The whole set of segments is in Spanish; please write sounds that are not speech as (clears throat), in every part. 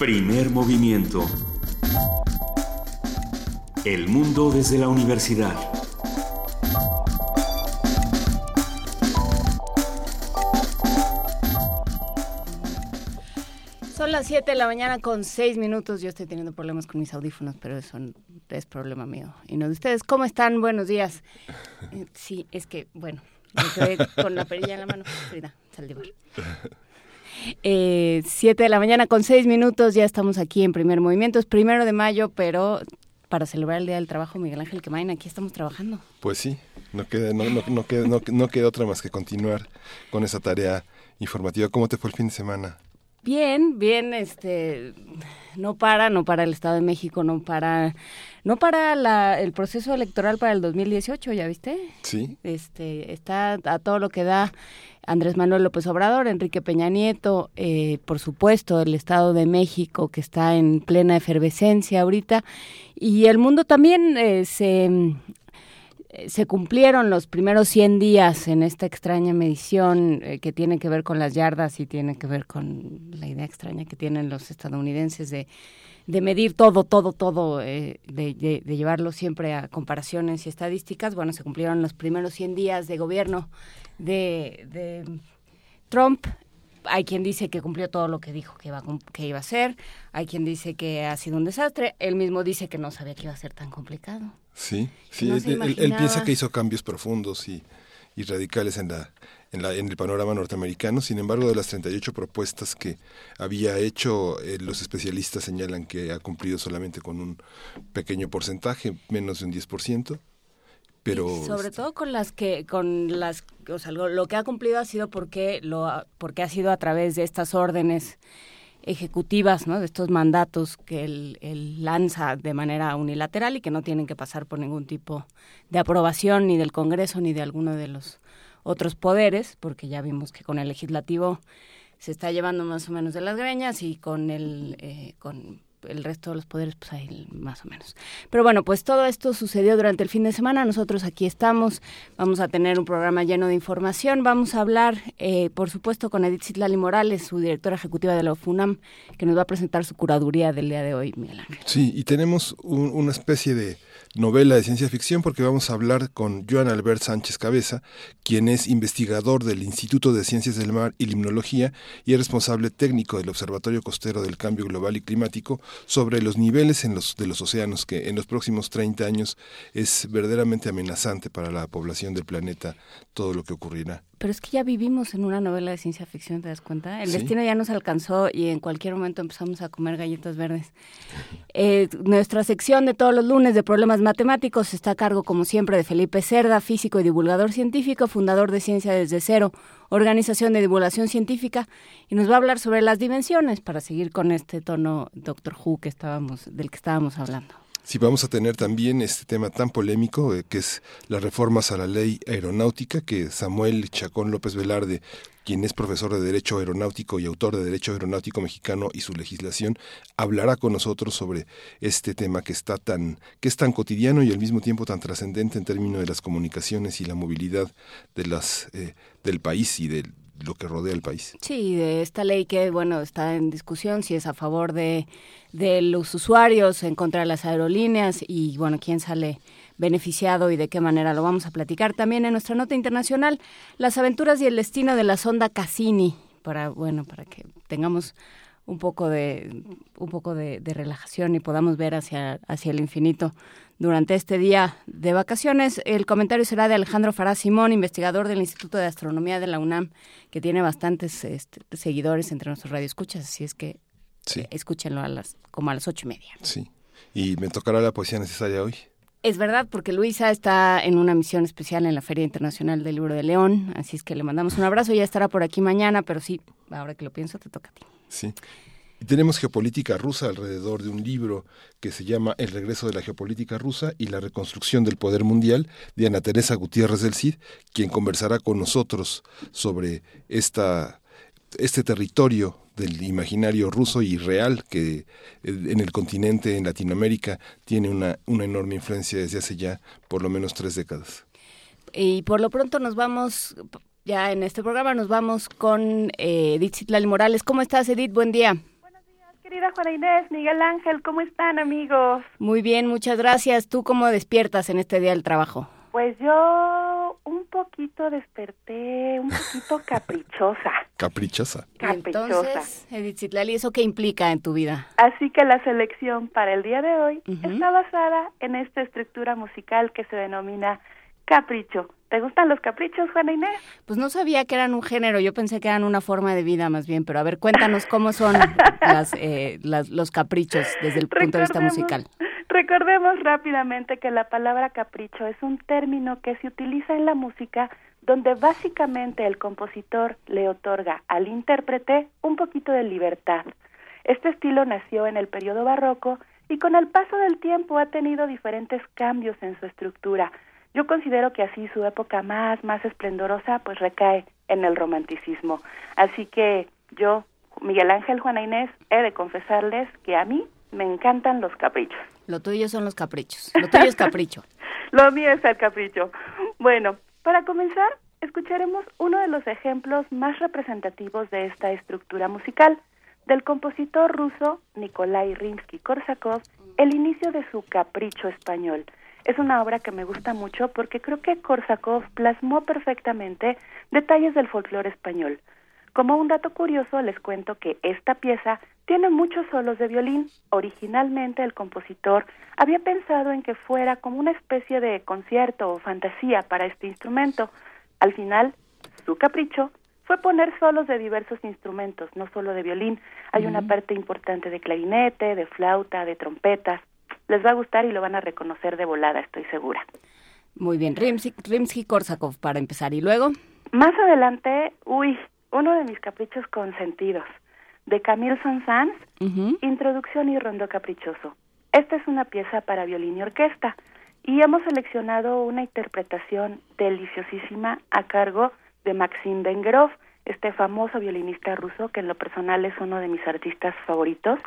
Primer movimiento. El mundo desde la universidad. Son las 7 de la mañana con 6 minutos. Yo estoy teniendo problemas con mis audífonos, pero eso es problema mío y no de ustedes. ¿Cómo están? Buenos días. Eh, sí, es que, bueno, me quedé con la perilla en la mano. Frida, Saldívar. Eh, 7 de la mañana con 6 minutos. Ya estamos aquí en primer movimiento. Es primero de mayo, pero para celebrar el Día del Trabajo, Miguel Ángel Quemain, aquí estamos trabajando. Pues sí, no queda, no, no, no, queda, no, no queda otra más que continuar con esa tarea informativa. ¿Cómo te fue el fin de semana? Bien, bien, este, no para, no para el Estado de México, no para, no para la, el proceso electoral para el 2018, ¿ya viste? Sí. Este, está a todo lo que da Andrés Manuel López Obrador, Enrique Peña Nieto, eh, por supuesto el Estado de México que está en plena efervescencia ahorita y el mundo también eh, se se cumplieron los primeros 100 días en esta extraña medición eh, que tiene que ver con las yardas y tiene que ver con la idea extraña que tienen los estadounidenses de, de medir todo, todo, todo, eh, de, de, de, llevarlo siempre a comparaciones y estadísticas. Bueno, se cumplieron los primeros 100 días de gobierno de, de Trump. Hay quien dice que cumplió todo lo que dijo que iba, a, que iba a hacer, hay quien dice que ha sido un desastre, él mismo dice que no sabía que iba a ser tan complicado. Sí, sí, no él, él, él, piensa que hizo cambios profundos y, y radicales en la, en, la, en, el panorama norteamericano. Sin embargo, de las 38 propuestas que había hecho, eh, los especialistas señalan que ha cumplido solamente con un pequeño porcentaje, menos de un 10%. Pero, y sobre todo con las que con las o sea lo, lo, que ha cumplido ha sido porque lo porque ha sido a través de estas órdenes ejecutivas, ¿no? de estos mandatos que él, él, lanza de manera unilateral y que no tienen que pasar por ningún tipo de aprobación ni del Congreso ni de alguno de los otros poderes, porque ya vimos que con el legislativo se está llevando más o menos de las greñas y con el eh, con el resto de los poderes, pues ahí más o menos. Pero bueno, pues todo esto sucedió durante el fin de semana. Nosotros aquí estamos. Vamos a tener un programa lleno de información. Vamos a hablar, eh, por supuesto, con Edith Citlali Morales, su directora ejecutiva de la FUNAM, que nos va a presentar su curaduría del día de hoy, Miguel Ángel. Sí, y tenemos un, una especie de novela de ciencia ficción porque vamos a hablar con Joan Albert Sánchez Cabeza, quien es investigador del Instituto de Ciencias del Mar y Limnología y es responsable técnico del Observatorio Costero del Cambio Global y Climático sobre los niveles en los, de los océanos que en los próximos 30 años es verdaderamente amenazante para la población del planeta todo lo que ocurrirá. Pero es que ya vivimos en una novela de ciencia ficción, ¿te das cuenta? El ¿Sí? destino ya nos alcanzó y en cualquier momento empezamos a comer galletas verdes. Eh, nuestra sección de todos los lunes de problemas matemáticos está a cargo, como siempre, de Felipe Cerda, físico y divulgador científico, fundador de Ciencia desde Cero, organización de divulgación científica, y nos va a hablar sobre las dimensiones para seguir con este tono Doctor Who que estábamos, del que estábamos hablando. Sí, vamos a tener también este tema tan polémico eh, que es las reformas a la ley aeronáutica que Samuel Chacón López Velarde, quien es profesor de Derecho Aeronáutico y autor de Derecho Aeronáutico Mexicano y su legislación, hablará con nosotros sobre este tema que está tan, que es tan cotidiano y al mismo tiempo tan trascendente en términos de las comunicaciones y la movilidad de las, eh, del país y del, lo que rodea el país. Sí, de esta ley que, bueno, está en discusión, si es a favor de, de los usuarios, en contra de las aerolíneas y, bueno, quién sale beneficiado y de qué manera lo vamos a platicar. También en nuestra nota internacional, las aventuras y el destino de la sonda Cassini, para, bueno, para que tengamos un poco de un poco de, de, relajación y podamos ver hacia, hacia el infinito durante este día de vacaciones. El comentario será de Alejandro Fará Simón, investigador del Instituto de Astronomía de la UNAM, que tiene bastantes este, seguidores entre nuestros radioescuchas, así es que sí. eh, escúchenlo a las, como a las ocho y media. Sí, y me tocará la poesía necesaria hoy. Es verdad, porque Luisa está en una misión especial en la Feria Internacional del Libro de León, así es que le mandamos un abrazo, ya estará por aquí mañana, pero sí, ahora que lo pienso, te toca a ti. Sí. Tenemos geopolítica rusa alrededor de un libro que se llama El regreso de la geopolítica rusa y la reconstrucción del poder mundial de Ana Teresa Gutiérrez del Cid, quien conversará con nosotros sobre esta, este territorio del imaginario ruso y real que en el continente, en Latinoamérica, tiene una, una enorme influencia desde hace ya por lo menos tres décadas. Y por lo pronto nos vamos ya en este programa nos vamos con eh, Edith Citlali Morales. ¿Cómo estás, Edith? Buen día. Buenos días. ¿Qué querida Juana Inés, Miguel Ángel, ¿cómo están amigos? Muy bien, muchas gracias. ¿Tú cómo despiertas en este día del trabajo? Pues yo un poquito desperté, un poquito (laughs) caprichosa. Caprichosa. Caprichosa. Entonces, Edith Zitlali, ¿eso qué implica en tu vida? Así que la selección para el día de hoy está basada en esta estructura musical que se denomina capricho. ¿Te gustan los caprichos, Juana Inés? Pues no sabía que eran un género, yo pensé que eran una forma de vida más bien, pero a ver, cuéntanos cómo son (laughs) las, eh, las, los caprichos desde el punto de vista musical. Recordemos rápidamente que la palabra capricho es un término que se utiliza en la música donde básicamente el compositor le otorga al intérprete un poquito de libertad. Este estilo nació en el periodo barroco y con el paso del tiempo ha tenido diferentes cambios en su estructura. Yo considero que así su época más, más esplendorosa pues recae en el romanticismo. Así que yo, Miguel Ángel Juana Inés, he de confesarles que a mí me encantan los caprichos. Lo tuyo son los caprichos. Lo tuyo es capricho. (laughs) Lo mío es el capricho. Bueno, para comenzar, escucharemos uno de los ejemplos más representativos de esta estructura musical, del compositor ruso Nikolai Rimsky-Korsakov, el inicio de su Capricho español. Es una obra que me gusta mucho porque creo que Korsakov plasmó perfectamente detalles del folclore español. Como un dato curioso, les cuento que esta pieza tiene muchos solos de violín. Originalmente el compositor había pensado en que fuera como una especie de concierto o fantasía para este instrumento. Al final, su capricho fue poner solos de diversos instrumentos, no solo de violín. Hay una parte importante de clarinete, de flauta, de trompetas. Les va a gustar y lo van a reconocer de volada, estoy segura. Muy bien, Rimsky-Korsakov para empezar. ¿Y luego? Más adelante, uy, uno de mis caprichos consentidos, de Camille Saint-Saëns, Introducción y Rondo Caprichoso. Esta es una pieza para violín y orquesta y hemos seleccionado una interpretación deliciosísima a cargo de Maxim Vengerov, este famoso violinista ruso que en lo personal es uno de mis artistas favoritos.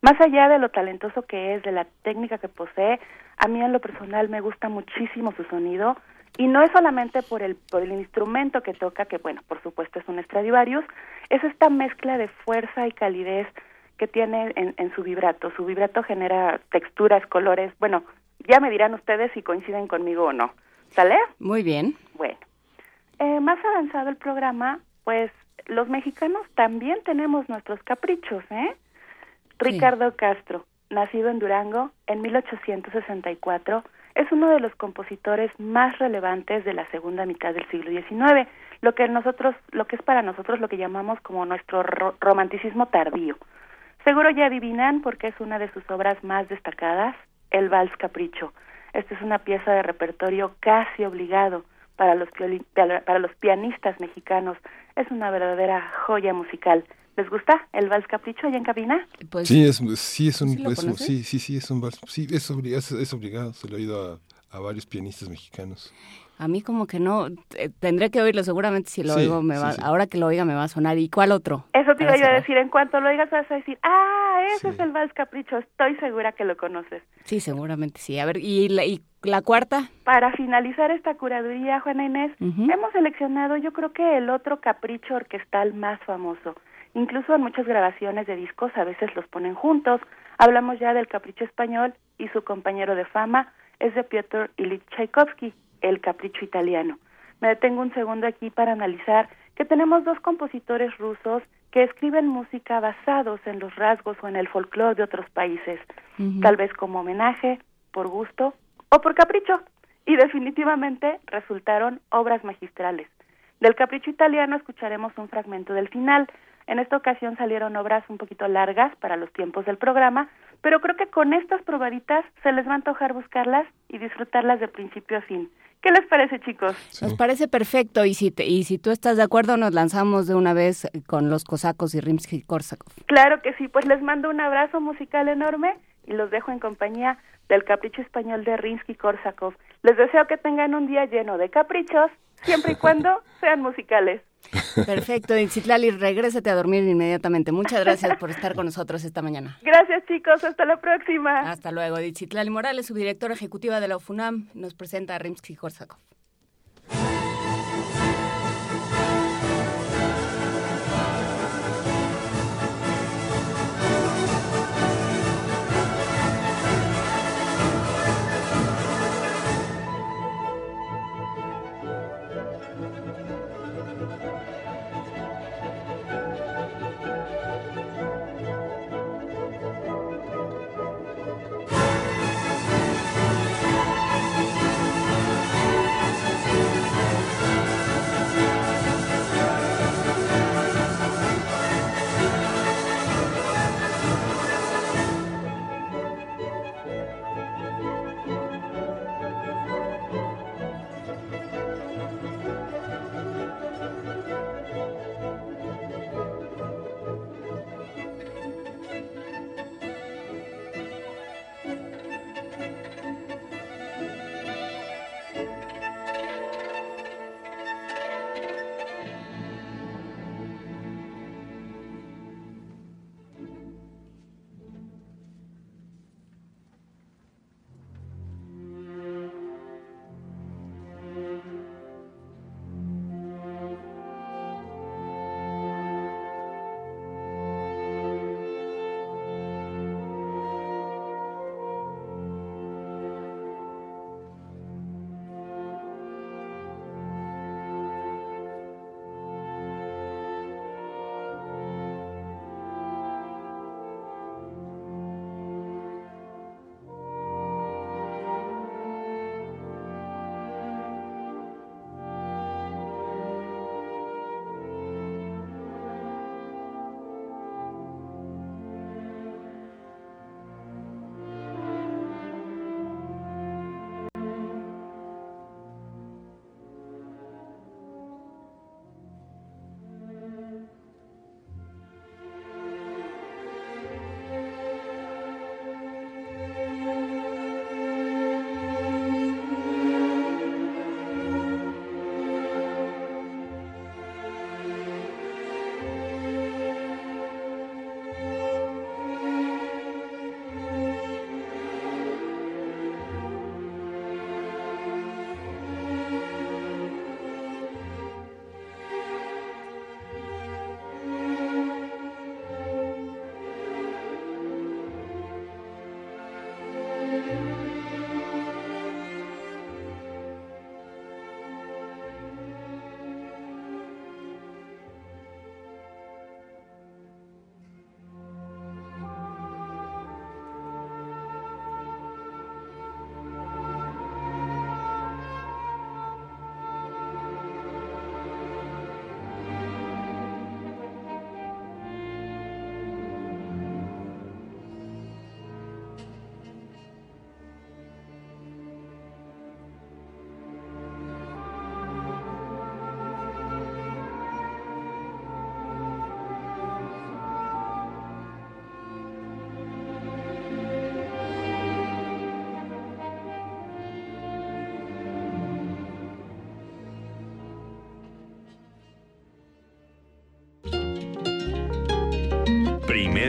Más allá de lo talentoso que es, de la técnica que posee, a mí en lo personal me gusta muchísimo su sonido y no es solamente por el por el instrumento que toca, que bueno, por supuesto es un Stradivarius, es esta mezcla de fuerza y calidez que tiene en, en su vibrato. Su vibrato genera texturas, colores, bueno, ya me dirán ustedes si coinciden conmigo o no. ¿Sale? Muy bien. Bueno, eh, más avanzado el programa, pues los mexicanos también tenemos nuestros caprichos, ¿eh? Ricardo Castro, nacido en Durango en 1864, es uno de los compositores más relevantes de la segunda mitad del siglo XIX, lo que nosotros, lo que es para nosotros lo que llamamos como nuestro romanticismo tardío. Seguro ya adivinan porque es una de sus obras más destacadas, el Vals Capricho. Esta es una pieza de repertorio casi obligado para los, para los pianistas mexicanos. Es una verdadera joya musical. ¿Les gusta el vals capricho allá en cabina? Pues, sí, es, sí, es un, ¿sí, sí, sí, es un vals, sí, es, obligado, es, obligado, se lo he oído a, a, varios pianistas mexicanos. A mí como que no, tendré que oírlo seguramente si lo oigo, me va, ahora que lo oiga me va a sonar. ¿Y cuál otro? Eso te iba a decir, en cuanto lo oigas vas a decir, ah, ese es el vals capricho, estoy segura que lo conoces. Sí, seguramente sí. A ver, ¿y la, y la cuarta? Para finalizar esta curaduría, Juana Inés, hemos seleccionado yo creo que el otro capricho orquestal más famoso. Incluso en muchas grabaciones de discos a veces los ponen juntos. Hablamos ya del Capricho Español y su compañero de fama es de Piotr Ilyich Tchaikovsky, el Capricho Italiano. Me detengo un segundo aquí para analizar que tenemos dos compositores rusos que escriben música basados en los rasgos o en el folclore de otros países, tal vez como homenaje, por gusto o por capricho, y definitivamente resultaron obras magistrales. Del Capricho Italiano escucharemos un fragmento del final, en esta ocasión salieron obras un poquito largas para los tiempos del programa, pero creo que con estas probaditas se les va a antojar buscarlas y disfrutarlas de principio a fin. ¿Qué les parece, chicos? Nos parece perfecto y si, y si tú estás de acuerdo nos lanzamos de una vez con los cosacos y Rimsky-Korsakov. Claro que sí, pues les mando un abrazo musical enorme y los dejo en compañía del capricho español de Rimsky-Korsakov. Les deseo que tengan un día lleno de caprichos, siempre y cuando (laughs) sean musicales. Perfecto, Citlali, regrésate a dormir inmediatamente. Muchas gracias por estar con nosotros esta mañana. Gracias, chicos. Hasta la próxima. Hasta luego. Citlali Morales, subdirectora ejecutiva de la UFUNAM, nos presenta a Rimsky-Korsakov.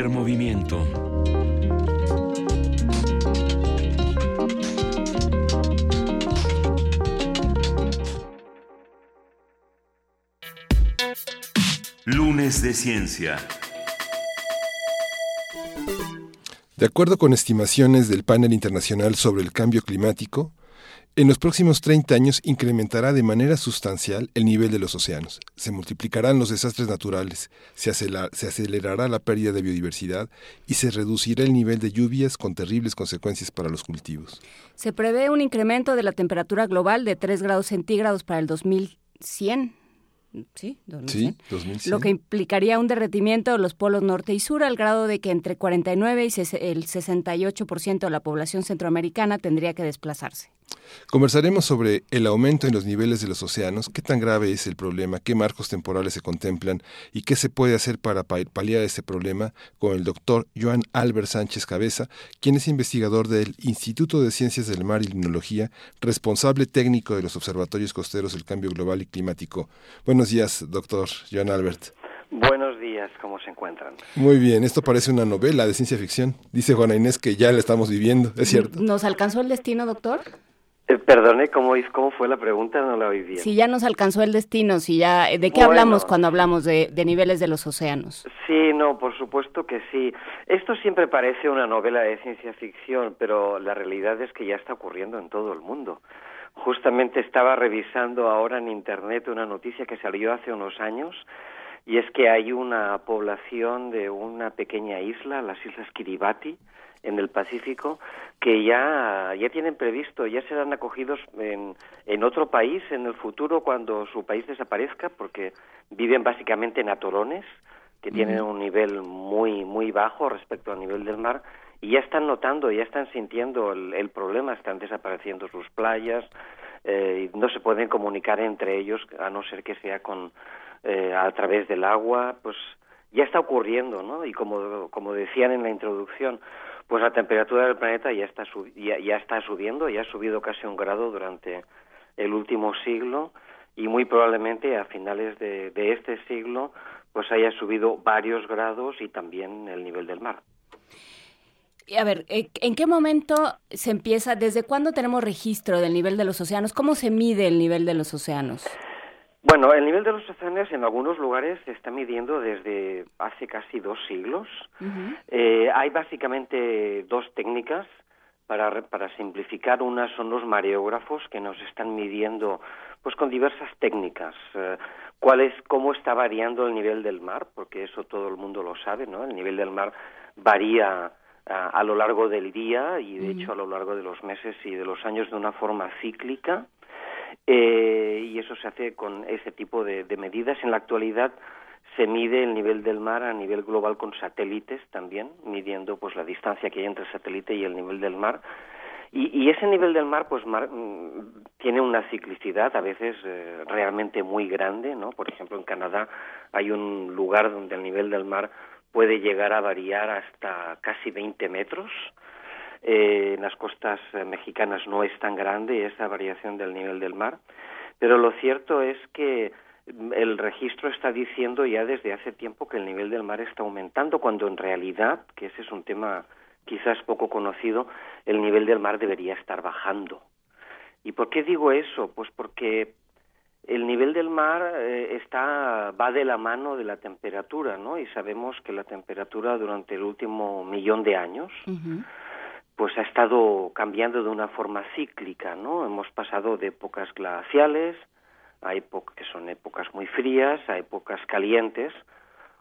Movimiento. Lunes de Ciencia. De acuerdo con estimaciones del Panel Internacional sobre el Cambio Climático, en los próximos 30 años incrementará de manera sustancial el nivel de los océanos, se multiplicarán los desastres naturales, se, acelerará la pérdida de biodiversidad y se reducirá el nivel de lluvias con terribles consecuencias para los cultivos. Se prevé un incremento de la temperatura global de 3 grados centígrados para el 2100 Sí, 2100. Lo que implicaría un derretimiento de los polos norte y sur al grado de que entre 49 y el 68% de la población centroamericana tendría que desplazarse. Conversaremos sobre el aumento en los niveles de los océanos, qué tan grave es el problema, qué marcos temporales se contemplan y qué se puede hacer para paliar este problema con el doctor Joan Albert Sánchez Cabeza, quien es investigador del Instituto de Ciencias del Mar y Limnología, responsable técnico de los observatorios costeros del cambio global y climático. Buenos días, doctor Joan Albert. Buenos días, ¿cómo se encuentran? Muy bien, esto parece una novela de ciencia ficción. Dice Juana Inés que ya la estamos viviendo, ¿es cierto? ¿Nos alcanzó el destino, doctor? Eh, perdone, ¿cómo, ¿cómo fue la pregunta? No la oí bien. Si ya nos alcanzó el destino, si ya, ¿de qué hablamos cuando hablamos de, niveles de los océanos? Sí, no, por supuesto que sí. Esto siempre parece una novela de ciencia ficción, pero la realidad es que ya está ocurriendo en todo el mundo. Justamente estaba revisando ahora en Internet una noticia que salió hace unos años y es que hay una población de una pequeña isla, las Islas Kiribati, en el Pacífico que ya, ya tienen previsto, ya serán acogidos en, en otro país en el futuro cuando su país desaparezca, porque viven básicamente en atolones que tienen un nivel muy muy bajo respecto al nivel del mar y ya están notando, ya están sintiendo el, problema, están desapareciendo sus playas, eh, no se pueden comunicar entre ellos a no ser que sea con eh, a través del agua, pues ya está ocurriendo, ¿no? Y como como decían en la introducción, pues la temperatura del planeta ya está, ya, ya está subiendo, ya ha subido casi un grado durante el último siglo y muy probablemente a finales de, de este siglo pues haya subido varios grados y también el nivel del mar. A ver, eh, ¿en qué momento se empieza, desde cuándo tenemos registro del nivel de los océanos? ¿Cómo se mide el nivel de los océanos? Bueno, el nivel de los océanos en algunos lugares se está midiendo desde hace casi dos siglos. eh, hay básicamente dos técnicas para, para simplificar. Una son los mareógrafos que nos están midiendo pues con diversas técnicas. Eh, ¿Cuál es, cómo está variando el nivel del mar? Porque eso todo el mundo lo sabe, ¿no? El nivel del mar varía a, a lo largo del día y de hecho a lo largo de los meses y de los años de una forma cíclica. Eh, y eso se hace con ese tipo de, medidas. En la actualidad se mide el nivel del mar a nivel global con satélites también, midiendo pues la distancia que hay entre el satélite y el nivel del mar. Y, ese nivel del mar pues mm, tiene una ciclicidad a veces eh, realmente muy grande, ¿no? Por ejemplo, en Canadá hay un lugar donde el nivel del mar puede llegar a variar hasta casi 20 metros eh, en las costas eh, mexicanas no es tan grande esa variación del nivel del mar, pero lo cierto es que mm, el registro está diciendo ya desde hace tiempo que el nivel del mar está aumentando, cuando en realidad, que ese es un tema quizás poco conocido, el nivel del mar debería estar bajando. ¿Y por qué digo eso? Pues porque el nivel del mar eh, está va de la mano de la temperatura, ¿no? Y sabemos que la temperatura durante el último millón de años pues ha estado cambiando de una forma cíclica, ¿no? Hemos pasado de épocas glaciales a épocas que son épocas muy frías, a épocas calientes.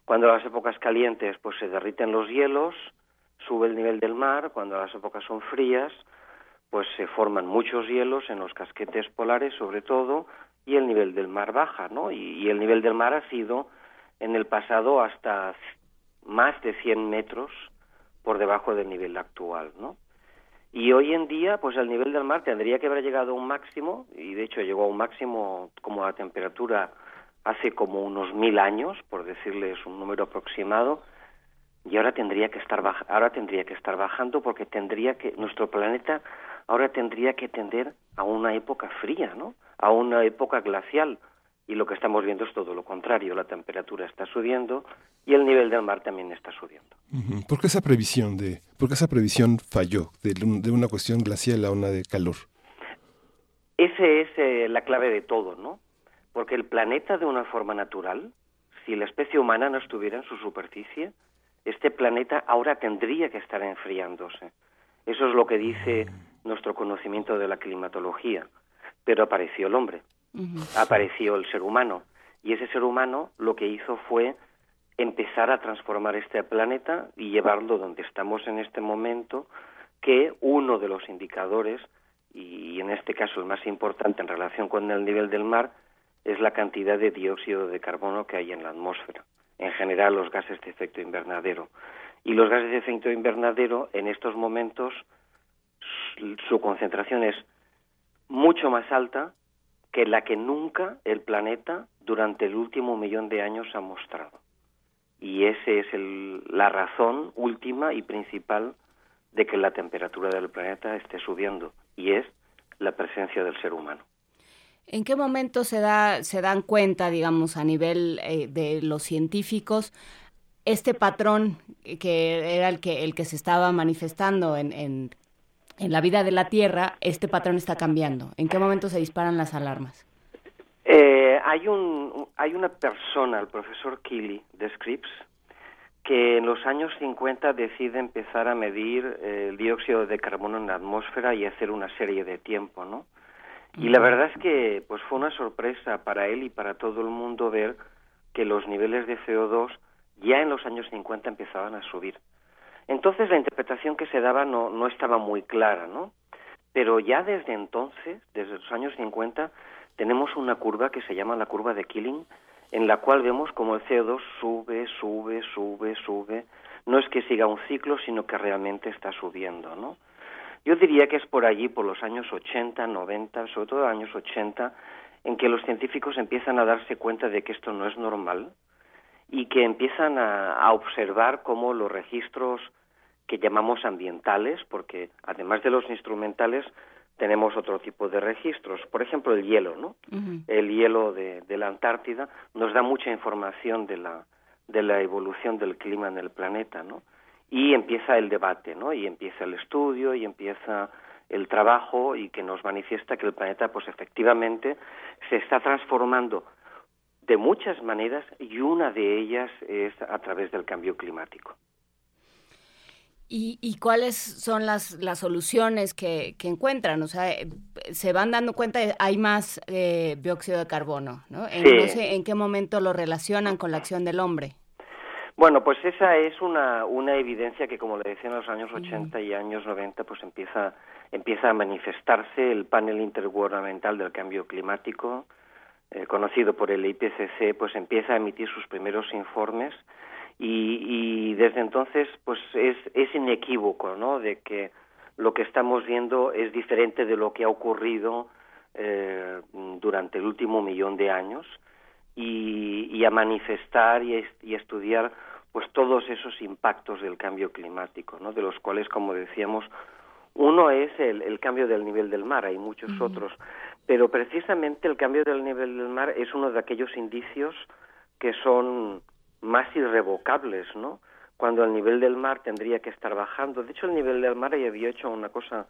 Cuando las épocas calientes pues se derriten los hielos, sube el nivel del mar, cuando las épocas son frías, pues se forman muchos hielos en los casquetes polares sobre todo y el nivel del mar baja, ¿no? Y, el nivel del mar ha sido en el pasado hasta más de 100 metros por debajo del nivel actual, ¿no? Y hoy en día, pues el nivel del mar tendría que haber llegado a un máximo, y de hecho llegó a un máximo como la temperatura hace como unos mil años, por decirles un número aproximado, y ahora tendría que estar ahora tendría que estar bajando porque tendría que nuestro planeta ahora tendría que tender a una época fría, ¿no? A una época glacial, y lo que estamos viendo es todo lo contrario, la temperatura está subiendo y el nivel del mar también está subiendo. ¿Por qué esa previsión de, por esa previsión falló de, de una cuestión glacial a una de calor? Esa es eh, la clave de todo, ¿no? Porque el planeta de una forma natural, si la especie humana no estuviera en su superficie, este planeta ahora tendría que estar enfriándose. Eso es lo que dice nuestro conocimiento de la climatología. Pero apareció el hombre apareció el ser humano. Y ese ser humano lo que hizo fue empezar a transformar este planeta y llevarlo donde estamos en este momento, que uno de los indicadores, y en este caso el más importante en relación con el nivel del mar, es la cantidad de dióxido de carbono que hay en la atmósfera. En general, los gases de efecto invernadero. Y los gases de efecto invernadero, en estos momentos, su concentración es mucho más alta que la que nunca el planeta durante el último millón de años ha mostrado. Y esa es la razón última y principal de que la temperatura del planeta esté subiendo, y es la presencia del ser humano. ¿En qué momento se, da, se dan cuenta, digamos, a nivel eh, de los científicos, este patrón que era el que, el que se estaba manifestando en en la vida de la Tierra este patrón está cambiando? ¿En qué momento se disparan las alarmas? Eh, hay, un, hay una persona, el profesor Keely de Scripps, que en los años 50 decide empezar a medir eh, el dióxido de carbono en la atmósfera y hacer una serie de tiempo, ¿no? Y la verdad es que pues fue una sorpresa para él y para todo el mundo ver que los niveles de CO2 ya en los años 50 empezaban a subir. Entonces la interpretación que se daba no, no estaba muy clara, ¿no? Pero ya desde entonces, desde los años 50, tenemos una curva que se llama la curva de Killing, en la cual vemos como el CO2 sube, sube, sube, sube. No es que siga un ciclo, sino que realmente está subiendo, ¿no? Yo diría que es por allí, por los años 80, 90, sobre todo años 80, en que los científicos empiezan a darse cuenta de que esto no es normal y que empiezan a, a observar cómo los registros que llamamos ambientales, porque además de los instrumentales tenemos otro tipo de registros. Por ejemplo, el hielo, ¿no? El hielo de, de, la Antártida nos da mucha información de la, de la evolución del clima en el planeta, ¿no? Y empieza el debate, ¿no? Y empieza el estudio y empieza el trabajo y que nos manifiesta que el planeta, pues efectivamente, se está transformando de muchas maneras y una de ellas es a través del cambio climático. ¿Y, cuáles son las, las soluciones que, encuentran? O sea, eh, se van dando cuenta que hay más eh, dióxido de carbono, ¿no? En, no sé en qué momento lo relacionan con la acción del hombre. Bueno, pues esa es una, una evidencia que, como le decía en los años 80 y años 90, pues empieza, empieza a manifestarse el panel intergubernamental del cambio climático, eh, conocido por el IPCC, pues empieza a emitir sus primeros informes y, desde entonces pues es, es inequívoco ¿no? de que lo que estamos viendo es diferente de lo que ha ocurrido eh, durante el último millón de años y, a manifestar y, y estudiar pues todos esos impactos del cambio climático, ¿no? de los cuales, como decíamos, uno es el, el cambio del nivel del mar, hay muchos otros, pero precisamente el cambio del nivel del mar es uno de aquellos indicios que son más irrevocables, ¿no? Cuando el nivel del mar tendría que estar bajando. De hecho, el nivel del mar ya había hecho una cosa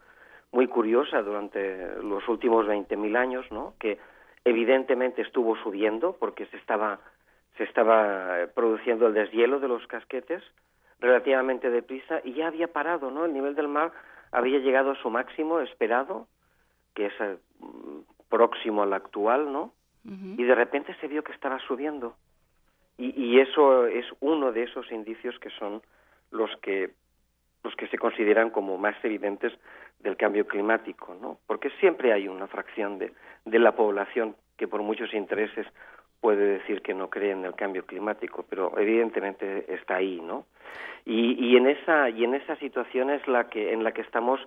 muy curiosa durante los últimos 20.000 años, ¿no? Que evidentemente estuvo subiendo porque se estaba se estaba produciendo el deshielo de los casquetes relativamente deprisa y ya había parado, ¿no? El nivel del mar había llegado a su máximo esperado, que es eh, próximo al actual, ¿no? Y de repente se vio que estaba subiendo. Y, eso es uno de esos indicios que son los que los que se consideran como más evidentes del cambio climático, ¿no? Porque siempre hay una fracción de, de la población que por muchos intereses puede decir que no cree en el cambio climático, pero evidentemente está ahí, ¿no? Y, y en esa y en esa situación es la que en la que estamos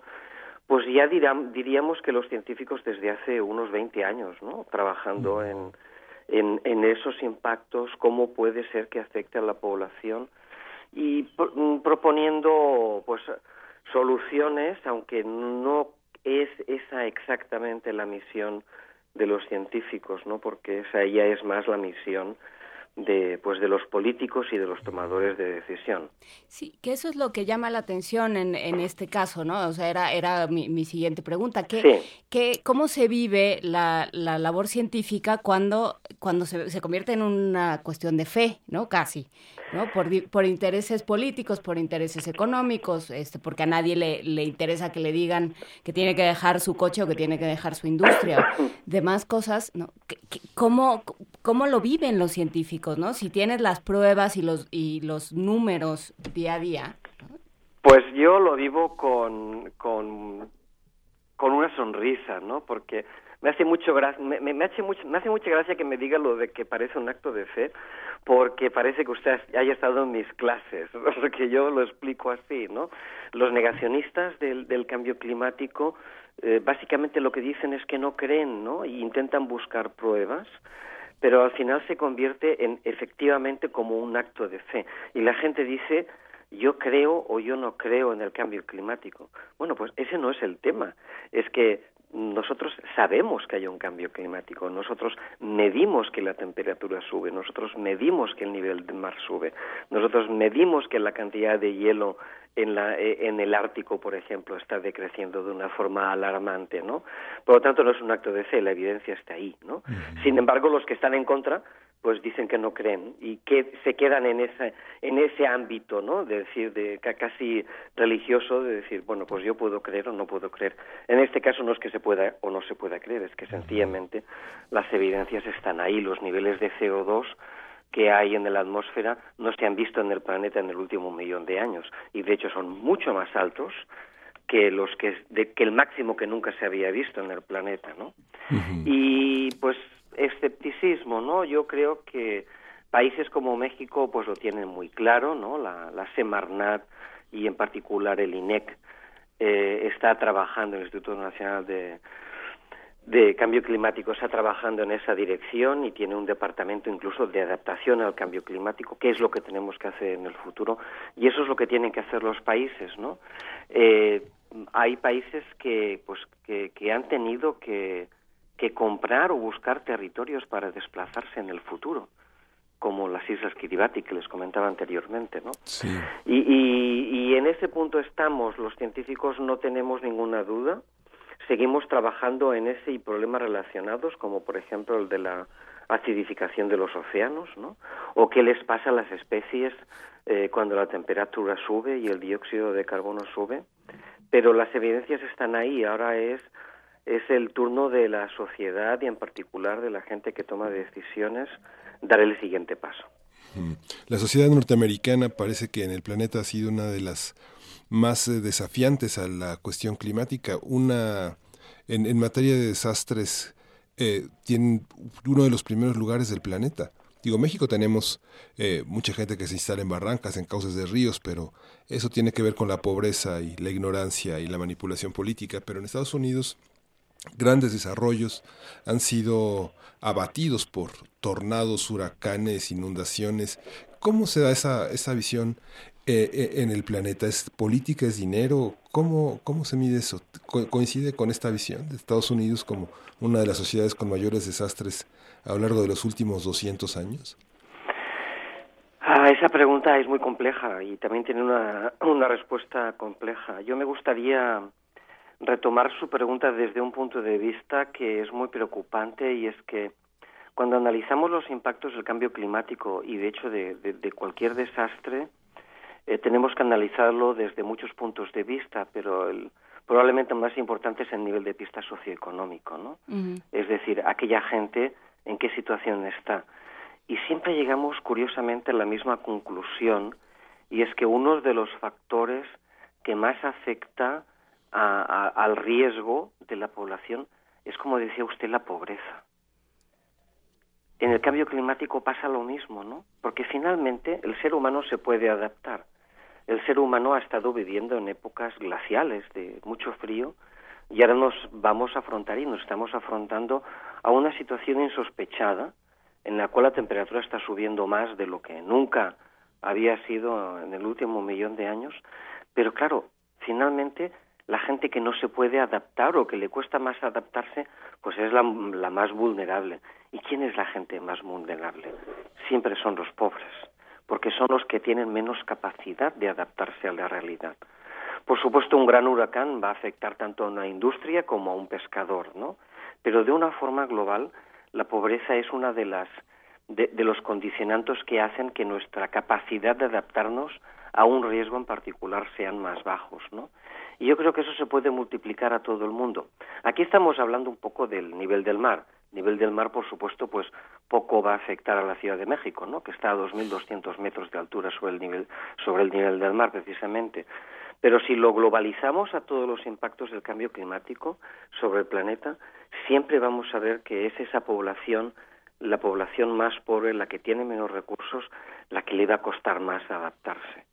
pues ya diríamos que los científicos desde hace unos 20 años, ¿no? Trabajando en en, en esos impactos, cómo puede ser que afecte a la población y mm, proponiendo pues soluciones, aunque no es esa exactamente la misión de los científicos, ¿no? Porque esa ya es más la misión de pues de los políticos y de los tomadores de decisión. Sí, que eso es lo que llama la atención en, en este caso, ¿no? O sea, era, era mi, mi siguiente pregunta. ¿Qué, ¿qué, ¿Cómo se vive la, la labor científica cuando, cuando se, se, convierte en una cuestión de fe, ¿no? Casi, ¿no? Por, por intereses políticos, por intereses económicos, este, porque a nadie le, le interesa que le digan que tiene que dejar su coche o que tiene que dejar su industria, demás cosas, ¿no? ¿Cómo, ¿Cómo lo viven los científicos? ¿no? Si tienes las pruebas y los, y los números día a día. Pues yo lo vivo con, con, con una sonrisa, ¿no? Porque me hace mucho me, me, hace mucho, me hace mucha gracia que me diga lo de que parece un acto de fe, porque parece que usted haya estado en mis clases, (laughs) porque yo lo explico así, ¿no? Los negacionistas del, del cambio climático eh, básicamente lo que dicen es que no creen, ¿no? Y intentan buscar pruebas pero al final se convierte en efectivamente como un acto de fe. Y la gente dice, yo creo o yo no creo en el cambio climático. Bueno, pues ese no es el tema. Es que nosotros sabemos que hay un cambio climático, nosotros medimos que la temperatura sube, nosotros medimos que el nivel del mar sube, nosotros medimos que la cantidad de hielo en, la, eh, en el Ártico, por ejemplo, está decreciendo de una forma alarmante, ¿no? Por lo tanto, no es un acto de fe, la evidencia está ahí, ¿no? Sin embargo, los que están en contra, pues dicen que no creen y que se quedan en ese en ese ámbito, ¿no? De decir, de casi religioso, de decir, bueno, pues yo puedo creer o no puedo creer. En este caso no es que se pueda o no se pueda creer, es que sencillamente las evidencias están ahí, los niveles de CO2 que hay en la atmósfera no se han visto en el planeta en el último millón de años y de hecho son mucho más altos que los que, de, que el máximo que nunca se había visto en el planeta, ¿no? Y pues escepticismo, ¿no? Yo creo que países como México pues lo tienen muy claro, ¿no? La, la Semarnat y en particular el INEC eh, está trabajando, el Instituto Nacional de, de Cambio Climático está trabajando en esa dirección y tiene un departamento incluso de adaptación al cambio climático, qué es lo que tenemos que hacer en el futuro y eso es lo que tienen que hacer los países, ¿no? Eh, hay países que, pues, que, que han tenido que, que comprar o buscar territorios para desplazarse en el futuro como las Islas Kiribati que les comentaba anteriormente, ¿no? Sí. Y, y, y en ese punto estamos, los científicos no tenemos ninguna duda seguimos trabajando en ese y problemas relacionados, como por ejemplo el de la acidificación de los océanos, ¿no? O qué les pasa a las especies eh, cuando la temperatura sube y el dióxido de carbono sube. Pero las evidencias están ahí. Ahora es es el turno de la sociedad y en particular de la gente que toma decisiones dar el siguiente paso. Mm. La sociedad norteamericana parece que en el planeta ha sido una de las más eh, desafiantes a la cuestión climática. Una en, materia de desastres eh, tienen uno de los primeros lugares del planeta. Digo, México tenemos eh, mucha gente que se instala en barrancas, en cauces de ríos, pero eso tiene que ver con la pobreza y la ignorancia y la manipulación política. Pero en Estados Unidos grandes desarrollos han sido abatidos por tornados, huracanes, inundaciones. ¿Cómo se da esa, esa visión eh, eh, en el planeta? ¿Es política, es dinero? ¿Cómo, ¿Cómo se mide eso? ¿Coincide con esta visión de Estados Unidos como una de las sociedades con mayores desastres a lo largo de los últimos 200 años? Ah, esa pregunta es muy compleja y también tiene una, una respuesta compleja. Yo me gustaría retomar su pregunta desde un punto de vista que es muy preocupante y es que cuando analizamos los impactos del cambio climático y de hecho de, de cualquier desastre, eh, tenemos que analizarlo desde muchos puntos de vista, pero el, probablemente más importante es el nivel de vista socioeconómico, ¿no? Es decir, aquella gente en qué situación está. Y siempre llegamos curiosamente a la misma conclusión, y es que uno de los factores que más afecta al riesgo de la población es, como decía usted, la pobreza. En el cambio climático pasa lo mismo, ¿no? Porque finalmente el ser humano se puede adaptar el ser humano ha estado viviendo en épocas glaciales de mucho frío y ahora nos vamos a afrontar y nos estamos afrontando a una situación insospechada en la cual la temperatura está subiendo más de lo que nunca había sido en el último millón de años, pero claro, finalmente la gente que no se puede adaptar o que le cuesta más adaptarse, pues es la, la más vulnerable. ¿Y quién es la gente más vulnerable? Siempre son los pobres, porque son los que tienen menos capacidad de adaptarse a la realidad. Por supuesto, un gran huracán va a afectar tanto a una industria como a un pescador, ¿no? Pero de una forma global, la pobreza es una de las de, los condicionantes que hacen que nuestra capacidad de adaptarnos a un riesgo en particular sean más bajos, ¿no? Y yo creo que eso se puede multiplicar a todo el mundo. Aquí estamos hablando un poco del nivel del mar. Nivel del mar, por supuesto, pues poco va a afectar a la Ciudad de México, ¿no? Que está a 2.200 metros de altura sobre el nivel sobre el nivel del mar, precisamente. Pero si lo globalizamos a todos los impactos del cambio climático sobre el planeta, siempre vamos a ver que es esa población, la población más pobre, la que tiene menos recursos, la que le va a costar más adaptarse.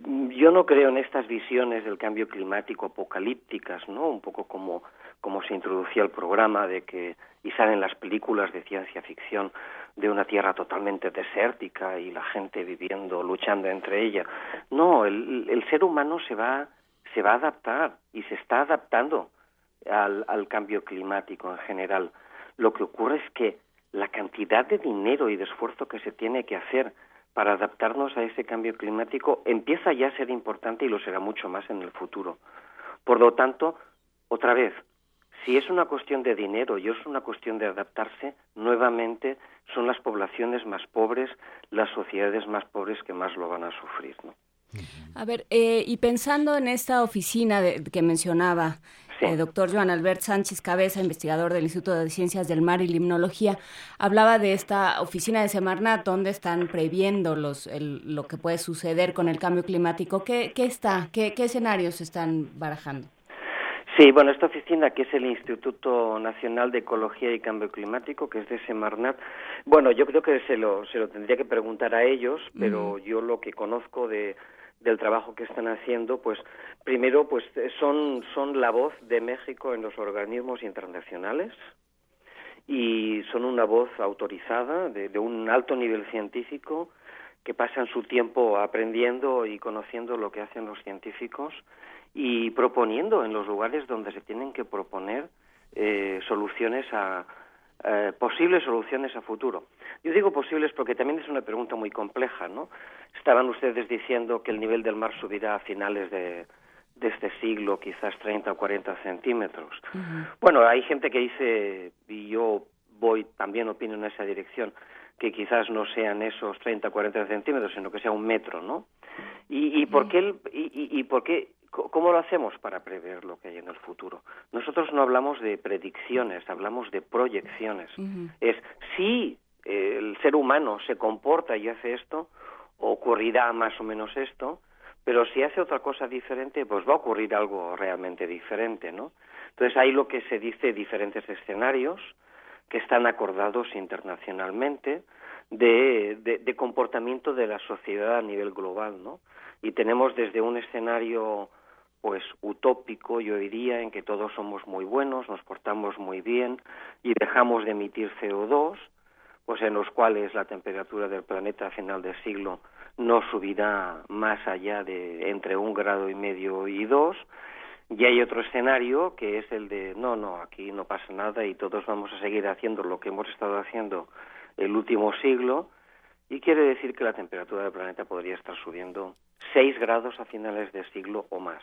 Yo no creo en estas visiones del cambio climático apocalípticas, ¿no? Un poco como, como se introducía el programa de que y salen las películas de ciencia ficción de una tierra totalmente desértica y la gente viviendo, luchando entre ella. No, el, el ser humano se va se va a adaptar y se está adaptando al, al cambio climático en general. Lo que ocurre es que la cantidad de dinero y de esfuerzo que se tiene que hacer para adaptarnos a ese cambio climático empieza ya a ser importante y lo será mucho más en el futuro. Por lo tanto, otra vez, si es una cuestión de dinero y es una cuestión de adaptarse, nuevamente son las poblaciones más pobres, las sociedades más pobres que más lo van a sufrir. A ver, eh, y pensando en esta oficina que mencionaba, el eh, doctor Joan Albert Sánchez Cabeza, investigador del Instituto de Ciencias del Mar y Limnología, hablaba de esta oficina de Semarnat, donde están previendo los, lo que puede suceder con el cambio climático. ¿Qué, qué está? Qué, ¿Qué escenarios están barajando? Sí, bueno, esta oficina que es el Instituto Nacional de Ecología y Cambio Climático, que es de Semarnat, bueno, yo creo que se lo, se lo tendría que preguntar a ellos, pero yo lo que conozco de, del trabajo que están haciendo, pues primero pues son, son la voz de México en los organismos internacionales y son una voz autorizada de, de un alto nivel científico que pasan su tiempo aprendiendo y conociendo lo que hacen los científicos y proponiendo en los lugares donde se tienen que proponer eh, soluciones a, eh, posibles soluciones a futuro. Yo digo posibles porque también es una pregunta muy compleja, ¿no? Estaban ustedes diciendo que el nivel del mar subirá a finales de, de este siglo, quizás 30 o 40 centímetros. Bueno, hay gente que dice, y yo voy también opino en esa dirección, que quizás no sean esos 30 o 40 centímetros, sino que sea un metro, ¿no? ¿Y, y por qué, y, y, por qué ¿Cómo lo hacemos para prever lo que hay en el futuro? Nosotros no hablamos de predicciones, hablamos de proyecciones. Es si el ser humano se comporta y hace esto, ocurrirá más o menos esto, pero si hace otra cosa diferente, pues va a ocurrir algo realmente diferente, ¿no? Entonces hay lo que se dice diferentes escenarios que están acordados internacionalmente de, de comportamiento de la sociedad a nivel global, ¿no? Y tenemos desde un escenario pues utópico, yo diría, en que todos somos muy buenos, nos portamos muy bien y dejamos de emitir CO2, pues en los cuales la temperatura del planeta a final del siglo no subirá más allá de entre un grado y medio y dos. Y hay otro escenario que es el de no, no, aquí no pasa nada y todos vamos a seguir haciendo lo que hemos estado haciendo el último siglo. Y quiere decir que la temperatura del planeta podría estar subiendo 6 grados a finales de siglo o más,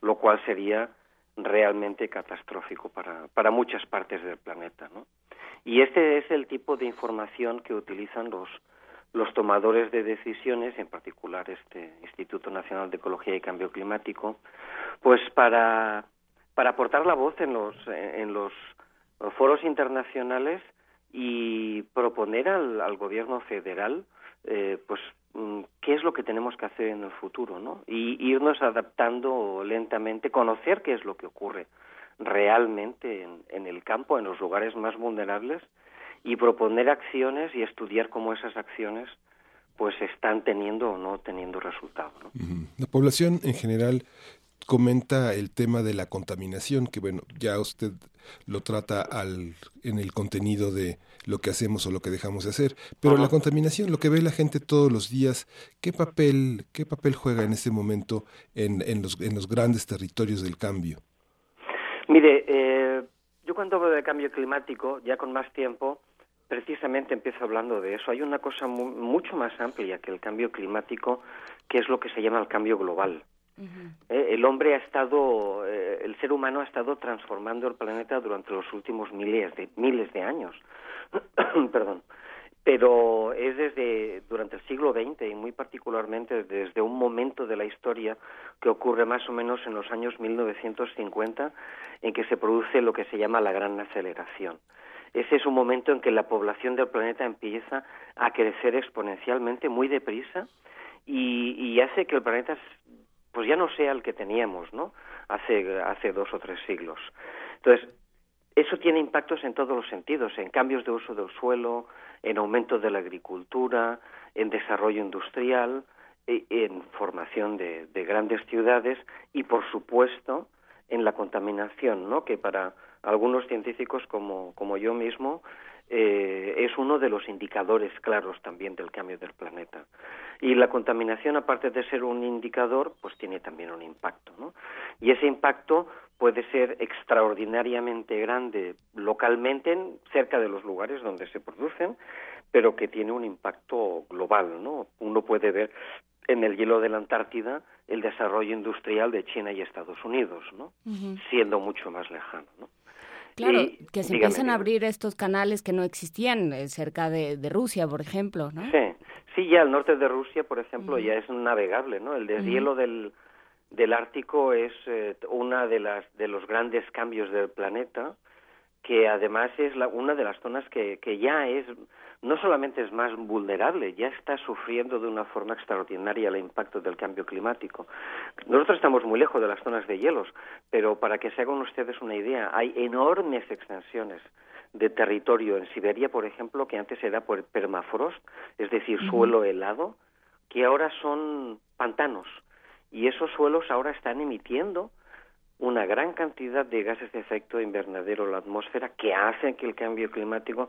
lo cual sería realmente catastrófico para, para muchas partes del planeta. ¿no? Y este es el tipo de información que utilizan los, los tomadores de decisiones, en particular este Instituto Nacional de Ecología y Cambio Climático, pues para, para aportar la voz en los, en los foros internacionales y proponer al, al gobierno federal eh, pues mm, qué es lo que tenemos que hacer en el futuro, ¿no? Y irnos adaptando lentamente, conocer qué es lo que ocurre realmente en, en el campo, en los lugares más vulnerables, y proponer acciones y estudiar cómo esas acciones pues están teniendo o no teniendo resultado. ¿no? La población en general comenta el tema de la contaminación, que bueno, ya usted lo trata al, en el contenido de lo que hacemos o lo que dejamos de hacer, pero la contaminación, lo que ve la gente todos los días, ¿qué papel, qué papel juega en este momento en, en, los, en los grandes territorios del cambio? Mire, eh, yo cuando hablo de cambio climático, ya con más tiempo, precisamente empiezo hablando de eso. Hay una cosa mucho más amplia que el cambio climático, que es lo que se llama el cambio global. Eh, el hombre ha estado, eh, el ser humano ha estado transformando el planeta durante los últimos miles de miles de años. (coughs) Perdón. Pero es desde durante el siglo XX y muy particularmente desde un momento de la historia que ocurre más o menos en los años 1950 en que se produce lo que se llama la gran aceleración. Ese es un momento en que la población del planeta empieza a crecer exponencialmente, muy deprisa, y, y hace que el planeta pues ya no sea el que teníamos, ¿no? Hace, hace dos o tres siglos. Entonces, eso tiene impactos en todos los sentidos, en cambios de uso del suelo, en aumento de la agricultura, en desarrollo industrial, e, en formación de, grandes ciudades y, por supuesto, en la contaminación, ¿no? Que para algunos científicos como, como yo mismo eh, es uno de los indicadores claros también del cambio del planeta. Y la contaminación, aparte de ser un indicador, pues tiene también un impacto, ¿no? Y ese impacto puede ser extraordinariamente grande localmente, cerca de los lugares donde se producen, pero que tiene un impacto global, ¿no? Uno puede ver en el hielo de la Antártida el desarrollo industrial de China y Estados Unidos, ¿no? Siendo mucho más lejano, ¿no? Claro, que se empiezan a abrir estos canales que no existían eh, cerca de, Rusia, por ejemplo, ¿no? Sí, sí, ya al norte de Rusia, por ejemplo, ya es navegable, ¿no? El deshielo del, del Ártico es eh, una de las de los grandes cambios del planeta, que además es la, una de las zonas que, que ya es no solamente es más vulnerable, ya está sufriendo de una forma extraordinaria el impacto del cambio climático. Nosotros estamos muy lejos de las zonas de hielos, pero para que se hagan ustedes una idea, hay enormes extensiones de territorio en Siberia, por ejemplo, que antes era por permafrost, es decir, suelo helado, que ahora son pantanos. Y esos suelos ahora están emitiendo una gran cantidad de gases de efecto invernadero en la atmósfera que hacen que el cambio climático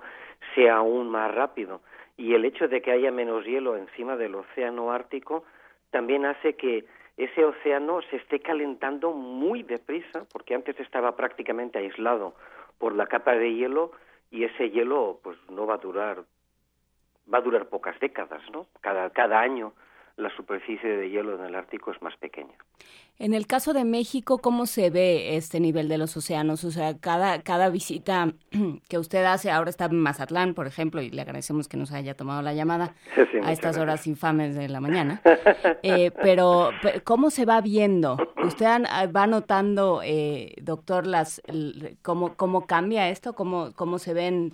sea aún más rápido. Y el hecho de que haya menos hielo encima del océano Ártico también hace que ese océano se esté calentando muy deprisa, porque antes estaba prácticamente aislado por la capa de hielo y ese hielo pues no va a durar va a durar pocas décadas, ¿no? Cada cada año la superficie de hielo en el Ártico es más pequeña. En el caso de México, ¿cómo se ve este nivel de los océanos? O sea, cada, cada visita (clears throat) que usted hace, ahora está en Mazatlán, por ejemplo, y le agradecemos que nos haya tomado la llamada (laughs) a estas horas infames de la mañana. (laughs) Eh, pero, ¿cómo se va viendo? ¿Usted va notando, eh, doctor, las, cómo, cómo cambia esto? ¿Cómo, ¿Cómo se ven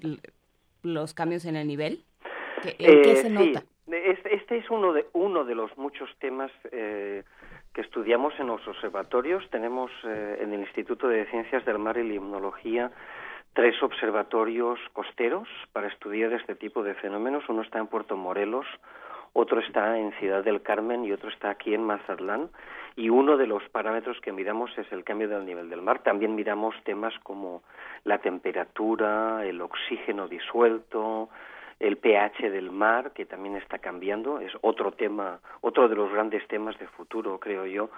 los cambios en el nivel? ¿En qué se eh, nota? Este es uno de, uno de los muchos temas eh, que estudiamos en los observatorios. Tenemos eh, en el Instituto de Ciencias del Mar y Limnología tres observatorios costeros para estudiar este tipo de fenómenos. Uno está en Puerto Morelos, otro está en Ciudad del Carmen y otro está aquí en Mazatlán. Y uno de los parámetros que miramos es el cambio del nivel del mar. También miramos temas como la temperatura, el oxígeno disuelto, el pH del mar, que también está cambiando, es otro tema, otro de los grandes temas de futuro, creo yo,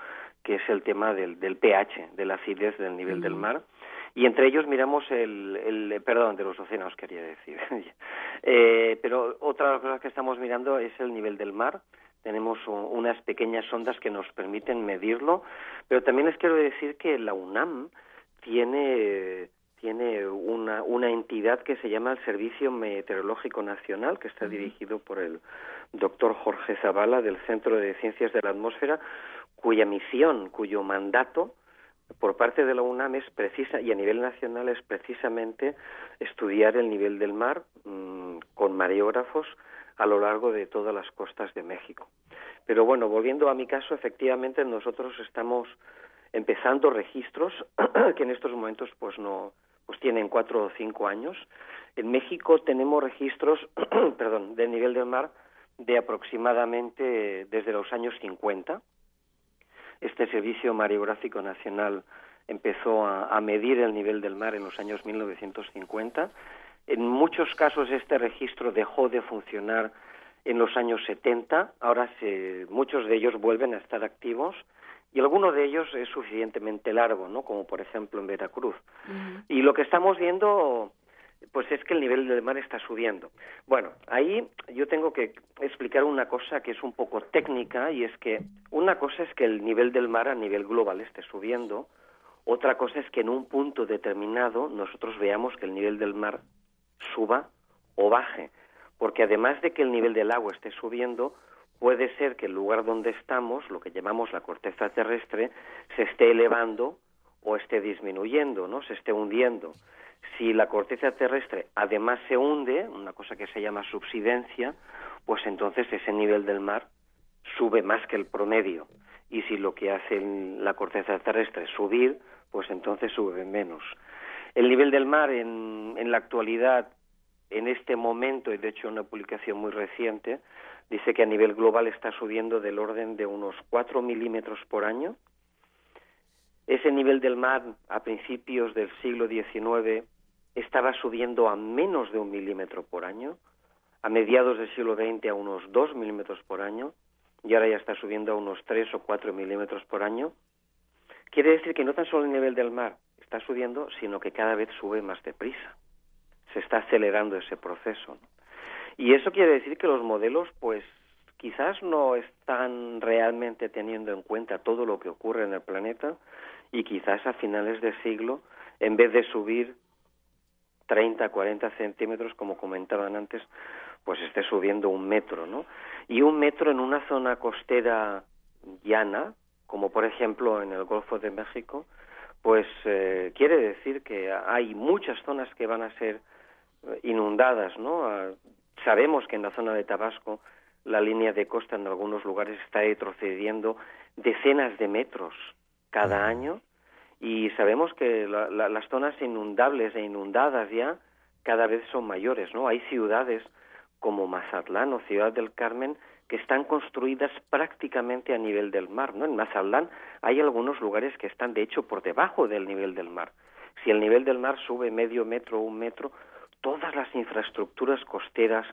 que es el tema del, del pH, de la acidez del nivel del mar. Y entre ellos miramos el, el perdón, de los océanos quería decir. (laughs) eh, pero otra de las cosas que estamos mirando es el nivel del mar. Tenemos unas pequeñas ondas que nos permiten medirlo, pero también les quiero decir que la UNAM tiene tiene una, una entidad que se llama el Servicio Meteorológico Nacional, que está dirigido por el doctor Jorge Zavala del Centro de Ciencias de la Atmósfera, cuya misión, cuyo mandato por parte de la UNAM es precisa y a nivel nacional es precisamente estudiar el nivel del mar mm, con mareógrafos a lo largo de todas las costas de México. Pero bueno, volviendo a mi caso, efectivamente nosotros estamos empezando registros (clears throat) que en estos momentos pues no pues tienen cuatro o cinco años. En México tenemos registros, (clears throat) perdón, del nivel del mar de aproximadamente desde los años 50. Este Servicio Mariográfico Nacional empezó a, medir el nivel del mar en los años 1950. En muchos casos este registro dejó de funcionar en los años 70. Ahora muchos de ellos vuelven a estar activos y alguno de ellos es suficientemente largo, ¿no? Como por ejemplo en Veracruz. Y lo que estamos viendo pues es que el nivel del mar está subiendo. Bueno, ahí yo tengo que explicar una cosa que es un poco técnica y es que una cosa es que el nivel del mar a nivel global esté subiendo, otra cosa es que en un punto determinado nosotros veamos que el nivel del mar suba o baje, porque además de que el nivel del agua esté subiendo, puede ser que el lugar donde estamos, lo que llamamos la corteza terrestre, se esté elevando o esté disminuyendo, ¿no? Se esté hundiendo. Si la corteza terrestre además se hunde, una cosa que se llama subsidencia, pues entonces ese nivel del mar sube más que el promedio. Y si lo que hace la corteza terrestre es subir, pues entonces sube menos. El nivel del mar en, en la actualidad, en este momento, y de hecho una publicación muy reciente, dice que a nivel global está subiendo del orden de unos 4 milímetros por año. Ese nivel del mar a principios del siglo XIX estaba subiendo a menos de un milímetro por año, a mediados del siglo XX a unos 2 milímetros por año, y ahora ya está subiendo a unos 3 o 4 milímetros por año. Quiere decir que no tan solo el nivel del mar está subiendo, sino que cada vez sube más deprisa. Se está acelerando ese proceso. Y eso quiere decir que los modelos, pues, quizás no están realmente teniendo en cuenta todo lo que ocurre en el planeta y quizás a finales de siglo, en vez de subir 30, 40 centímetros, como comentaban antes, pues esté subiendo un metro, ¿no? Y un metro en una zona costera llana, como por ejemplo en el Golfo de México, pues eh, quiere decir que hay muchas zonas que van a ser eh, inundadas, ¿no? Sabemos que en la zona de Tabasco la línea de costa en algunos lugares está retrocediendo decenas de metros cada año y sabemos que las zonas inundables e inundadas ya cada vez son mayores, ¿no? Hay ciudades como Mazatlán o Ciudad del Carmen que están construidas prácticamente a nivel del mar, ¿no? En Mazatlán hay algunos lugares que están de hecho por debajo del nivel del mar. Si el nivel del mar sube medio metro o un metro, todas las infraestructuras costeras,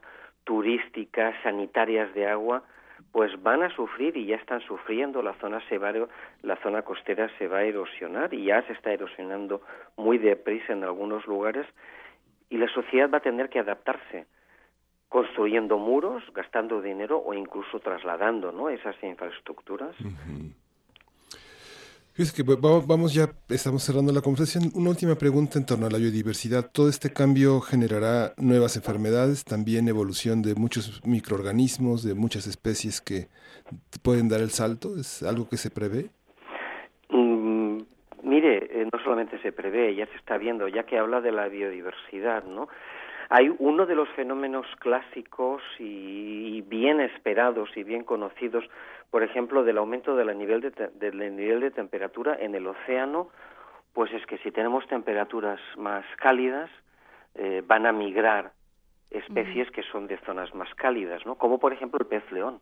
turísticas, sanitarias de agua, pues van a sufrir y ya están sufriendo la zona se la zona costera se va a erosionar y ya se está erosionando muy deprisa en algunos lugares y la sociedad va a tener que adaptarse construyendo muros, gastando dinero o incluso trasladando ¿no? esas infraestructuras. Vamos ya, estamos cerrando la conversación. Una última pregunta en torno a la biodiversidad. ¿Todo este cambio generará nuevas enfermedades, también evolución de muchos microorganismos, de muchas especies que pueden dar el salto? ¿Es algo que se prevé? Mm, mire, eh, no solamente se prevé, ya se está viendo, ya que habla de la biodiversidad, ¿no? Hay uno de los fenómenos clásicos y bien esperados y bien conocidos por ejemplo, del aumento del nivel de, del nivel de temperatura en el océano, pues es que si tenemos temperaturas más cálidas, eh, van a migrar especies que son de zonas más cálidas, ¿no? Como por ejemplo el pez león.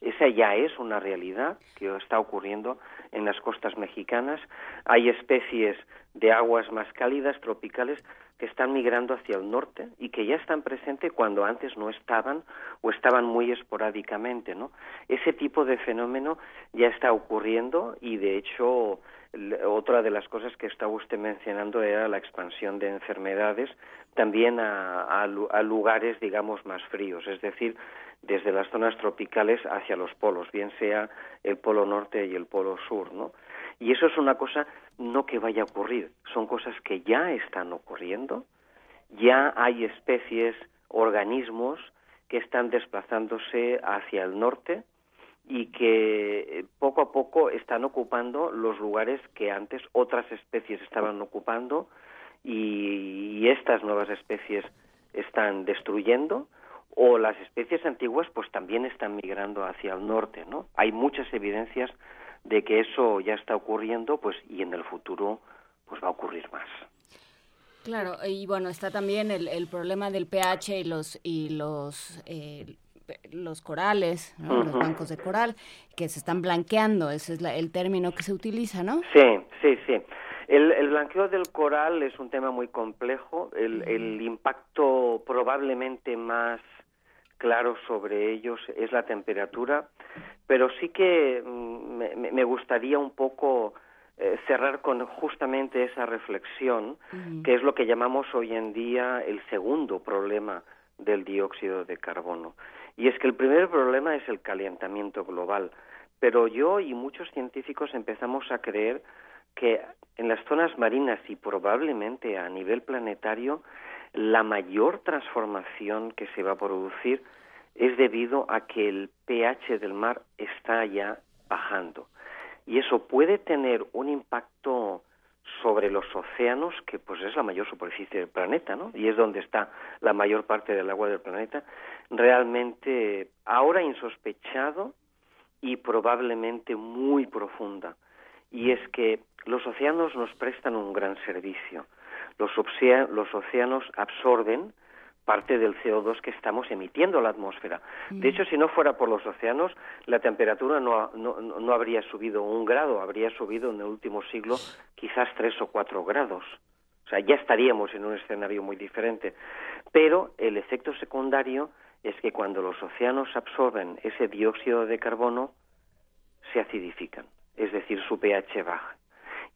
Esa ya es una realidad que está ocurriendo en las costas mexicanas. Hay especies de aguas más cálidas, tropicales, que están migrando hacia el norte y que ya están presentes cuando antes no estaban o estaban muy esporádicamente, ¿no? Ese tipo de fenómeno ya está ocurriendo y de hecho otra de las cosas que estaba usted mencionando era la expansión de enfermedades también a, a lugares digamos más fríos, es decir, desde las zonas tropicales hacia los polos, bien sea el polo norte y el polo sur, ¿no? Y eso es una cosa no que vaya a ocurrir, son cosas que ya están ocurriendo, ya hay especies, organismos que están desplazándose hacia el norte y que eh, poco a poco están ocupando los lugares que antes otras especies estaban ocupando y, estas nuevas especies están destruyendo o las especies antiguas pues también están migrando hacia el norte, ¿no? Hay muchas evidencias de que eso ya está ocurriendo, pues y en el futuro pues va a ocurrir más. Claro, y bueno, está también el, el problema del pH y los y los eh, los corales, los bancos de coral, que se están blanqueando, ese es el término que se utiliza, ¿no? Sí, sí, sí. El, blanqueo del coral es un tema muy complejo. El, impacto probablemente más claro sobre ellos es la temperatura, pero sí que mm, me, gustaría un poco eh, cerrar con justamente esa reflexión, que es lo que llamamos hoy en día el segundo problema del dióxido de carbono. Y es que el primer problema es el calentamiento global, pero yo y muchos científicos empezamos a creer que en las zonas marinas y probablemente a nivel planetario la mayor transformación que se va a producir es debido a que el pH del mar está ya bajando. Y eso puede tener un impacto sobre los océanos, que pues es la mayor superficie del planeta, ¿no? Y es donde está la mayor parte del agua del planeta, realmente ahora insospechado y probablemente muy profunda. Y es que los océanos nos prestan un gran servicio. Los, los océanos absorben parte del CO2 que estamos emitiendo a la atmósfera. De mm. hecho, si no fuera por los océanos, la temperatura no, no, no, habría subido un grado, habría subido en el último siglo quizás tres o cuatro grados. O sea, ya estaríamos en un escenario muy diferente. Pero el efecto secundario es que cuando los océanos absorben ese dióxido de carbono, se acidifican, es decir, su pH baja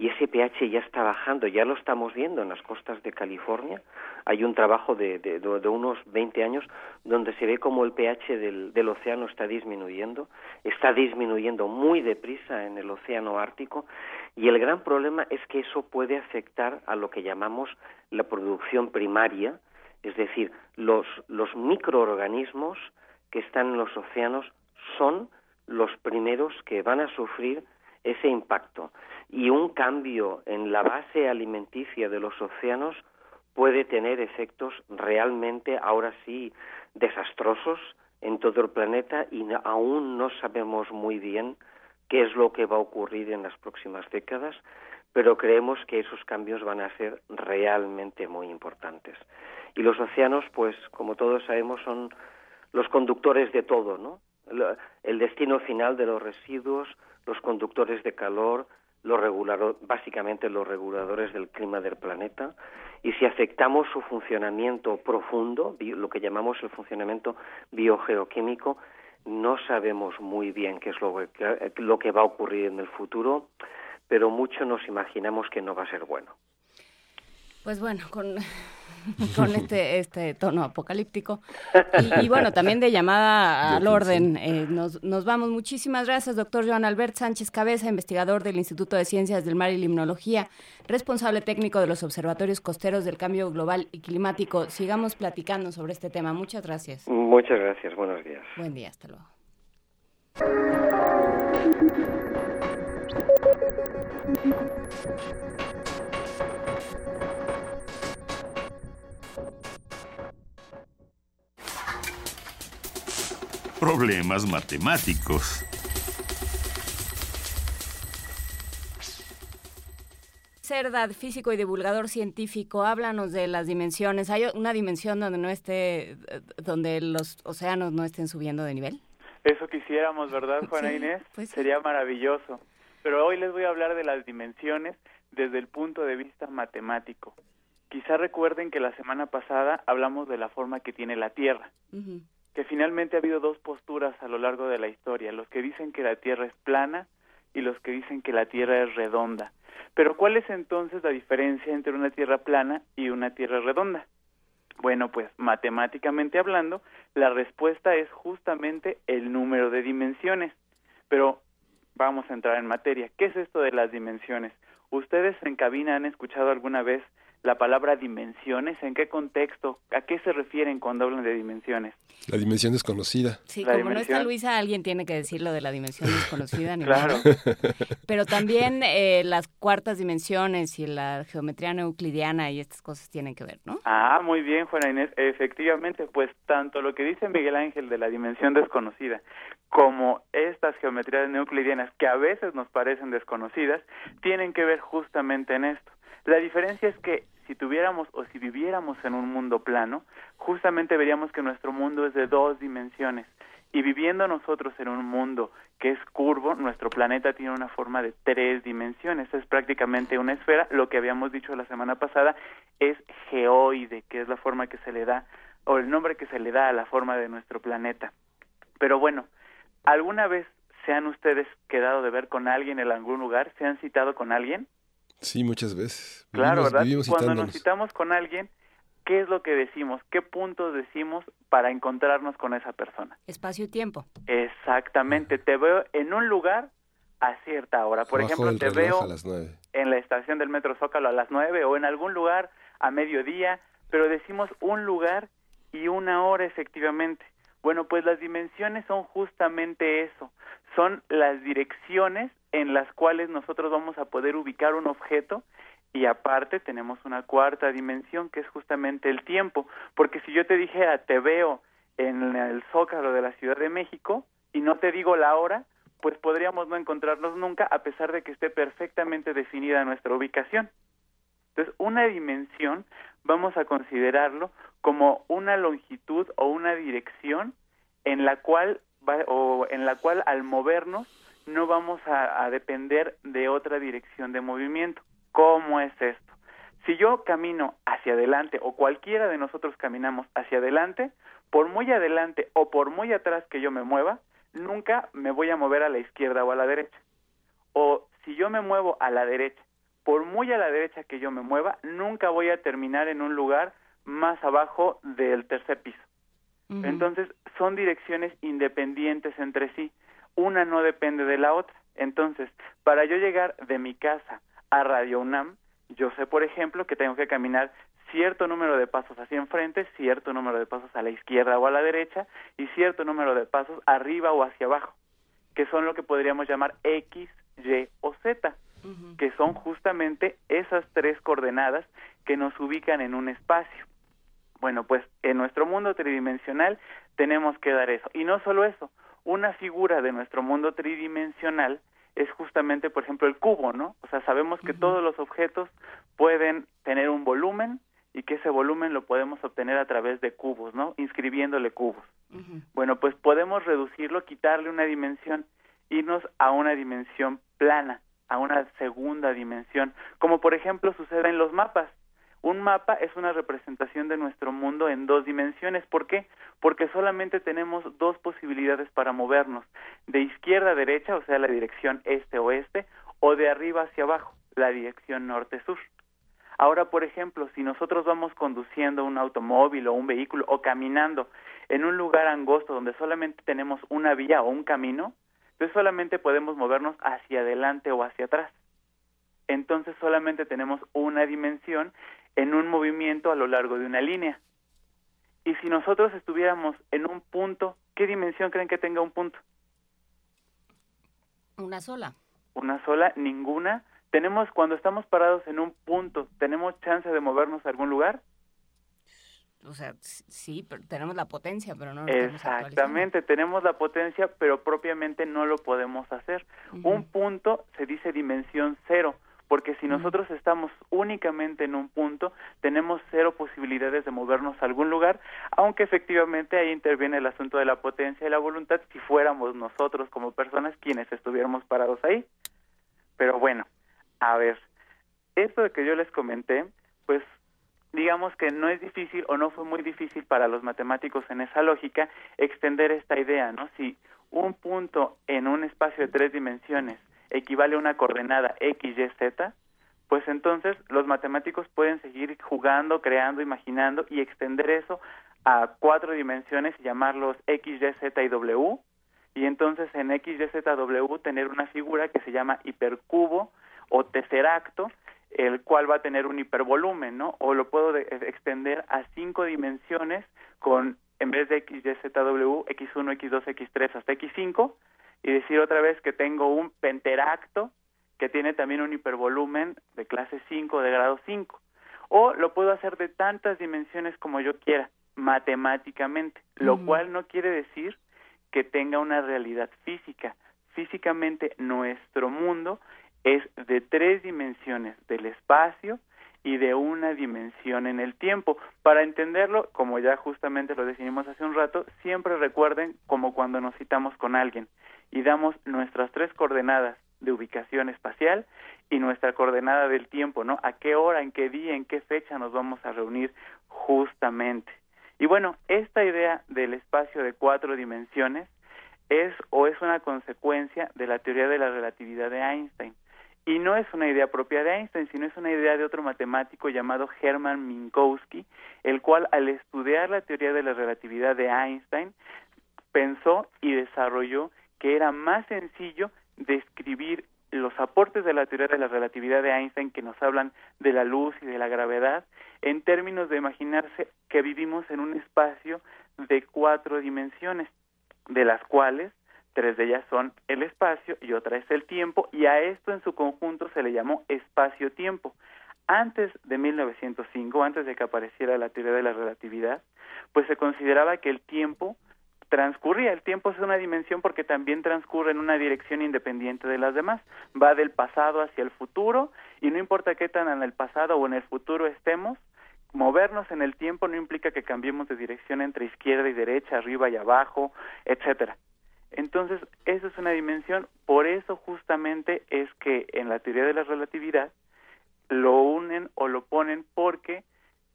y ese pH ya está bajando, ya lo estamos viendo en las costas de California. Hay un trabajo de, de, unos 20 años donde se ve como el pH del, del, océano está disminuyendo, está disminuyendo muy deprisa en el océano Ártico y el gran problema es que eso puede afectar a lo que llamamos la producción primaria, es decir, los, los microorganismos que están en los océanos son los primeros que van a sufrir ese impacto y un cambio en la base alimenticia de los océanos puede tener efectos realmente ahora sí desastrosos en todo el planeta y aún no sabemos muy bien qué es lo que va a ocurrir en las próximas décadas, pero creemos que esos cambios van a ser realmente muy importantes. Y los océanos, pues como todos sabemos, son los conductores de todo, ¿no? El destino final de los residuos, los conductores de calor, los básicamente los reguladores del clima del planeta, y si afectamos su funcionamiento profundo, lo que llamamos el funcionamiento biogeoquímico, no sabemos muy bien qué es lo que, lo que va a ocurrir en el futuro, pero mucho nos imaginamos que no va a ser bueno. Pues bueno, con (laughs) con este, este tono apocalíptico. Y, bueno, también de llamada al orden. Eh, nos, nos vamos. Muchísimas gracias, doctor Joan Albert Sánchez Cabeza, investigador del Instituto de Ciencias del Mar y Limnología, responsable técnico de los observatorios costeros del cambio global y climático. Sigamos platicando sobre este tema. Muchas gracias. Muchas gracias. Buenos días. Buen día. Hasta luego. Problemas matemáticos. Cerdad, físico y divulgador científico, háblanos de las dimensiones. ¿Hay una dimensión donde no esté, donde los océanos no estén subiendo de nivel? Eso quisiéramos, ¿verdad, Juana Inés? Pues Sería maravilloso. Pero hoy les voy a hablar de las dimensiones desde el punto de vista matemático. Quizá recuerden que la semana pasada hablamos de la forma que tiene la Tierra que finalmente ha habido dos posturas a lo largo de la historia, los que dicen que la Tierra es plana y los que dicen que la Tierra es redonda. Pero ¿cuál es entonces la diferencia entre una Tierra plana y una Tierra redonda? Bueno, pues matemáticamente hablando, la respuesta es justamente el número de dimensiones. Pero vamos a entrar en materia. ¿Qué es esto de las dimensiones? ¿Ustedes en cabina han escuchado alguna vez la palabra dimensiones? ¿En qué contexto? ¿A qué se refieren cuando hablan de dimensiones? La dimensión desconocida. Sí, como no está Luisa, alguien tiene que decir lo de la dimensión (laughs) desconocida. claro. Pero también eh, las cuartas dimensiones y la geometría euclidiana y estas cosas tienen que ver, ¿no? Ah, muy bien, Juana Inés. Efectivamente, pues tanto lo que dice Miguel Ángel de la dimensión desconocida como estas geometrías euclidianas que a veces nos parecen desconocidas, tienen que ver justamente en esto. La diferencia es que si tuviéramos o si viviéramos en un mundo plano, justamente veríamos que nuestro mundo es de dos dimensiones Y viviendo nosotros en un mundo que es curvo, nuestro planeta tiene una forma de tres dimensiones, es prácticamente una esfera, lo que habíamos dicho la semana pasada es geoide, que es la forma que se le da, o el nombre que se le da a la forma de nuestro planeta. Pero bueno, ¿alguna vez se han ustedes quedado de ver con alguien en algún lugar? ¿Se han citado con alguien? Sí, muchas veces. Claro, ¿verdad? Cuando nos citamos con alguien, ¿qué es lo que decimos? ¿Qué puntos decimos para encontrarnos con esa persona? Espacio y tiempo. Exactamente. Te veo en un lugar a cierta hora. Por ejemplo, te veo en la estación del Metro Zócalo a las nueve o en algún lugar a mediodía, pero decimos un lugar y una hora efectivamente. Bueno, pues las dimensiones son justamente eso, son las direcciones en las cuales nosotros vamos a poder ubicar un objeto y aparte tenemos una cuarta dimensión que es justamente el tiempo, porque si yo te dijera te veo en el zócalo de la Ciudad de México y no te digo la hora, pues podríamos no encontrarnos nunca a pesar de que esté perfectamente definida nuestra ubicación. Entonces, una dimensión vamos a considerarlo como una longitud o una dirección en la cual o en la cual al movernos no vamos a, a depender de otra dirección de movimiento. ¿Cómo es esto? Si yo camino hacia adelante o cualquiera de nosotros caminamos hacia adelante, por muy adelante o por muy atrás que yo me mueva, nunca me voy a mover a la izquierda o a la derecha. O si yo me muevo a la derecha, por muy a la derecha que yo me mueva, nunca voy a terminar en un lugar más abajo del tercer piso. Entonces, son direcciones independientes entre sí. Una no depende de la otra. Entonces, para yo llegar de mi casa a Radio UNAM, yo sé, por ejemplo, que tengo que caminar cierto número de pasos hacia enfrente, cierto número de pasos a la izquierda o a la derecha y cierto número de pasos arriba o hacia abajo, que son lo que podríamos llamar X, Y o Z, que son justamente esas tres coordenadas que nos ubican en un espacio. Bueno, pues en nuestro mundo tridimensional tenemos que dar eso. Y no solo eso, una figura de nuestro mundo tridimensional es justamente, por ejemplo, el cubo, ¿no? O sea, sabemos que todos los objetos pueden tener un volumen y que ese volumen lo podemos obtener a través de cubos, ¿no? Inscribiéndole cubos. Bueno, pues podemos reducirlo, quitarle una dimensión, irnos a una dimensión plana, a una segunda dimensión, como por ejemplo sucede en los mapas. Un mapa es una representación de nuestro mundo en dos dimensiones. ¿Por qué? Porque solamente tenemos dos posibilidades para movernos, de izquierda a derecha, o sea, la dirección este-oeste, o de arriba hacia abajo, la dirección norte-sur. Ahora, por ejemplo, si nosotros vamos conduciendo un automóvil o un vehículo o caminando en un lugar angosto donde solamente tenemos una vía o un camino, entonces solamente podemos movernos hacia adelante o hacia atrás. Entonces solamente tenemos una dimensión en un movimiento a lo largo de una línea. Y si nosotros estuviéramos en un punto, ¿qué dimensión creen que tenga un punto? Una sola. Una sola, ninguna. Tenemos, cuando estamos parados en un punto, ¿tenemos chance de movernos a algún lugar? O sea, sí, pero tenemos la potencia, pero no. Exactamente, tenemos la potencia, pero propiamente no lo podemos hacer. Un punto se dice dimensión cero porque si nosotros estamos únicamente en un punto, tenemos cero posibilidades de movernos a algún lugar, aunque efectivamente ahí interviene el asunto de la potencia y la voluntad si fuéramos nosotros como personas quienes estuviéramos parados ahí. Pero bueno, a ver, esto de que yo les comenté, pues digamos que no es difícil o no fue muy difícil para los matemáticos en esa lógica extender esta idea, ¿no? Si un punto en un espacio de tres dimensiones equivale a una coordenada x, y, z, pues entonces los matemáticos pueden seguir jugando, creando, imaginando y extender eso a cuatro dimensiones y llamarlos x, y, z y w. Y entonces en x, y, z, w tener una figura que se llama hipercubo o tesseracto, el cual va a tener un hipervolumen, ¿no? O lo puedo extender a cinco dimensiones con, en vez de x, y, z, w, x1, x2, x3 hasta x5, y decir otra vez que tengo un penteracto que tiene también un hipervolumen de clase 5 de grado 5 o lo puedo hacer de tantas dimensiones como yo quiera matemáticamente lo cual no quiere decir que tenga una realidad física. Físicamente nuestro mundo es de tres dimensiones del espacio y de una dimensión en el tiempo. Para entenderlo, como ya justamente lo definimos hace un rato, siempre recuerden como cuando nos citamos con alguien y damos nuestras tres coordenadas de ubicación espacial y nuestra coordenada del tiempo, ¿no? A qué hora, en qué día, en qué fecha nos vamos a reunir justamente. Y bueno, esta idea del espacio de cuatro dimensiones es o es una consecuencia de la teoría de la relatividad de Einstein. Y no es una idea propia de Einstein, sino es una idea de otro matemático llamado Hermann Minkowski, el cual al estudiar la teoría de la relatividad de Einstein pensó y desarrolló que era más sencillo describir los aportes de la teoría de la relatividad de Einstein que nos hablan de la luz y de la gravedad en términos de imaginarse que vivimos en un espacio de cuatro dimensiones, de las cuales tres de ellas son el espacio y otra es el tiempo, y a esto en su conjunto se le llamó espacio-tiempo. Antes de 1905, antes de que apareciera la teoría de la relatividad, pues se consideraba que el tiempo transcurría. El tiempo es una dimensión porque también transcurre en una dirección independiente de las demás. Va del pasado hacia el futuro y no importa qué tan en el pasado o en el futuro estemos, movernos en el tiempo no implica que cambiemos de dirección entre izquierda y derecha, arriba y abajo, etcétera. Entonces, eso es una dimensión, por eso justamente es que en la teoría de la relatividad lo unen o lo ponen porque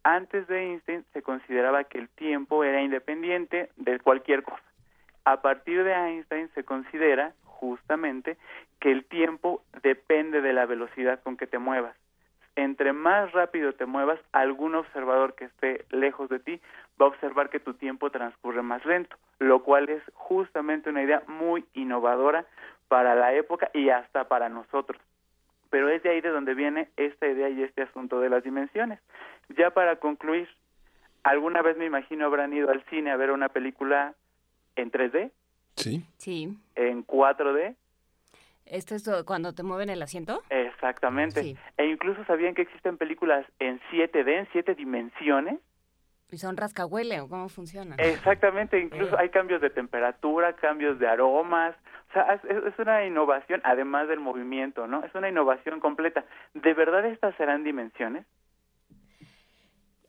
antes de Einstein se consideraba que el tiempo era independiente de cualquier cosa. A partir de Einstein se considera justamente que el tiempo depende de la velocidad con que te muevas. Entre más rápido te muevas, algún observador que esté lejos de ti va a observar que tu tiempo transcurre más lento, lo cual es justamente una idea muy innovadora para la época y hasta para nosotros. Pero es de ahí de donde viene esta idea y este asunto de las dimensiones. Ya para concluir, ¿alguna vez me imagino habrán ido al cine a ver una película en 3D? Sí. Sí. ¿En 4D? ¿Esto es cuando te mueven el asiento? Exactamente. E incluso sabían que existen películas en 7D, en 7 dimensiones. ¿Y son rascahuele o cómo funciona? Exactamente, incluso hay cambios de temperatura, cambios de aromas, o sea, es, es, una innovación, además del movimiento, ¿no? Es una innovación completa. ¿De verdad estas serán dimensiones?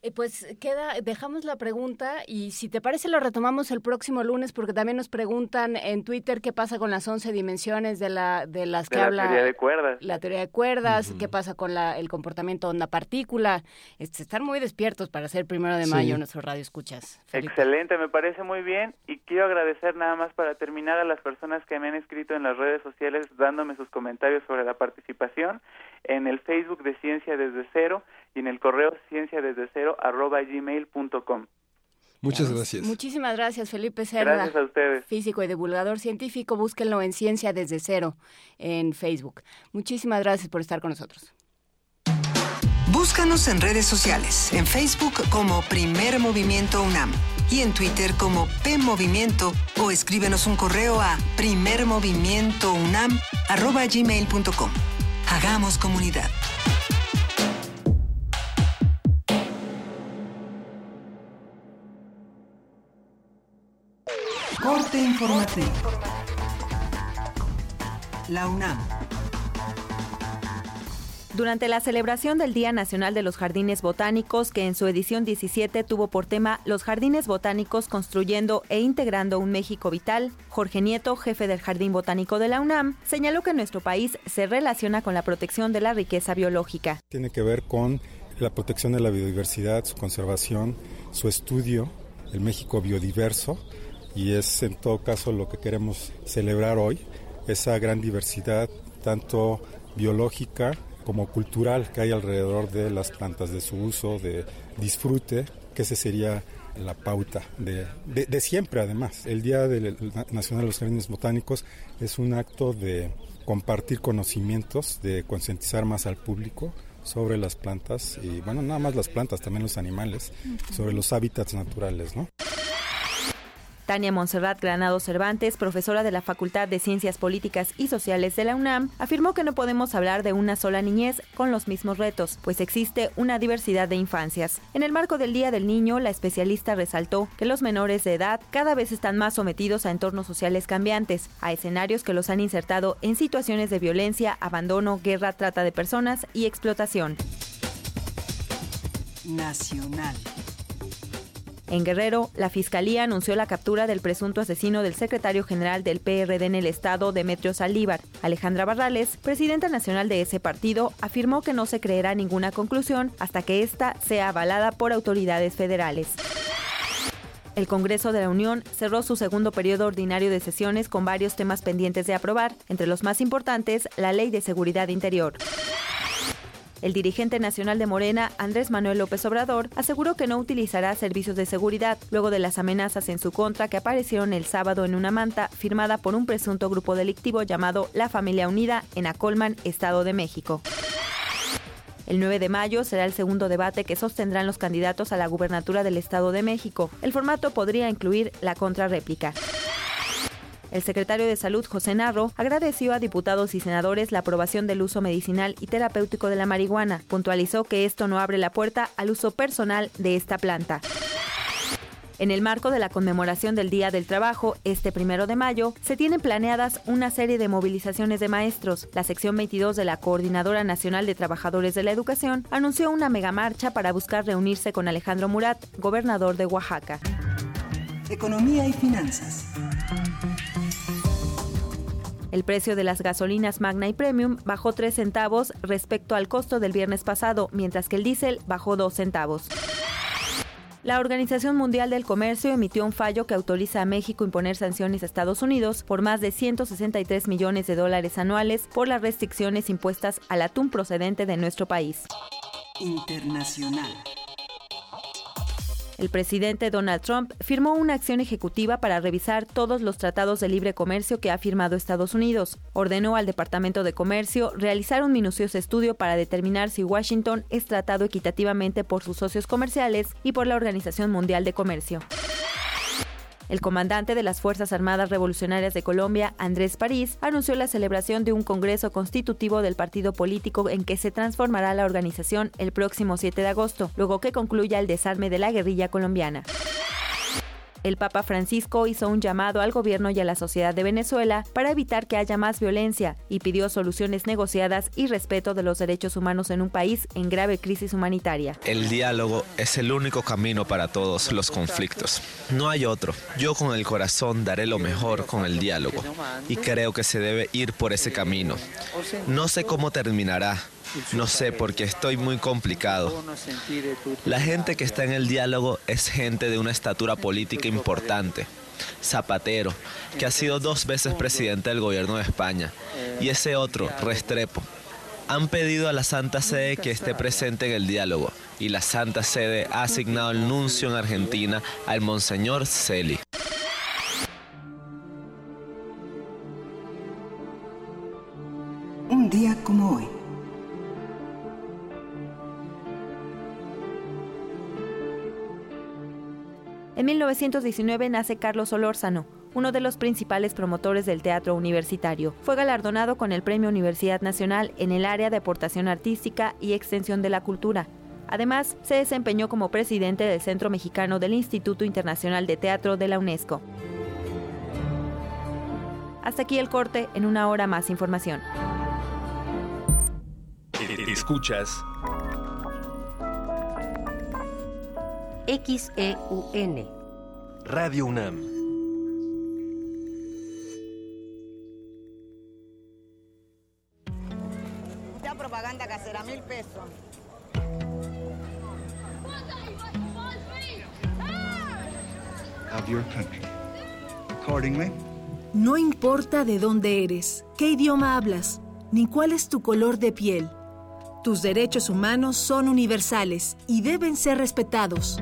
Eh, pues queda, dejamos la pregunta y si te parece lo retomamos el próximo lunes porque también nos preguntan en Twitter qué pasa con las 11 dimensiones de la de las que habla la teoría de cuerdas. La teoría de cuerdas, qué pasa con la, el comportamiento onda partícula. Este, están muy despiertos para ser primero de mayo nuestro radio escuchas. Excelente, me parece muy bien y quiero agradecer nada más para terminar a las personas que me han escrito en las redes sociales dándome sus comentarios sobre la participación en el Facebook de Ciencia desde cero y en el correo ciencia desde cero arroba gmail.com. Muchas gracias. Muchísimas gracias, Felipe Cerda. Gracias a ustedes. Físico y divulgador científico, búsquenlo en Ciencia desde cero en Facebook. Muchísimas gracias por estar con nosotros. Búscanos en redes sociales, en Facebook como Primer Movimiento UNAM y en Twitter como P Movimiento o escríbenos un correo a primermovimientounam@gmail.com. Hagamos comunidad. Corte informativo. La UNAM. Durante la celebración del Día Nacional de los Jardines Botánicos, que en su edición 17 tuvo por tema Los Jardines Botánicos construyendo e integrando un México vital, Jorge Nieto, jefe del Jardín Botánico de la UNAM, señaló que nuestro país se relaciona con la protección de la riqueza biológica. Tiene que ver con la protección de la biodiversidad, su conservación, su estudio, el México biodiverso y es en todo caso lo que queremos celebrar hoy, esa gran diversidad tanto biológica como cultural que hay alrededor de las plantas, de su uso, de disfrute, que ese sería la pauta de, de, siempre además. El Día Nacional de los Jardines Botánicos es un acto de compartir conocimientos, de concientizar más al público sobre las plantas y bueno, nada más las plantas, también los animales, sobre los hábitats naturales, ¿no? Tania Monserrat Granado Cervantes, profesora de la Facultad de Ciencias Políticas y Sociales de la UNAM, afirmó que no podemos hablar de una sola niñez con los mismos retos, pues existe una diversidad de infancias. En el marco del Día del Niño, la especialista resaltó que los menores de edad cada vez están más sometidos a entornos sociales cambiantes, a escenarios que los han insertado en situaciones de violencia, abandono, guerra, trata de personas y explotación. Internacional. En Guerrero, la Fiscalía anunció la captura del presunto asesino del secretario general del PRD en el estado, Demetrio Saldívar. Alejandra Barrales, presidenta nacional de ese partido, afirmó que no se creerá ninguna conclusión hasta que ésta sea avalada por autoridades federales. El Congreso de la Unión cerró su segundo periodo ordinario de sesiones con varios temas pendientes de aprobar, entre los más importantes, la Ley de Seguridad Interior. El dirigente nacional de Morena, Andrés Manuel López Obrador, aseguró que no utilizará servicios de seguridad luego de las amenazas en su contra que aparecieron el sábado en una manta firmada por un presunto grupo delictivo llamado La Familia Unida en Acolman, Estado de México. El 9 de mayo será el segundo debate que sostendrán los candidatos a la gubernatura del Estado de México. El formato podría incluir la contrarréplica. El secretario de Salud, José Narro, agradeció a diputados y senadores la aprobación del uso medicinal y terapéutico de la marihuana. Puntualizó que esto no abre la puerta al uso personal de esta planta. En el marco de la conmemoración del Día del Trabajo, este primero de mayo, se tienen planeadas una serie de movilizaciones de maestros. La sección 22 de la Coordinadora Nacional de Trabajadores de la Educación anunció una megamarcha para buscar reunirse con Alejandro Murat, gobernador de Oaxaca. Economía y finanzas. El precio de las gasolinas Magna y Premium bajó 3 centavos respecto al costo del viernes pasado, mientras que el diésel bajó 2 centavos. La Organización Mundial del Comercio emitió un fallo que autoriza a México imponer sanciones a Estados Unidos por más de 163 millones de dólares anuales por las restricciones impuestas al atún procedente de nuestro país. El presidente Donald Trump firmó una acción ejecutiva para revisar todos los tratados de libre comercio que ha firmado Estados Unidos. Ordenó al Departamento de Comercio realizar un minucioso estudio para determinar si Washington es tratado equitativamente por sus socios comerciales y por la Organización Mundial de Comercio. El comandante de las Fuerzas Armadas Revolucionarias de Colombia, Andrés París, anunció la celebración de un congreso constitutivo del partido político en que se transformará la organización el próximo 7 de agosto, luego que concluya el desarme de la guerrilla colombiana. El Papa Francisco hizo un llamado al gobierno y a la sociedad de Venezuela para evitar que haya más violencia y pidió soluciones negociadas y respeto de los derechos humanos en un país en grave crisis humanitaria. El diálogo es el único camino para todos los conflictos. No hay otro. Yo con el corazón daré lo mejor con el diálogo y creo que se debe ir por ese camino. No sé cómo terminará, no sé, porque estoy muy complicado. La gente que está en el diálogo es gente de una estatura política importante. Zapatero, que ha sido dos veces presidente del gobierno de España, y ese otro, Restrepo. Han pedido a la Santa Sede que esté presente en el diálogo, y la Santa Sede ha asignado el nuncio en Argentina al Monseñor Celi. 1919 nace Carlos Olórzano, uno de los principales promotores del teatro universitario. Fue galardonado con el Premio Universidad Nacional en el área de aportación artística y extensión de la cultura. Además, se desempeñó como presidente del Centro Mexicano del Instituto Internacional de Teatro de la UNESCO. Hasta aquí el corte, en una hora más información. Escuchas XEUN. Radio UNAM. Ya propaganda casera, mil pesos. Of your country. Accordingly. No importa de dónde eres, qué idioma hablas, ni cuál es tu color de piel. Tus derechos humanos son universales y deben ser respetados.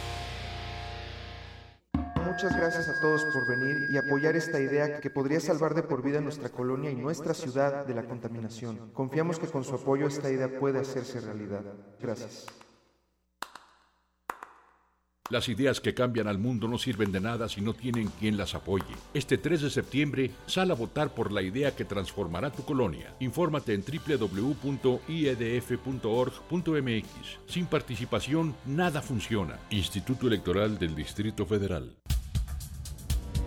Muchas gracias a todos por venir y apoyar esta idea que podría salvar de por vida nuestra colonia y nuestra ciudad de la contaminación. Confiamos que con su apoyo esta idea puede hacerse realidad. Gracias. Las ideas que cambian al mundo no sirven de nada si no tienen quien las apoye. Este 3 de septiembre, sal a votar por la idea que transformará tu colonia. Infórmate en www.iedf.org.mx. Sin participación, nada funciona. Instituto Electoral del Distrito Federal.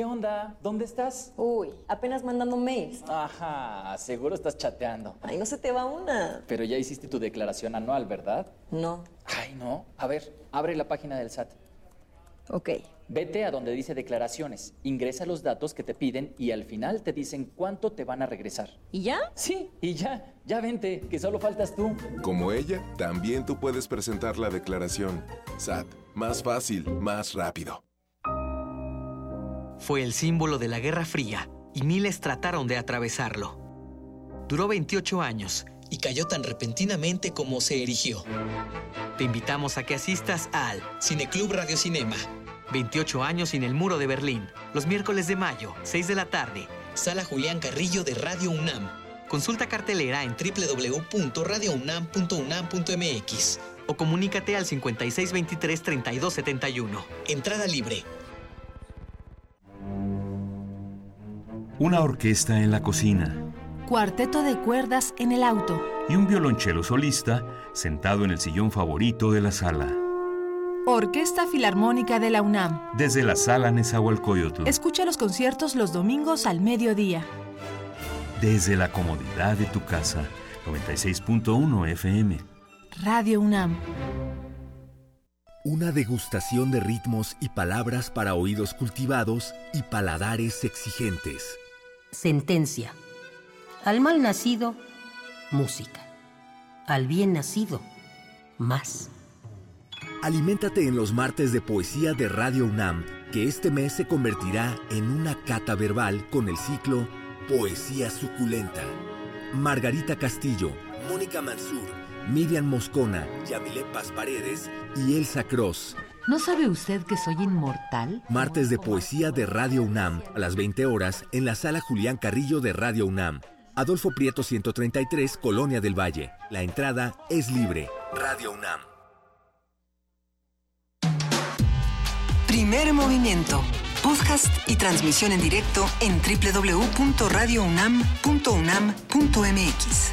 ¿Qué onda? ¿Dónde estás? Uy, apenas mandando mails. Ajá, seguro estás chateando. Ay, no se te va una. Pero ya hiciste tu declaración anual, ¿verdad? No. Ay, no. A ver, abre la página del SAT. Ok. Vete a donde dice declaraciones, ingresa los datos que te piden y al final te dicen cuánto te van a regresar. ¿Y ya? Sí, y ya. Ya vente, que solo faltas tú. Como ella, también tú puedes presentar la declaración. SAT, más fácil, más rápido. Fue el símbolo de la Guerra Fría y miles trataron de atravesarlo. Duró 28 años y cayó tan repentinamente como se erigió. Te invitamos a que asistas al Cineclub Radio Cinema. 28 años sin el muro de Berlín. Los miércoles de mayo, 6 de la tarde. Sala Julián Carrillo de Radio UNAM. Consulta cartelera en www.radiounam.unam.mx o comunícate al 5623-3271. Entrada libre. Una orquesta en la cocina. Cuarteto de cuerdas en el auto. Y un violonchelo solista sentado en el sillón favorito de la sala. Orquesta Filarmónica de la UNAM. Desde la sala Nezahualcóyotl. Escucha los conciertos los domingos al mediodía. Desde la comodidad de tu casa. 96.1 FM. Radio UNAM. Una degustación de ritmos y palabras para oídos cultivados y paladares exigentes. Sentencia. Al mal nacido, música. Al bien nacido, más. Aliméntate en los martes de poesía de Radio UNAM, que este mes se convertirá en una cata verbal con el ciclo Poesía Suculenta. Margarita Castillo, Mónica Mansur, Miriam Moscona, Yamile Paz Paredes y Elsa Cross. ¿No sabe usted que soy inmortal? Martes de poesía de Radio UNAM a las 20 horas en la sala Julián Carrillo de Radio UNAM. Adolfo Prieto 133, Colonia del Valle. La entrada es libre. Radio UNAM. Primer movimiento. Podcast y transmisión en directo en www.radiounam.unam.mx.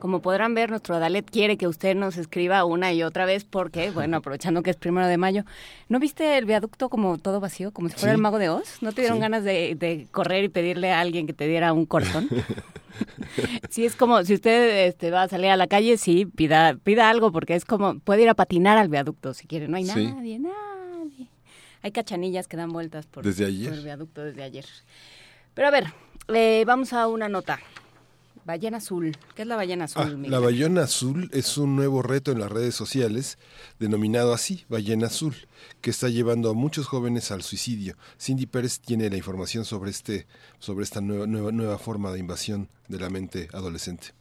Como podrán ver, nuestro Dalet quiere que usted nos escriba una y otra vez porque, bueno, aprovechando que es primero de mayo, ¿no viste el viaducto como todo vacío, como si fuera el mago de Oz? ¿No te dieron ganas de, correr y pedirle a alguien que te diera un cortón? (laughs) sí, es como, si usted este, va a salir a la calle, sí, pida, pida algo porque es como, puede ir a patinar al viaducto si quiere, no hay nadie, nadie. Hay cachanillas que dan vueltas por, ¿Desde ayer? el viaducto desde ayer. Pero a ver, eh, vamos a una nota. Ballena azul. ¿Qué es la ballena azul? Ah, la ballena azul es un nuevo reto en las redes sociales, denominado así, ballena azul, que está llevando a muchos jóvenes al suicidio. Cindy Pérez tiene la información sobre este, sobre esta nueva, nueva, nueva forma de invasión de la mente adolescente.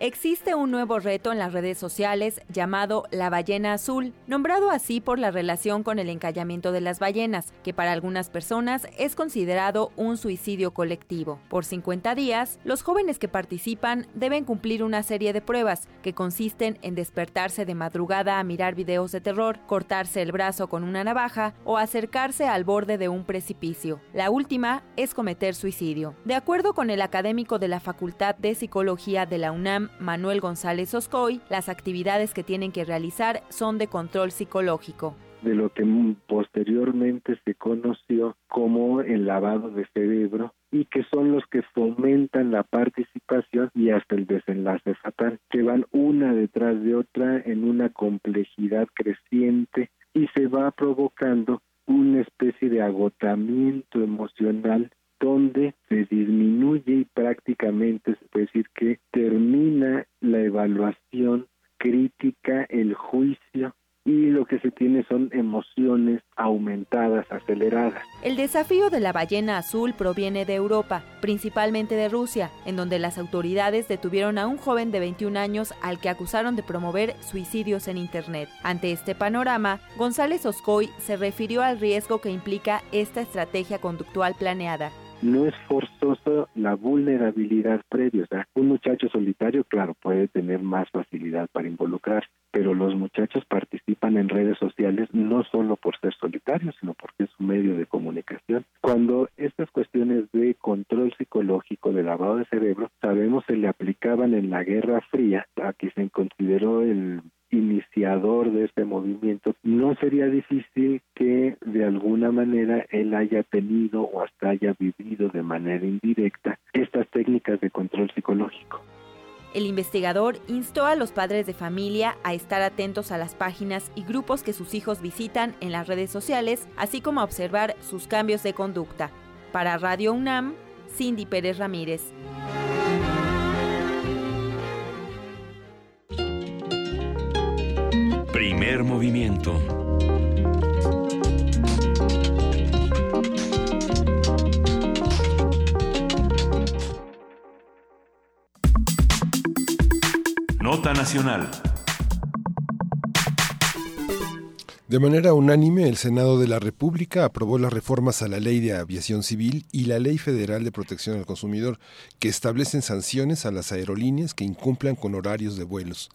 Existe un nuevo reto en las redes sociales llamado la ballena azul, nombrado así por la relación con el encallamiento de las ballenas, que para algunas personas es considerado un suicidio colectivo. Por 50 días, los jóvenes que participan deben cumplir una serie de pruebas que consisten en despertarse de madrugada a mirar videos de terror, cortarse el brazo con una navaja o acercarse al borde de un precipicio. La última es cometer suicidio. De acuerdo con el académico de la Facultad de Psicología de la UNAM, Manuel González Oscoy, las actividades que tienen que realizar son de control psicológico. De lo que posteriormente se conoció como el lavado de cerebro y que son los que fomentan la participación y hasta el desenlace fatal, que van una detrás de otra en una complejidad creciente y se va provocando una especie de agotamiento emocional donde se disminuye y prácticamente se puede decir que termina la evaluación crítica, el juicio y lo que se tiene son emociones aumentadas, aceleradas. El desafío de la ballena azul proviene de Europa, principalmente de Rusia, en donde las autoridades detuvieron a un joven de 21 años al que acusaron de promover suicidios en Internet. Ante este panorama, González Oscoy se refirió al riesgo que implica esta estrategia conductual planeada no es forzoso la vulnerabilidad previa. O sea, un muchacho solitario, claro, puede tener más facilidad para involucrar, pero los muchachos participan en redes sociales no solo por ser solitarios, sino porque es un medio de comunicación. Cuando estas cuestiones de control psicológico, de lavado de cerebro, sabemos se le aplicaban en la Guerra Fría, a que se consideró el iniciador de este movimiento, no sería difícil que de alguna manera él haya tenido o hasta haya vivido de manera indirecta estas técnicas de control psicológico. El investigador instó a los padres de familia a estar atentos a las páginas y grupos que sus hijos visitan en las redes sociales, así como a observar sus cambios de conducta. Para Radio UNAM, Cindy Pérez Ramírez. Primer movimiento. Nota Nacional. De manera unánime, el Senado de la República aprobó las reformas a la Ley de Aviación Civil y la Ley Federal de Protección al Consumidor, que establecen sanciones a las aerolíneas que incumplan con horarios de vuelos.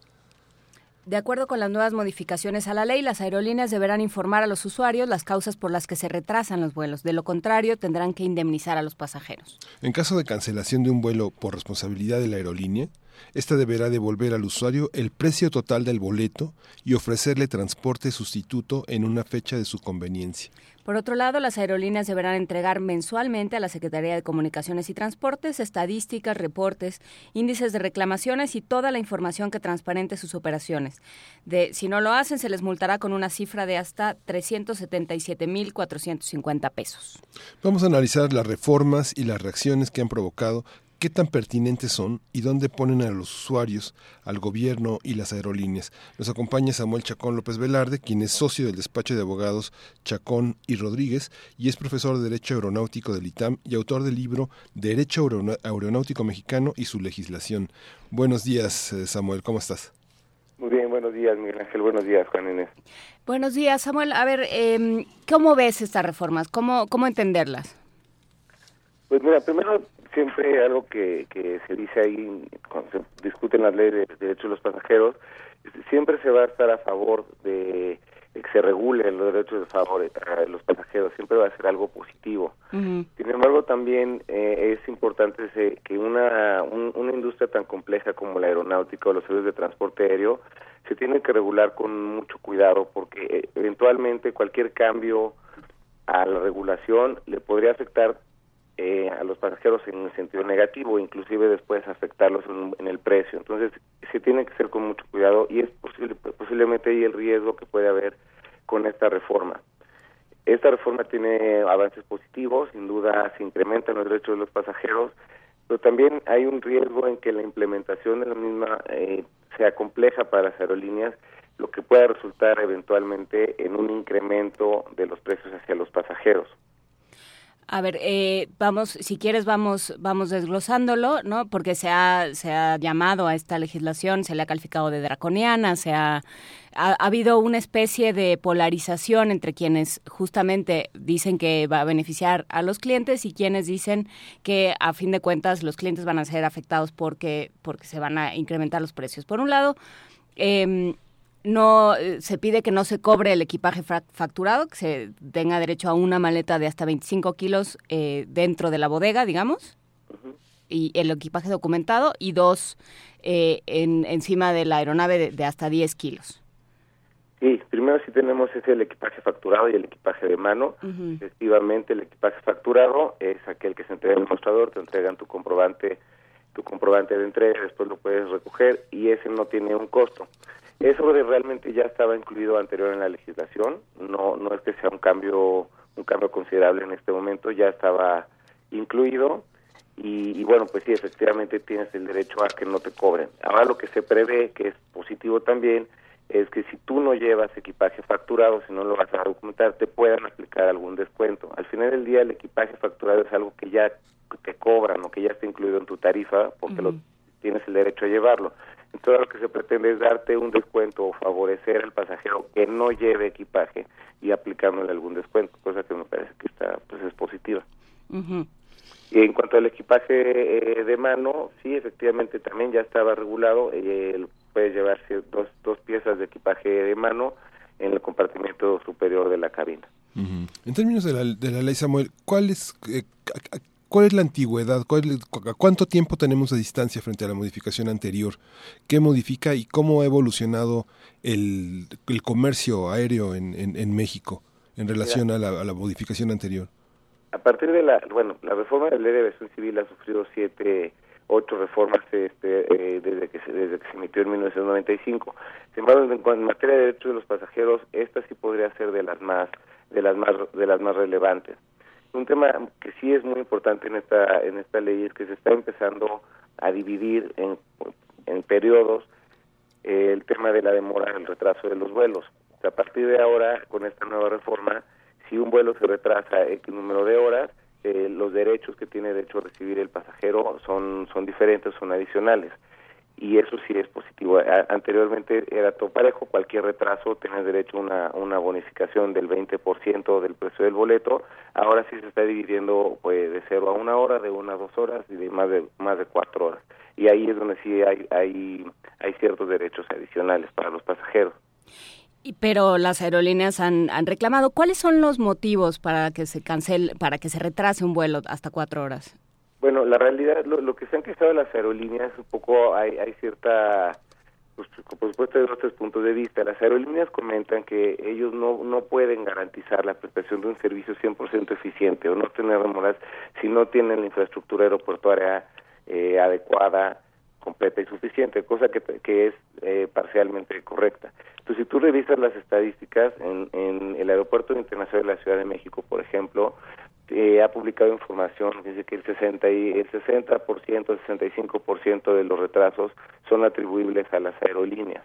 De acuerdo con las nuevas modificaciones a la ley, las aerolíneas deberán informar a los usuarios las causas por las que se retrasan los vuelos. De lo contrario, tendrán que indemnizar a los pasajeros. En caso de cancelación de un vuelo por responsabilidad de la aerolínea, esta deberá devolver al usuario el precio total del boleto y ofrecerle transporte sustituto en una fecha de su conveniencia. Por otro lado, las aerolíneas deberán entregar mensualmente a la Secretaría de Comunicaciones y Transportes estadísticas, reportes, índices de reclamaciones y toda la información que transparente sus operaciones. De, si no lo hacen, se les multará con una cifra de hasta 377.450 pesos. Vamos a analizar las reformas y las reacciones que han provocado qué tan pertinentes son y dónde ponen a los usuarios, al gobierno y las aerolíneas. Nos acompaña Samuel Chacón López Velarde, quien es socio del despacho de abogados Chacón y Rodríguez y es profesor de Derecho Aeronáutico del ITAM y autor del libro Derecho Aeronáutico Mexicano y su legislación. Buenos días, eh, Samuel, ¿cómo estás? Muy bien, buenos días, Miguel Ángel. Buenos días, Juan Inés. Buenos días, Samuel. A ver, eh, ¿cómo ves estas reformas? ¿Cómo, ¿Cómo entenderlas? Pues mira, primero siempre algo que, que se dice ahí cuando se discuten las leyes de derechos de los pasajeros, siempre se va a estar a favor de, que se regule los derechos de favor a los pasajeros, siempre va a ser algo positivo. Sin embargo, también eh, es importante que una, una industria tan compleja como la aeronáutica o los servicios de transporte aéreo se tiene que regular con mucho cuidado porque eh, eventualmente cualquier cambio a la regulación le podría afectar eh, a los pasajeros en un sentido negativo, inclusive después afectarlos en, el precio. Entonces, se tiene que ser con mucho cuidado y es posible, posiblemente ahí el riesgo que puede haber con esta reforma. Esta reforma tiene avances positivos, sin duda se incrementan los derechos de los pasajeros, pero también hay un riesgo en que la implementación de la misma eh, sea compleja para las aerolíneas, lo que pueda resultar eventualmente en un incremento de los precios hacia los pasajeros. A ver, eh, vamos, si quieres vamos, vamos desglosándolo, ¿no? Porque se ha, se ha llamado a esta legislación, se le ha calificado de draconiana, se ha, ha, habido una especie de polarización entre quienes justamente dicen que va a beneficiar a los clientes y quienes dicen que a fin de cuentas los clientes van a ser afectados porque, porque se van a incrementar los precios. Por un lado, eh, no eh, se pide que no se cobre el equipaje facturado, que se tenga derecho a una maleta de hasta 25 kilos eh, dentro de la bodega, digamos, y el equipaje documentado, y dos eh, en, encima de la aeronave de, hasta 10 kilos. Sí, primero sí tenemos ese el equipaje facturado y el equipaje de mano. Efectivamente, el equipaje facturado es aquel que se entrega en el mostrador, te entregan tu comprobante, tu comprobante de entrega, después lo puedes recoger y ese no tiene un costo. Eso realmente ya estaba incluido anterior en la legislación, no no es que sea un cambio un cambio considerable en este momento, ya estaba incluido y, bueno, pues sí, efectivamente tienes el derecho a que no te cobren. Ahora lo que se prevé, que es positivo también, es que si tú no llevas equipaje facturado, si no lo vas a documentar, te puedan aplicar algún descuento. Al final del día el equipaje facturado es algo que ya te cobran o que ya está incluido en tu tarifa porque lo tienes el derecho a llevarlo. Entonces lo que se pretende es darte un descuento o favorecer al pasajero que no lleve equipaje y aplicándole algún descuento, cosa que me parece que está pues es positiva. Y en cuanto al equipaje eh, de mano, sí, efectivamente también ya estaba regulado, eh, puedes llevarse dos, dos piezas de equipaje de mano en el compartimento superior de la cabina. En términos de la, de la ley Samuel, ¿cuál es, eh, ¿Cuál es la antigüedad? ¿Cuánto tiempo tenemos de distancia frente a la modificación anterior? ¿Qué modifica y cómo ha evolucionado el, comercio aéreo en, en, México en relación a la, modificación anterior? A partir de la, bueno, la reforma de la ley de aviación civil ha sufrido siete, ocho reformas este, eh, desde, que se, desde que se emitió en 1995. Sin embargo, en, materia de derechos de los pasajeros, esta sí podría ser de las más, de las más, de las más relevantes un tema que sí es muy importante en esta en esta ley es que se está empezando a dividir en, en periodos eh, el tema de la demora, el retraso de los vuelos. a partir de ahora, con esta nueva reforma, si un vuelo se retrasa X número de horas, eh, los derechos que tiene derecho a recibir el pasajero son son diferentes, son adicionales y eso sí es positivo. anteriormente era todo parejo, cualquier retraso tenía derecho a una, bonificación del 20% del precio del boleto, ahora sí se está dividiendo pues, de cero a una hora, de una a dos horas y de más de más de cuatro horas. Y ahí es donde sí hay, hay, hay ciertos derechos adicionales para los pasajeros. Pero las aerolíneas han, han reclamado. ¿Cuáles son los motivos para que se cancele, para que se retrase un vuelo hasta cuatro horas? Bueno, la realidad, lo, que se han quejado las aerolíneas, un poco hay, hay cierta, pues, por supuesto, de otros puntos de vista. Las aerolíneas comentan que ellos no, no pueden garantizar la prestación de un servicio 100% eficiente o no tener demoras si no tienen la infraestructura aeroportuaria eh, adecuada, completa y suficiente, cosa que, que es eh, parcialmente correcta. Entonces, si tú revisas las estadísticas en, en el Aeropuerto Internacional de la Ciudad de México, por ejemplo, eh, ha publicado información dice que el 60 y el 60%, 65% de los retrasos son atribuibles a las aerolíneas.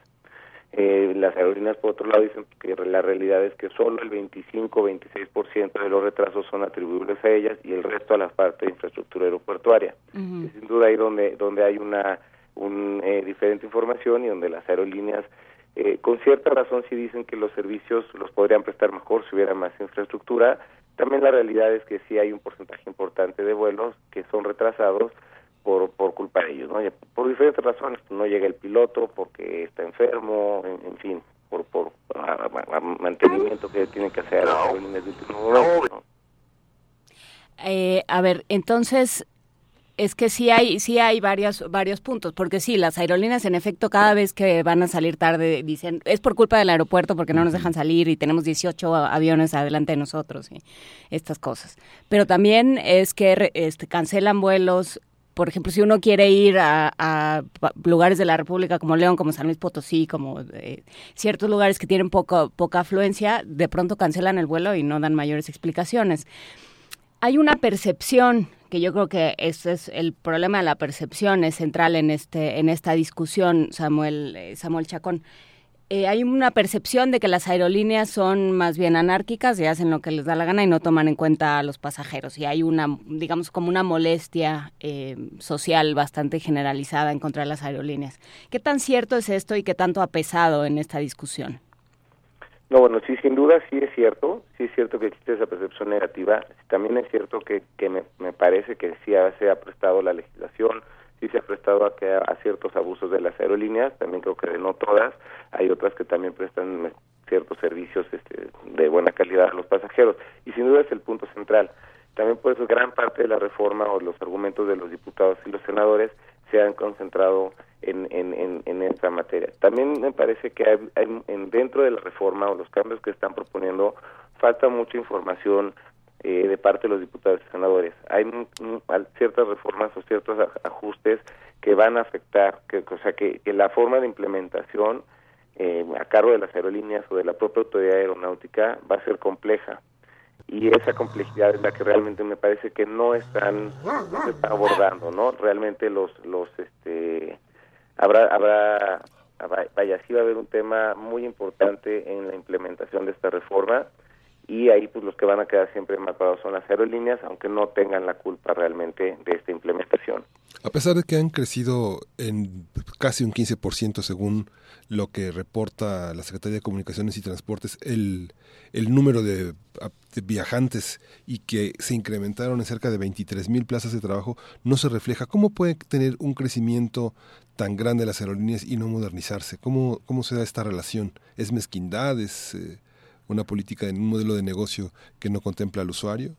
Eh, las aerolíneas, por otro lado, dicen que la realidad es que solo el 25-26% de los retrasos son atribuibles a ellas y el resto a la parte de infraestructura aeroportuaria. sin duda ahí donde, donde hay una un, eh, diferente información y donde las aerolíneas eh, con cierta razón sí dicen que los servicios los podrían prestar mejor si hubiera más infraestructura, también la realidad es que sí hay un porcentaje importante de vuelos que son retrasados por, por culpa de ellos, ¿no? Por diferentes razones, no llega el piloto porque está enfermo, en, fin, por, por mantenimiento que tienen que hacer en último momento, eh, a ver, entonces es que sí hay, sí hay varios, varios puntos, porque sí, las aerolíneas en efecto cada vez que van a salir tarde dicen, es por culpa del aeropuerto porque no nos dejan salir y tenemos 18 aviones adelante de nosotros y estas cosas. Pero también es que este, cancelan vuelos por ejemplo, si uno quiere ir a, lugares de la República como León, como San Luis Potosí, como eh, ciertos lugares que tienen poco, poca afluencia, de pronto cancelan el vuelo y no dan mayores explicaciones. Hay una percepción que yo creo que ese es el problema de la percepción es central en este en esta discusión Samuel eh, Samuel Chacón eh, hay una percepción de que las aerolíneas son más bien anárquicas y hacen lo que les da la gana y no toman en cuenta a los pasajeros. Y hay una, digamos, como una molestia eh, social bastante generalizada en contra de las aerolíneas. ¿Qué tan cierto es esto y qué tanto ha pesado en esta discusión? No, bueno, sí, sin duda sí es cierto, sí es cierto que existe esa percepción negativa. También es cierto que, que me, me parece que sí se ha prestado la legislación, sí se ha prestado a, que a ciertos abusos de las aerolíneas, también creo que no todas, hay otras que también prestan ciertos servicios este, de buena calidad a los pasajeros y sin duda es el punto central. También por eso gran parte de la reforma o los argumentos de los diputados y los senadores se han concentrado en, en, en, esta materia. También me parece que hay, en, dentro de la reforma o los cambios que están proponiendo falta mucha información eh, de parte de los diputados y senadores. Hay ciertas reformas o ciertos ajustes que van a afectar, que, o sea, que, la forma de implementación eh, a cargo de las aerolíneas o de la propia autoridad aeronáutica va a ser compleja. Y esa complejidad es la que realmente me parece que no están, abordando, ¿no? Realmente los, los, este, habrá, habrá, vaya, sí va a haber un tema muy importante en la implementación de esta reforma y ahí pues los que van a quedar siempre parados son las aerolíneas, aunque no tengan la culpa realmente de esta implementación. A pesar de que han crecido en casi un 15% según lo que reporta la Secretaría de Comunicaciones y Transportes, el, el número de, de, viajantes y que se incrementaron en cerca de 23 mil plazas de trabajo, no se refleja. ¿Cómo puede tener un crecimiento tan grande las aerolíneas y no modernizarse? ¿Cómo, cómo se da esta relación? ¿Es mezquindad? ¿Es...? Eh, una política en un modelo de negocio que no contempla al usuario?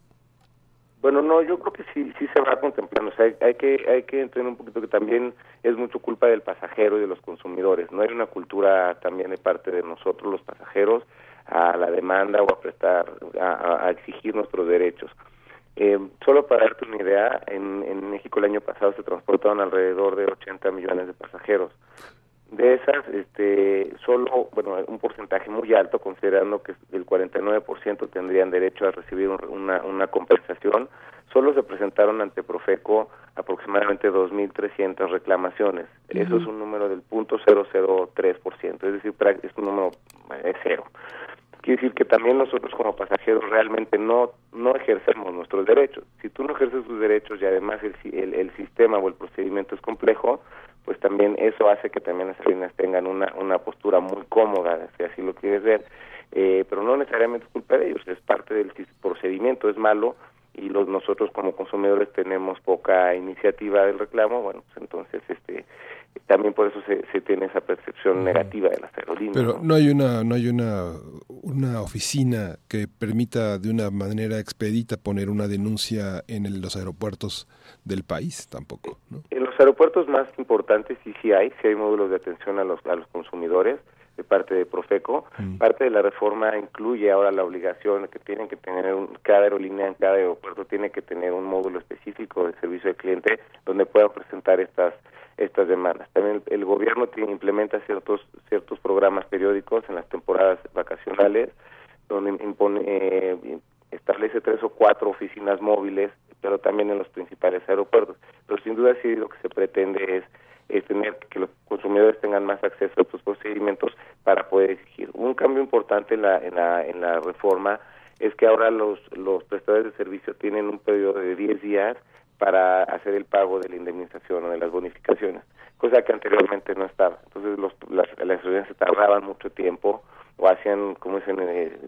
Bueno, no, yo creo que sí, sí se va contemplando. O sea, hay, que, hay que entender un poquito que también es mucho culpa del pasajero y de los consumidores. No hay una cultura también de parte de nosotros, los pasajeros, a la demanda o a prestar, a, exigir nuestros derechos. Eh, solo para darte una idea, en, en México el año pasado se transportaron alrededor de 80 millones de pasajeros. De esas, este, solo, bueno, un porcentaje muy alto, considerando que el 49% tendrían derecho a recibir una, una compensación, solo se presentaron ante Profeco aproximadamente 2.300 reclamaciones. Eso es un número del punto .003%, es decir, es un número es cero. Quiere decir que también nosotros como pasajeros realmente no no ejercemos nuestros derechos. Si tú no ejerces tus derechos y además el, el, el sistema o el procedimiento es complejo, pues también eso hace que también las aerolíneas tengan una, una postura muy cómoda, si así lo quieres ver, eh, pero no necesariamente es culpa de ellos, es parte del procedimiento, es malo y los nosotros como consumidores tenemos poca iniciativa del reclamo, bueno, pues entonces este también por eso se, se tiene esa percepción negativa de las aerolíneas. Pero no, hay una no hay una una oficina que permita de una manera expedita poner una denuncia en los aeropuertos del país tampoco, ¿no? En los aeropuertos más importantes sí sí hay, sí hay módulos de atención a los a los consumidores de parte de Profeco. Mm. Parte de la reforma incluye ahora la obligación que tienen que tener un, cada aerolínea en cada aeropuerto tiene que tener un módulo específico de servicio al cliente donde puedan presentar estas estas demandas. También el, gobierno tiene, implementa ciertos ciertos programas periódicos en las temporadas vacacionales donde impone eh, establece tres o cuatro oficinas móviles, pero también en los principales aeropuertos. Pero sin duda sí lo que se pretende es es tener que los consumidores tengan más acceso a estos procedimientos para poder exigir. Un cambio importante en la, en la, en la reforma es que ahora los, los prestadores de servicio tienen un periodo de 10 días para hacer el pago de la indemnización o de las bonificaciones, cosa que anteriormente no estaba. Entonces los, las, las se tardaban mucho tiempo o hacían, como dicen, eh,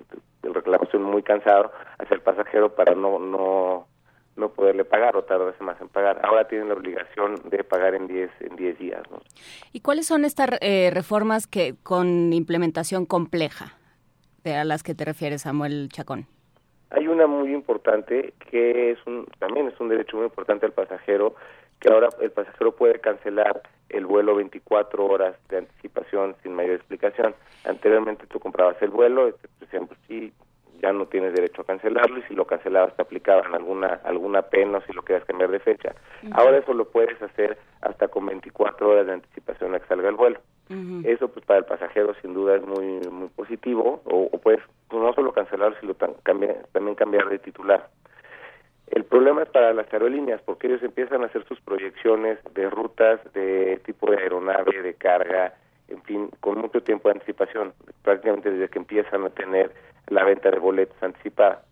el reclamación muy cansado hacia el pasajero para no, no no poderle pagar o tardarse más en pagar. Ahora tienen la obligación de pagar en 10 en diez días. ¿Y cuáles son estas eh, reformas que con implementación compleja de a las que te refieres, Samuel Chacón? Hay una muy importante que es un también es un derecho muy importante al pasajero que ahora el pasajero puede cancelar el vuelo 24 horas de anticipación sin mayor explicación. Anteriormente tú comprabas el vuelo, este, por ejemplo, sí, ya no tienes derecho a cancelarlo y si lo cancelabas te aplicaban alguna alguna pena o si lo querías cambiar de fecha. Ahora eso lo puedes hacer hasta con 24 horas de anticipación a que salga el vuelo. Eso pues para el pasajero sin duda es muy muy positivo o, puedes pues, no solo cancelarlo sino también cambiar de titular. El problema es para las aerolíneas porque ellos empiezan a hacer sus proyecciones de rutas de tipo de aeronave, de carga, en fin, con mucho tiempo de anticipación, prácticamente desde que empiezan a tener la venta de boletos anticipada.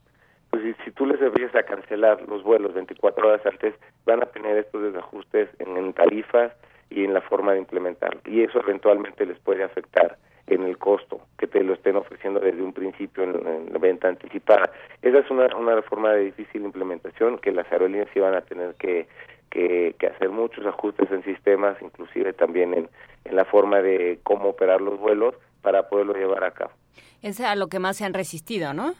Pues si, si tú les empiezas a cancelar los vuelos 24 horas antes, van a tener estos desajustes en, tarifas y en la forma de implementarlo. Y eso eventualmente les puede afectar en el costo que te lo estén ofreciendo desde un principio en, la venta anticipada. Esa es una, una forma de difícil implementación que las aerolíneas sí van a tener que, que, que hacer muchos ajustes en sistemas, inclusive también en, en la forma de cómo operar los vuelos para poderlo llevar a cabo. Es a lo que más se han resistido, ¿no?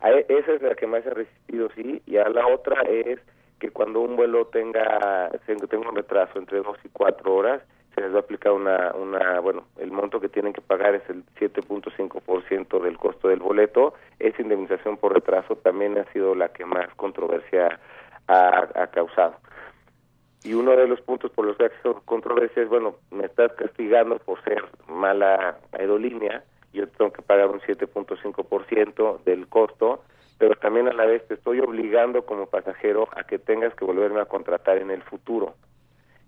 A e- esa es la que más se ha resistido, sí, y a la otra es que cuando un vuelo tenga, tenga un retraso entre dos y cuatro horas, se les va a aplicar una, una bueno, el monto que tienen que pagar es el 7.5% del costo del boleto. Esa indemnización por retraso también ha sido la que más controversia ha, ha causado. Y uno de los puntos por los que ha sido controversia es, bueno, me estás castigando por ser mala aerolínea, yo tengo que pagar un 7.5% del costo, pero también a la vez te estoy obligando como pasajero a que tengas que volverme a contratar en el futuro.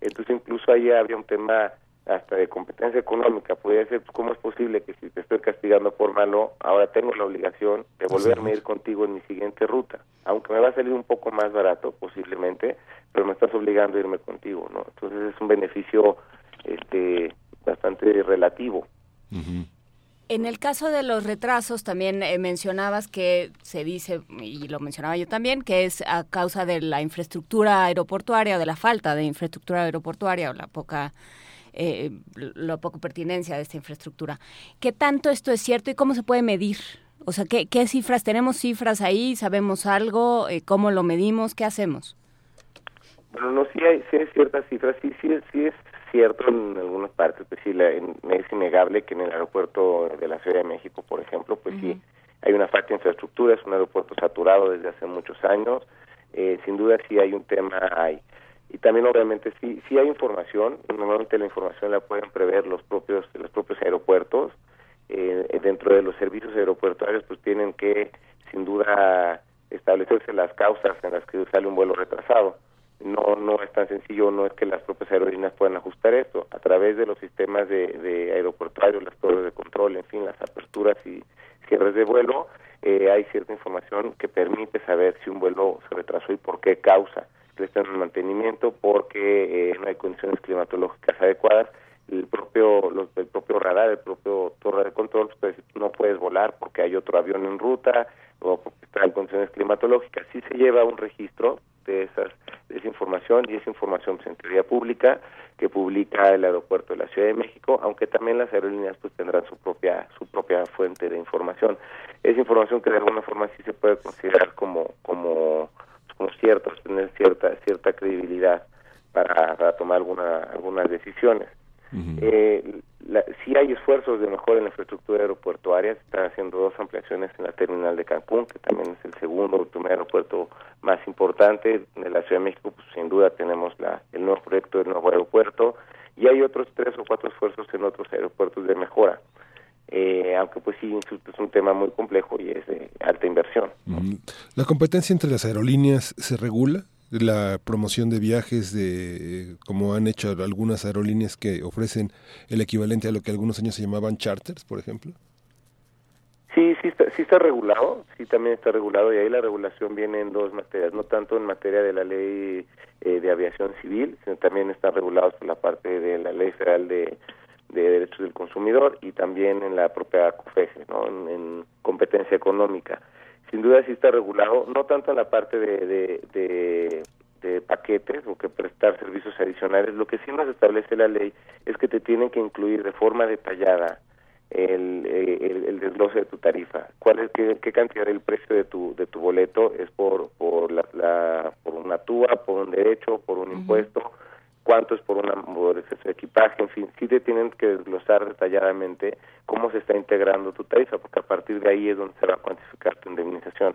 Entonces incluso ahí había un tema hasta de competencia económica, podría ser cómo es posible que si te estoy castigando por malo, ahora tengo la obligación de volverme a ir contigo en mi siguiente ruta, aunque me va a salir un poco más barato posiblemente, pero me estás obligando a irme contigo, ¿no? Entonces es un beneficio este bastante relativo. En el caso de los retrasos, también eh, mencionabas que se dice, y lo mencionaba yo también, que es a causa de la infraestructura aeroportuaria o de la falta de infraestructura aeroportuaria o la poca, eh, la poca pertinencia de esta infraestructura. ¿Qué tanto esto es cierto y cómo se puede medir? O sea, ¿qué, qué cifras? ¿Tenemos cifras ahí? ¿Sabemos algo? Eh, ¿Cómo lo medimos? ¿Qué hacemos? Bueno, no, sí hay, sí hay ciertas cifras, sí, sí, sí es cierto en algunas partes, pues sí, la, en, es innegable que en el aeropuerto de la Ciudad de México, por ejemplo, pues sí, hay una falta de infraestructura, es un aeropuerto saturado desde hace muchos años, eh, sin duda sí hay un tema ahí. Y también obviamente sí, sí hay información, normalmente la información la pueden prever los propios, los propios aeropuertos, eh, dentro de los servicios aeroportuarios pues tienen que sin duda establecerse las causas en las que sale un vuelo retrasado no no es tan sencillo, no es que las propias aerolíneas puedan ajustar esto. A través de los sistemas de, de aeroportuarios, las torres de control, en fin, las aperturas y cierres de vuelo, eh, hay cierta información que permite saber si un vuelo se retrasó y por qué causa. En mantenimiento porque eh, no hay condiciones climatológicas adecuadas. El propio, los, el propio radar, el propio torre de control, pues no puedes volar porque hay otro avión en ruta o porque está en condiciones climatológicas. Sí se lleva un registro de esas de esa información y esa información pues, en pública que publica el aeropuerto de la Ciudad de México, aunque también las aerolíneas pues tendrán su propia su propia fuente de información. Esa información que de alguna forma sí se puede considerar como como como cierta, tener cierta cierta credibilidad para, para tomar alguna algunas decisiones. Eh, la, sí hay esfuerzos de mejora en la infraestructura aeroportuaria, se están haciendo dos ampliaciones en la terminal de Cancún, que también es el segundo o primer aeropuerto más importante de la Ciudad de México, pues sin duda tenemos la, el nuevo proyecto del nuevo aeropuerto, y hay otros tres o cuatro esfuerzos en otros aeropuertos de mejora. Eh, aunque pues sí es un tema muy complejo y es de alta inversión. ¿La competencia entre las aerolíneas se regula? la promoción de viajes de como han hecho algunas aerolíneas que ofrecen el equivalente a lo que algunos años se llamaban charters, por ejemplo? Sí, sí está, sí está regulado, sí también está regulado y ahí la regulación viene en dos materias, no tanto en materia de la ley eh, de aviación civil, sino también están regulados por la parte de la ley federal de, de derechos del consumidor y también en la propia COFESE, ¿no? en, en competencia económica. Sin duda sí está regulado, no tanto en la parte de, de, de, de, paquetes o que prestar servicios adicionales, lo que sí nos establece la ley es que te tienen que incluir de forma detallada el, el, el desglose de tu tarifa, cuál es qué, qué, cantidad del precio de tu de tu boleto es por por la, la por una tuba, por un derecho, por un uh -huh. impuesto, cuánto es por una ese equipaje, en fin, sí te tienen que desglosar detalladamente cómo se está integrando tu tarifa, porque a partir de ahí es donde se va a cuantificar tu indemnización.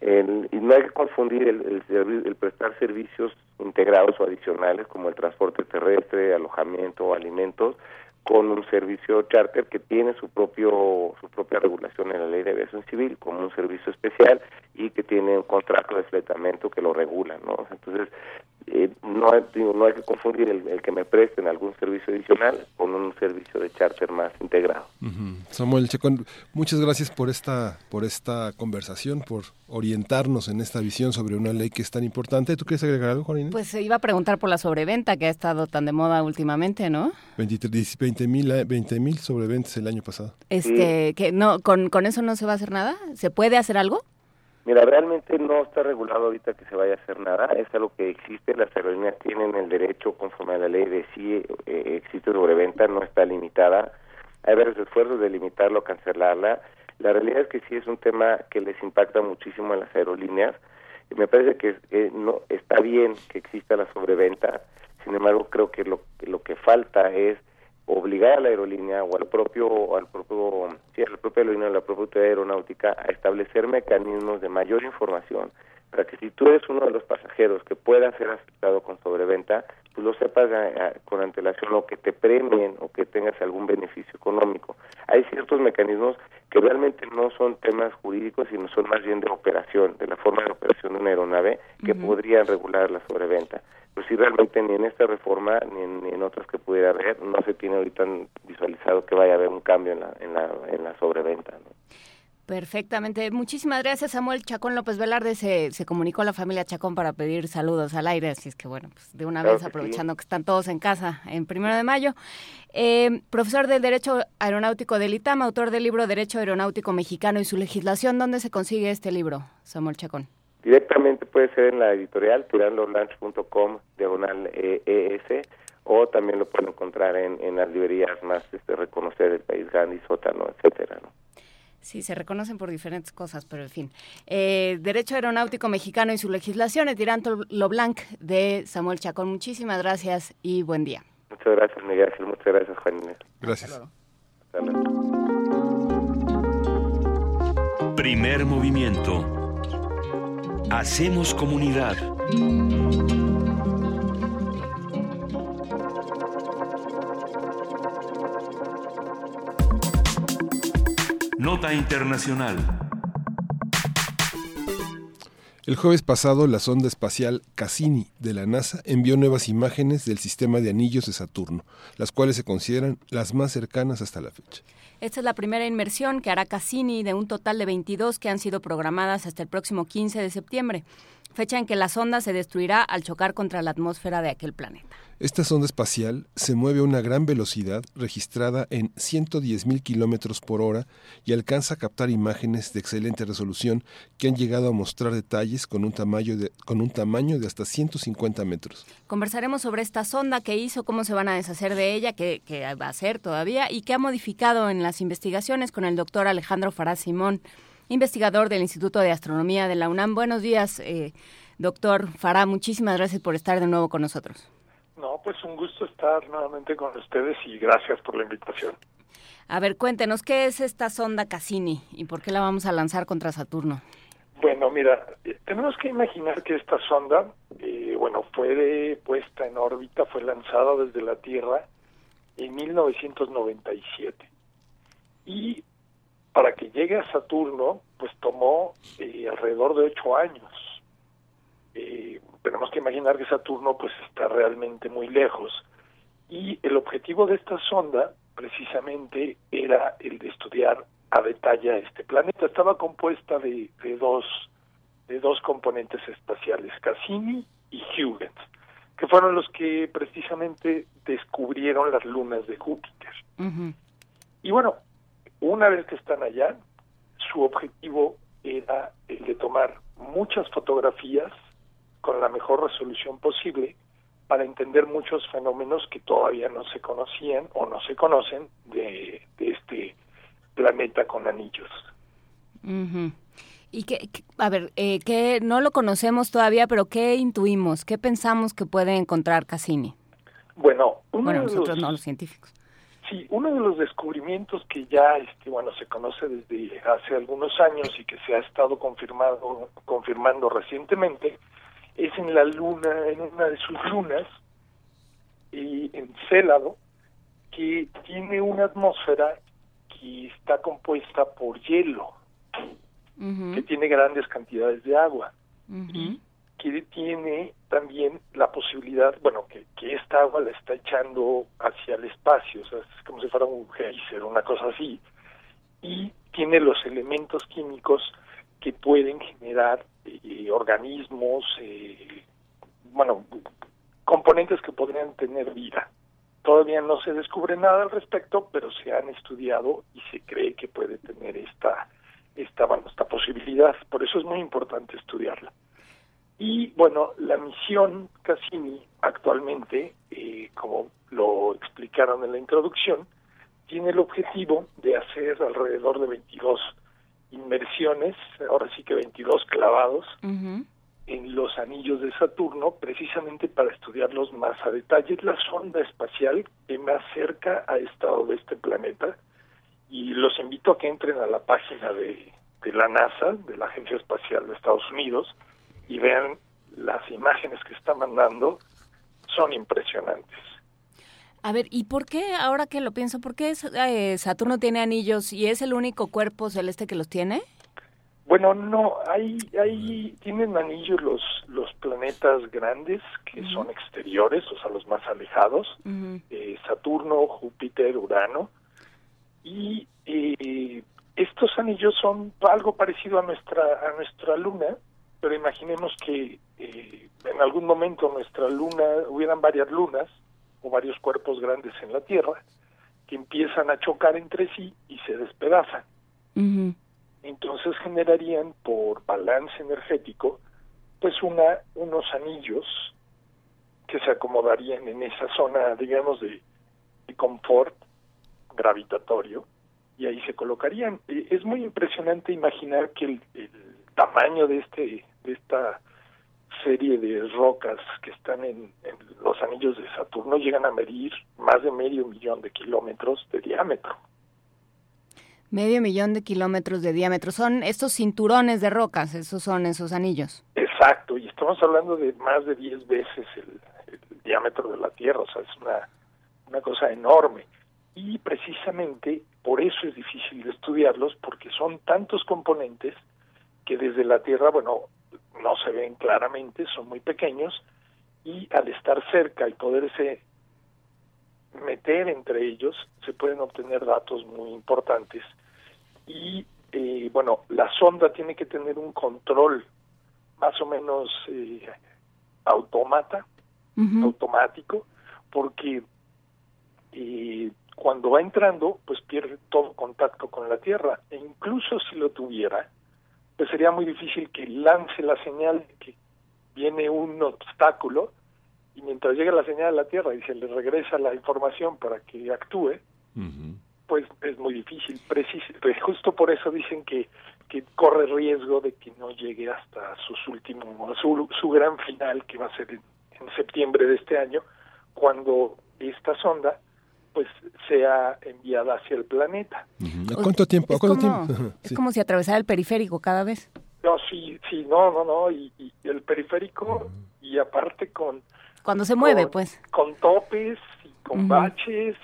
El, y no hay que confundir el, el, el, prestar servicios integrados o adicionales como el transporte terrestre, alojamiento o alimentos con un servicio charter que tiene su propio su propia regulación en la ley de aviación civil como un servicio especial y que tiene un contrato de fletamento que lo regula no entonces eh, no, no hay que confundir el, que me presten algún servicio adicional con un servicio de charter más integrado. Samuel Chacón, muchas gracias por esta, por esta conversación, por orientarnos en esta visión sobre una ley que es tan importante. ¿Tú quieres agregar algo, Juanina? Pues se iba a preguntar por la sobreventa que ha estado tan de moda últimamente, ¿no? 20 mil 20, mil sobreventas el año pasado. Este, que no, con, ¿Con eso no se va a hacer nada? ¿Se puede hacer algo? Mira, realmente no está regulado ahorita que se vaya a hacer nada, es algo que existe, las aerolíneas tienen el derecho conforme a la ley de si eh, existe sobreventa, no está limitada, hay varios esfuerzos de limitarlo, cancelarla, la realidad es que sí es un tema que les impacta muchísimo a las aerolíneas, y me parece que eh, no está bien que exista la sobreventa, sin embargo creo que lo, lo que falta es obligar a la aerolínea o al propio al propio sí, a la propia aerolínea o a la propia aeronáutica a establecer mecanismos de mayor información para que si tú eres uno de los pasajeros que pueda ser afectado con sobreventa, pues lo sepas eh, eh, con antelación o que te premien o que tengas algún beneficio económico. Hay ciertos mecanismos que realmente no son temas jurídicos, sino son más bien de operación, de la forma de operación de una aeronave, que podrían regular la sobreventa pues sí realmente ni en esta reforma ni en, otras que pudiera haber no se tiene ahorita visualizado que vaya a haber un cambio en la, en la, en la sobreventa. Perfectamente. Muchísimas gracias, Samuel Chacón López Velarde. Se, se comunicó a la familia Chacón para pedir saludos al aire, así es que bueno, pues de una vez aprovechando que están todos en casa en primero de mayo. Eh, profesor del Derecho Aeronáutico del ITAM, autor del libro Derecho Aeronáutico Mexicano y su legislación. ¿Dónde se consigue este libro, Samuel Chacón? Directamente puede ser en la editorial tirandolunch.com diagonal ES o también lo pueden encontrar en, en las librerías más este, reconocer del país, Gandhi, Sótano, etcétera, ¿no? Sí, se reconocen por diferentes cosas, pero en fin. Eh, Derecho Aeronáutico Mexicano y su legislación, el Lo Blanc de Samuel Chacón. Muchísimas gracias y buen día. Muchas gracias, Miguel. Muchas gracias, Juan Inés. Gracias. Primer movimiento Hacemos comunidad. Nota Internacional. El jueves pasado, la sonda espacial Cassini de la NASA envió nuevas imágenes del sistema de anillos de Saturno, las cuales se consideran las más cercanas hasta la fecha. Esta es la primera inmersión que hará Cassini de un total de 22 que han sido programadas hasta el próximo 15 de septiembre, fecha en que la sonda se destruirá al chocar contra la atmósfera de aquel planeta. Esta sonda espacial se mueve a una gran velocidad registrada en 110.000 kilómetros por hora y alcanza a captar imágenes de excelente resolución que han llegado a mostrar detalles con un tamaño de, con un tamaño de hasta 150 metros. Conversaremos sobre esta sonda, qué hizo, cómo se van a deshacer de ella, qué, va a hacer todavía y qué ha modificado en las investigaciones con el doctor Alejandro Fará Simón, investigador del Instituto de Astronomía de la UNAM. Buenos días, eh, doctor Fará. Muchísimas gracias por estar de nuevo con nosotros. No, pues un gusto estar nuevamente con ustedes y gracias por la invitación. A ver, cuéntenos, ¿qué es esta sonda Cassini y por qué la vamos a lanzar contra Saturno? Bueno, mira, eh, tenemos que imaginar que esta sonda, eh, bueno, fue puesta en órbita, fue lanzada desde la Tierra en 1997. Y para que llegue a Saturno, pues tomó eh, alrededor de ocho años. Eh, tenemos que imaginar que Saturno pues está realmente muy lejos y el objetivo de esta sonda precisamente era el de estudiar a detalle este planeta. Estaba compuesta de, de dos de dos componentes espaciales, Cassini y Huygens, que fueron los que precisamente descubrieron las lunas de Júpiter. Y bueno, una vez que están allá, su objetivo era el de tomar muchas fotografías con la mejor resolución posible para entender muchos fenómenos que todavía no se conocían o no se conocen de, este planeta con anillos. Y que, a ver, eh, que no lo conocemos todavía, pero ¿qué intuimos? ¿Qué pensamos que puede encontrar Cassini? Bueno, uno nosotros no, los científicos. Sí, uno de los descubrimientos que ya, este, bueno, se conoce desde hace algunos años y que se ha estado confirmado, confirmando recientemente, es en la luna, en una de sus lunas, y en Célado, que tiene una atmósfera que está compuesta por hielo, que tiene grandes cantidades de agua y que tiene también la posibilidad, bueno, que, que esta agua la está echando hacia el espacio, o sea, es como si fuera un geyser, una cosa así, y tiene los elementos químicos que pueden generar eh, organismos, bueno, componentes que podrían tener vida. Todavía no se descubre nada al respecto, pero se han estudiado y se cree que puede tener esta, esta, bueno, esta posibilidad. Por eso es muy importante estudiarla. Y bueno, la misión Cassini actualmente, eh, como lo explicaron en la introducción, tiene el objetivo de hacer alrededor de 22 inmersiones, ahora sí que 22 clavados, en los anillos de Saturno, precisamente para estudiarlos más a detalle. Es la sonda espacial que más cerca ha estado de este planeta y los invito a que entren a la página de, de la NASA, de la Agencia Espacial de Estados Unidos, y vean las imágenes que está mandando, son impresionantes. A ver, ¿y por qué, ahora que lo pienso, por qué eh, Saturno tiene anillos y es el único cuerpo celeste que los tiene? Bueno, no, hay, hay, tienen anillos los, los planetas grandes que son exteriores, o sea, los más alejados, eh, Saturno, Júpiter, Urano, y eh, estos anillos son algo parecido a nuestra, a nuestra luna, pero imaginemos que eh, en algún momento nuestra luna, hubieran varias lunas o varios cuerpos grandes en la Tierra, que empiezan a chocar entre sí y se despedazan. Entonces generarían por balance energético pues una unos anillos que se acomodarían en esa zona digamos de, confort gravitatorio y ahí se colocarían. Es muy impresionante imaginar que el, tamaño de este de esta serie de rocas que están en, en, los anillos de Saturno llegan a medir más de medio millón de kilómetros de diámetro. Medio millón de kilómetros de diámetro. Son estos cinturones de rocas, esos son esos anillos. Exacto, y estamos hablando de más de 10 veces el, diámetro de la Tierra, o sea, es una, una cosa enorme. Y precisamente por eso es difícil estudiarlos, porque son tantos componentes que desde la Tierra, bueno, no se ven claramente, son muy pequeños, y al estar cerca y poderse meter entre ellos, se pueden obtener datos muy importantes. Y eh, bueno, la sonda tiene que tener un control más o menos eh, automata, automático, porque eh, cuando va entrando, pues pierde todo contacto con la Tierra, e incluso si lo tuviera, pues sería muy difícil que lance la señal de que viene un obstáculo y mientras llega la señal a la Tierra y se le regresa la información para que actúe, pues es muy difícil. pues justo por eso dicen que, que corre riesgo de que no llegue hasta sus últimos, su, su gran final, que va a ser en, septiembre de este año, cuando esta sonda pues sea enviada hacia el planeta. ¿A cuánto tiempo? Es, como, (laughs) es como si atravesara el periférico cada vez. No, sí, sí, no, no, no, y, el periférico y aparte con... Cuando se mueve, pues. Con topes y con baches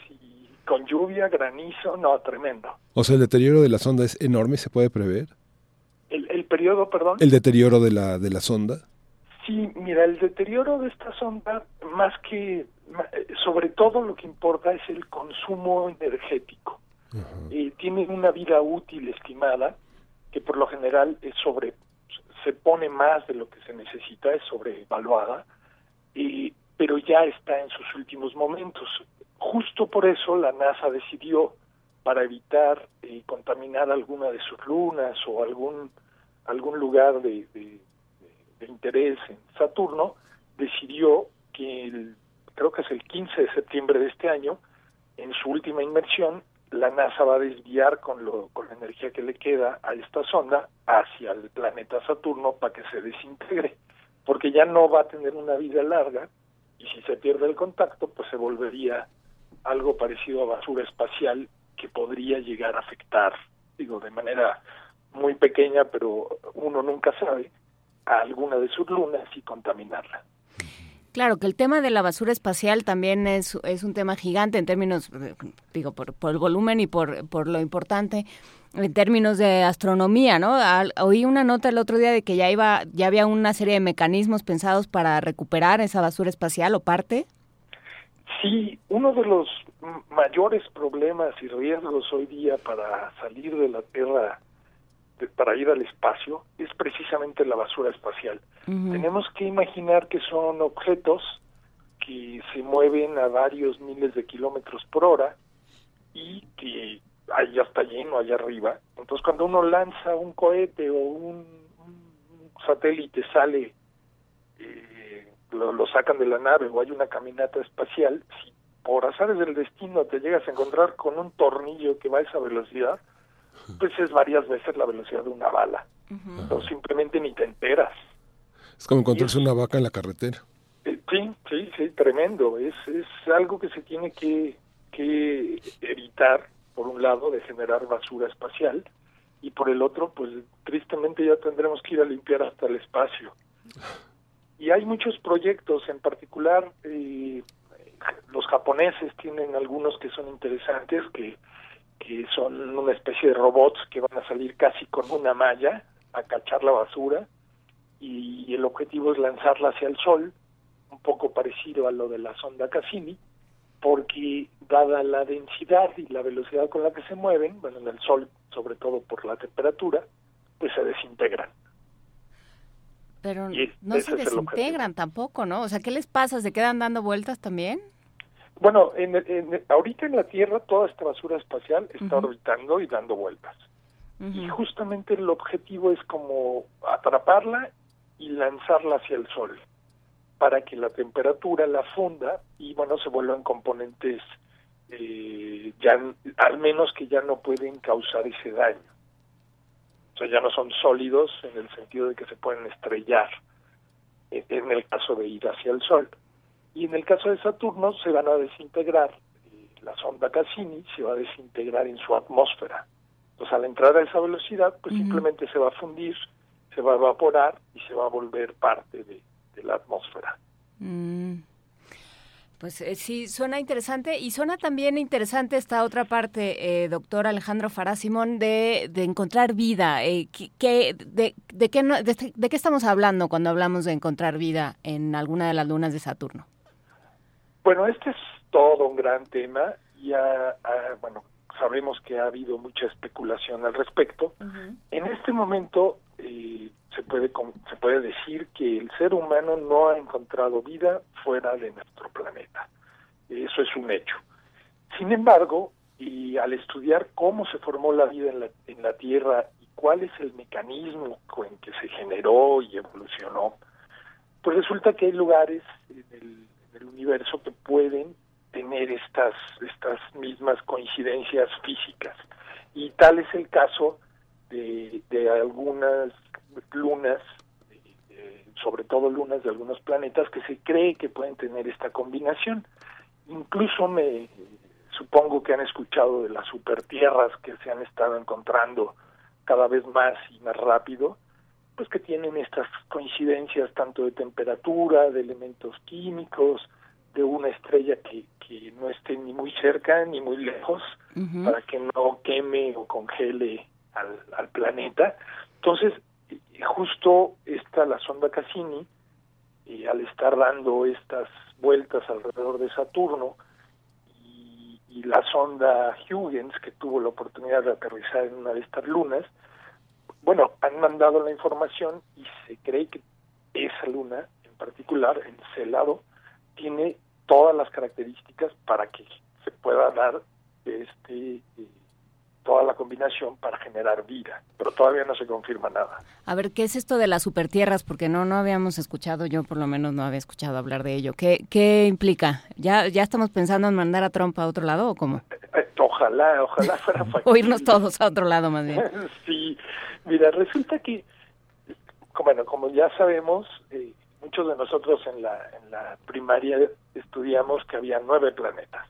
con lluvia, granizo, no, tremendo. O sea, el deterioro de la sonda es enorme, ¿se puede prever? ¿El, el periodo, perdón? ¿El deterioro de la, de la sonda? Sí, mira, el deterioro de esta sonda, más que, sobre todo lo que importa es el consumo energético. Eh, tiene una vida útil estimada, que por lo general es sobre, se pone más de lo que se necesita, es sobrevaluada, eh, pero ya está en sus últimos momentos. Justo por eso la NASA decidió, para evitar eh, contaminar alguna de sus lunas o algún, algún lugar de, de, interés en Saturno, decidió que el, creo que es el 15 de septiembre de este año, en su última inmersión, la NASA va a desviar con, lo, con la energía que le queda a esta sonda hacia el planeta Saturno para que se desintegre, porque ya no va a tener una vida larga y si se pierde el contacto, pues se volvería algo parecido a basura espacial que podría llegar a afectar, digo, de manera muy pequeña, pero uno nunca sabe, a alguna de sus lunas y contaminarla. Claro, que el tema de la basura espacial también es, es un tema gigante en términos, eh, digo, por, por el volumen y por, por lo importante en términos de astronomía, ¿no? oí una nota el otro día de que ya iba, ya había una serie de mecanismos pensados para recuperar esa basura espacial o parte. Sí, uno de los mayores problemas y riesgos hoy día para salir de la Tierra, para ir al espacio, es precisamente la basura espacial. Tenemos que imaginar que son objetos que se mueven a varios miles de kilómetros por hora y que ahí ya está lleno allá arriba. Entonces cuando uno lanza un cohete o un, satélite sale eh, lo, sacan de la nave o hay una caminata espacial, si por azares del destino te llegas a encontrar con un tornillo que va a esa velocidad, (laughs) pues es varias veces la velocidad de una bala. O simplemente ni te enteras. Es como encontrarse una vaca en la carretera. Eh, sí, sí, sí, tremendo. Es, es algo que se tiene que, que evitar, por un lado, de generar basura espacial, y por el otro, pues tristemente ya tendremos que ir a limpiar hasta el espacio y hay muchos proyectos, en particular eh, los japoneses tienen algunos que son interesantes, que, que son una especie de robots que van a salir casi con una malla a cachar la basura y el objetivo es lanzarla hacia el sol, un poco parecido a lo de la sonda Cassini, porque dada la densidad y la velocidad con la que se mueven, bueno, en el sol, sobre todo por la temperatura, pues se desintegran. Pero no se desintegran tampoco, ¿no? O sea, ¿qué les pasa? ¿Se quedan dando vueltas también? Bueno, en, en, ahorita en la Tierra toda esta basura espacial está orbitando y dando vueltas. Y justamente el objetivo es como atraparla y lanzarla hacia el Sol para que la temperatura la funda y bueno se vuelvan componentes eh, ya al menos que ya no pueden causar ese daño. O sea, ya no son sólidos en el sentido de que se pueden estrellar en el caso de ir hacia el Sol. Y en el caso de Saturno se van a desintegrar, eh, la sonda Cassini se va a desintegrar en su atmósfera. Entonces al entrar a esa velocidad, pues simplemente se va a fundir, se va a evaporar y se va a volver parte de, la atmósfera. Mm. Pues eh, sí, suena interesante y suena también interesante esta otra parte, eh, doctor Alejandro Fará Simón, de, de encontrar vida. Eh, que, de, de, qué de, qué estamos hablando cuando hablamos de encontrar vida en alguna de las lunas de Saturno? Bueno, este es todo un gran tema. Ya, ah, bueno, sabemos que ha habido mucha especulación al respecto. En este momento eh, se puede se puede decir que el ser humano no ha encontrado vida fuera de nuestro planeta. Eso es un hecho. Sin embargo, y al estudiar cómo se formó la vida en la, en la Tierra y cuál es el mecanismo en que se generó y evolucionó, pues resulta que hay lugares en el, en el universo que pueden tener estas, estas mismas coincidencias físicas. Y tal es el caso de, de algunas lunas, sobre todo lunas de algunos planetas, que se cree que pueden tener esta combinación. Incluso me supongo que han escuchado de las supertierras que se han estado encontrando cada vez más y más rápido, pues que tienen estas coincidencias tanto de temperatura, de elementos químicos, de una estrella que, que no esté ni muy cerca ni muy lejos, para que no queme o congele al, al planeta. Entonces, justo está la sonda Cassini, y al estar dando estas vueltas alrededor de Saturno, y, y, la sonda Huygens, que tuvo la oportunidad de aterrizar en una de estas lunas, bueno, han mandado la información y se cree que esa luna en particular, en ese lado, tiene todas las características para que se pueda dar este eh, toda la combinación para generar vida, pero todavía no se confirma nada. A ver, ¿qué es esto de las supertierras? Porque no no habíamos escuchado, yo por lo menos no había escuchado hablar de ello. ¿Qué, qué implica? ¿Ya, ¿Ya estamos pensando en mandar a Trump a otro lado o cómo? Ojalá, ojalá (laughs) fuera O irnos todos a otro lado más bien. (laughs) sí, mira, resulta que, bueno, como ya sabemos, eh, muchos de nosotros en la, en la primaria estudiamos que había nueve planetas.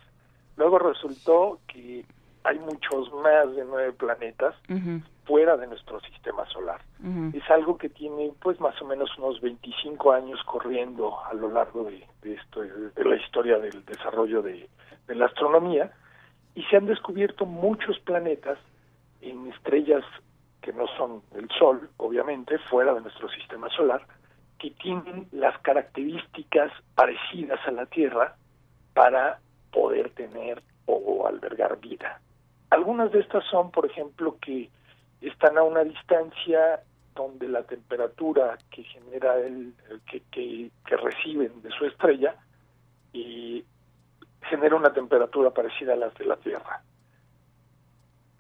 Luego resultó que hay muchos más de nueve planetas fuera de nuestro sistema solar. Es algo que tiene pues más o menos unos 25 años corriendo a lo largo de, esto, de la historia del desarrollo de, de la astronomía y se han descubierto muchos planetas en estrellas que no son el Sol, obviamente, fuera de nuestro sistema solar, que tienen las características parecidas a la Tierra para poder tener o albergar vida. Algunas de estas son, por ejemplo, que están a una distancia donde la temperatura que genera el, que, que, que, reciben de su estrella y genera una temperatura parecida a las de la Tierra.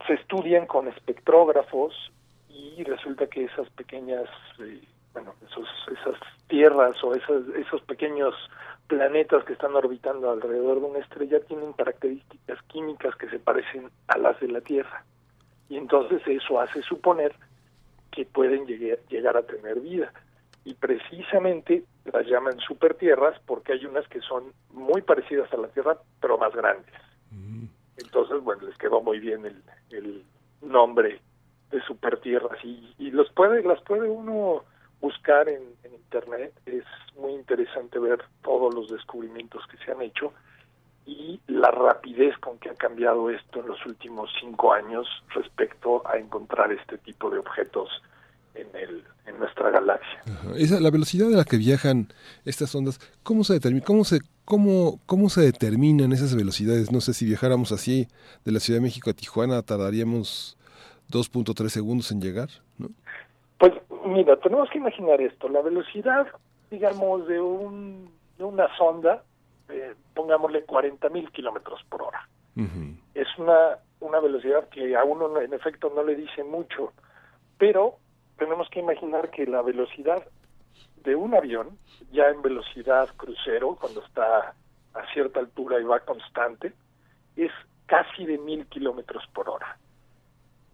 Se estudian con espectrógrafos y resulta que esas pequeñas, eh, bueno, esos, esas tierras o esos, esos pequeños planetas que están orbitando alrededor de una estrella tienen características químicas que se parecen a las de la Tierra. Y entonces eso hace suponer que pueden llegar a tener vida. Y precisamente las llaman supertierras porque hay unas que son muy parecidas a la Tierra, pero más grandes. Entonces, bueno, les quedó muy bien el, el nombre de supertierras y, y los puede, las puede uno buscar en, en, internet. Es muy interesante ver todos los descubrimientos que se han hecho y la rapidez con que ha cambiado esto en los últimos cinco años respecto a encontrar este tipo de objetos en, el, en nuestra galaxia. Esa, la velocidad a la que viajan estas ondas, ¿cómo se determina? ¿Cómo se, cómo, ¿Cómo se determinan esas velocidades? No sé si viajáramos así de la Ciudad de México a Tijuana, tardaríamos 2.3 segundos en llegar, ¿no? Pues mira, tenemos que imaginar esto, la velocidad, digamos, de, un, de una sonda, eh, pongámosle 40 mil kilómetros por hora. Uh -huh. Es una, una velocidad que a uno en efecto no le dice mucho, pero tenemos que imaginar que la velocidad de un avión, ya en velocidad crucero, cuando está a cierta altura y va constante, es casi de mil kilómetros por hora.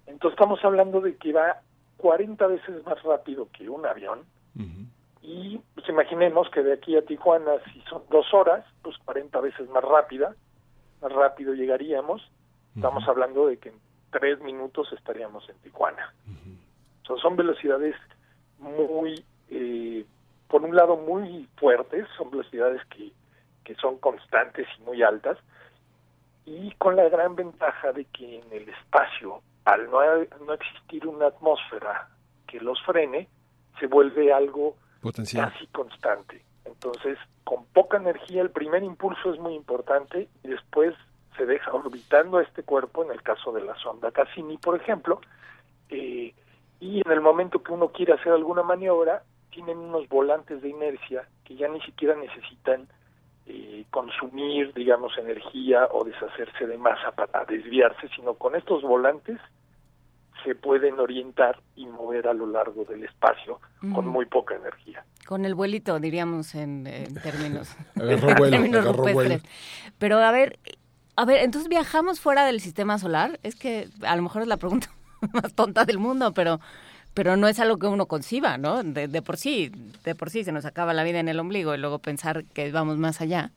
Entonces estamos hablando de que va 40 veces más rápido que un avión. Uh -huh. Y pues imaginemos que de aquí a Tijuana, si son dos horas, pues 40 veces más rápida, más rápido llegaríamos. Estamos uh -huh. hablando de que en tres minutos estaríamos en Tijuana. Uh -huh. So, son velocidades muy, eh, por un lado, muy fuertes, son velocidades que, que son constantes y muy altas, y con la gran ventaja de que en el espacio al no, no existir una atmósfera que los frene, se vuelve algo Potencial. casi constante. Entonces, con poca energía, el primer impulso es muy importante y después se deja orbitando a este cuerpo, en el caso de la sonda Cassini, por ejemplo, eh, y en el momento que uno quiere hacer alguna maniobra, tienen unos volantes de inercia que ya ni siquiera necesitan eh, consumir, digamos, energía o deshacerse de masa para desviarse, sino con estos volantes se pueden orientar y mover a lo largo del espacio uh -huh. con muy poca energía. Con el vuelito, diríamos en, en términos, (laughs) agarró vuelo, términos agarró vuelo. Pero a ver, a ver, entonces viajamos fuera del sistema solar. Es que a lo mejor es la pregunta (laughs) más tonta del mundo, pero pero no es algo que uno conciba, ¿no? De, de, por sí, de por sí se nos acaba la vida en el ombligo y luego pensar que vamos más allá.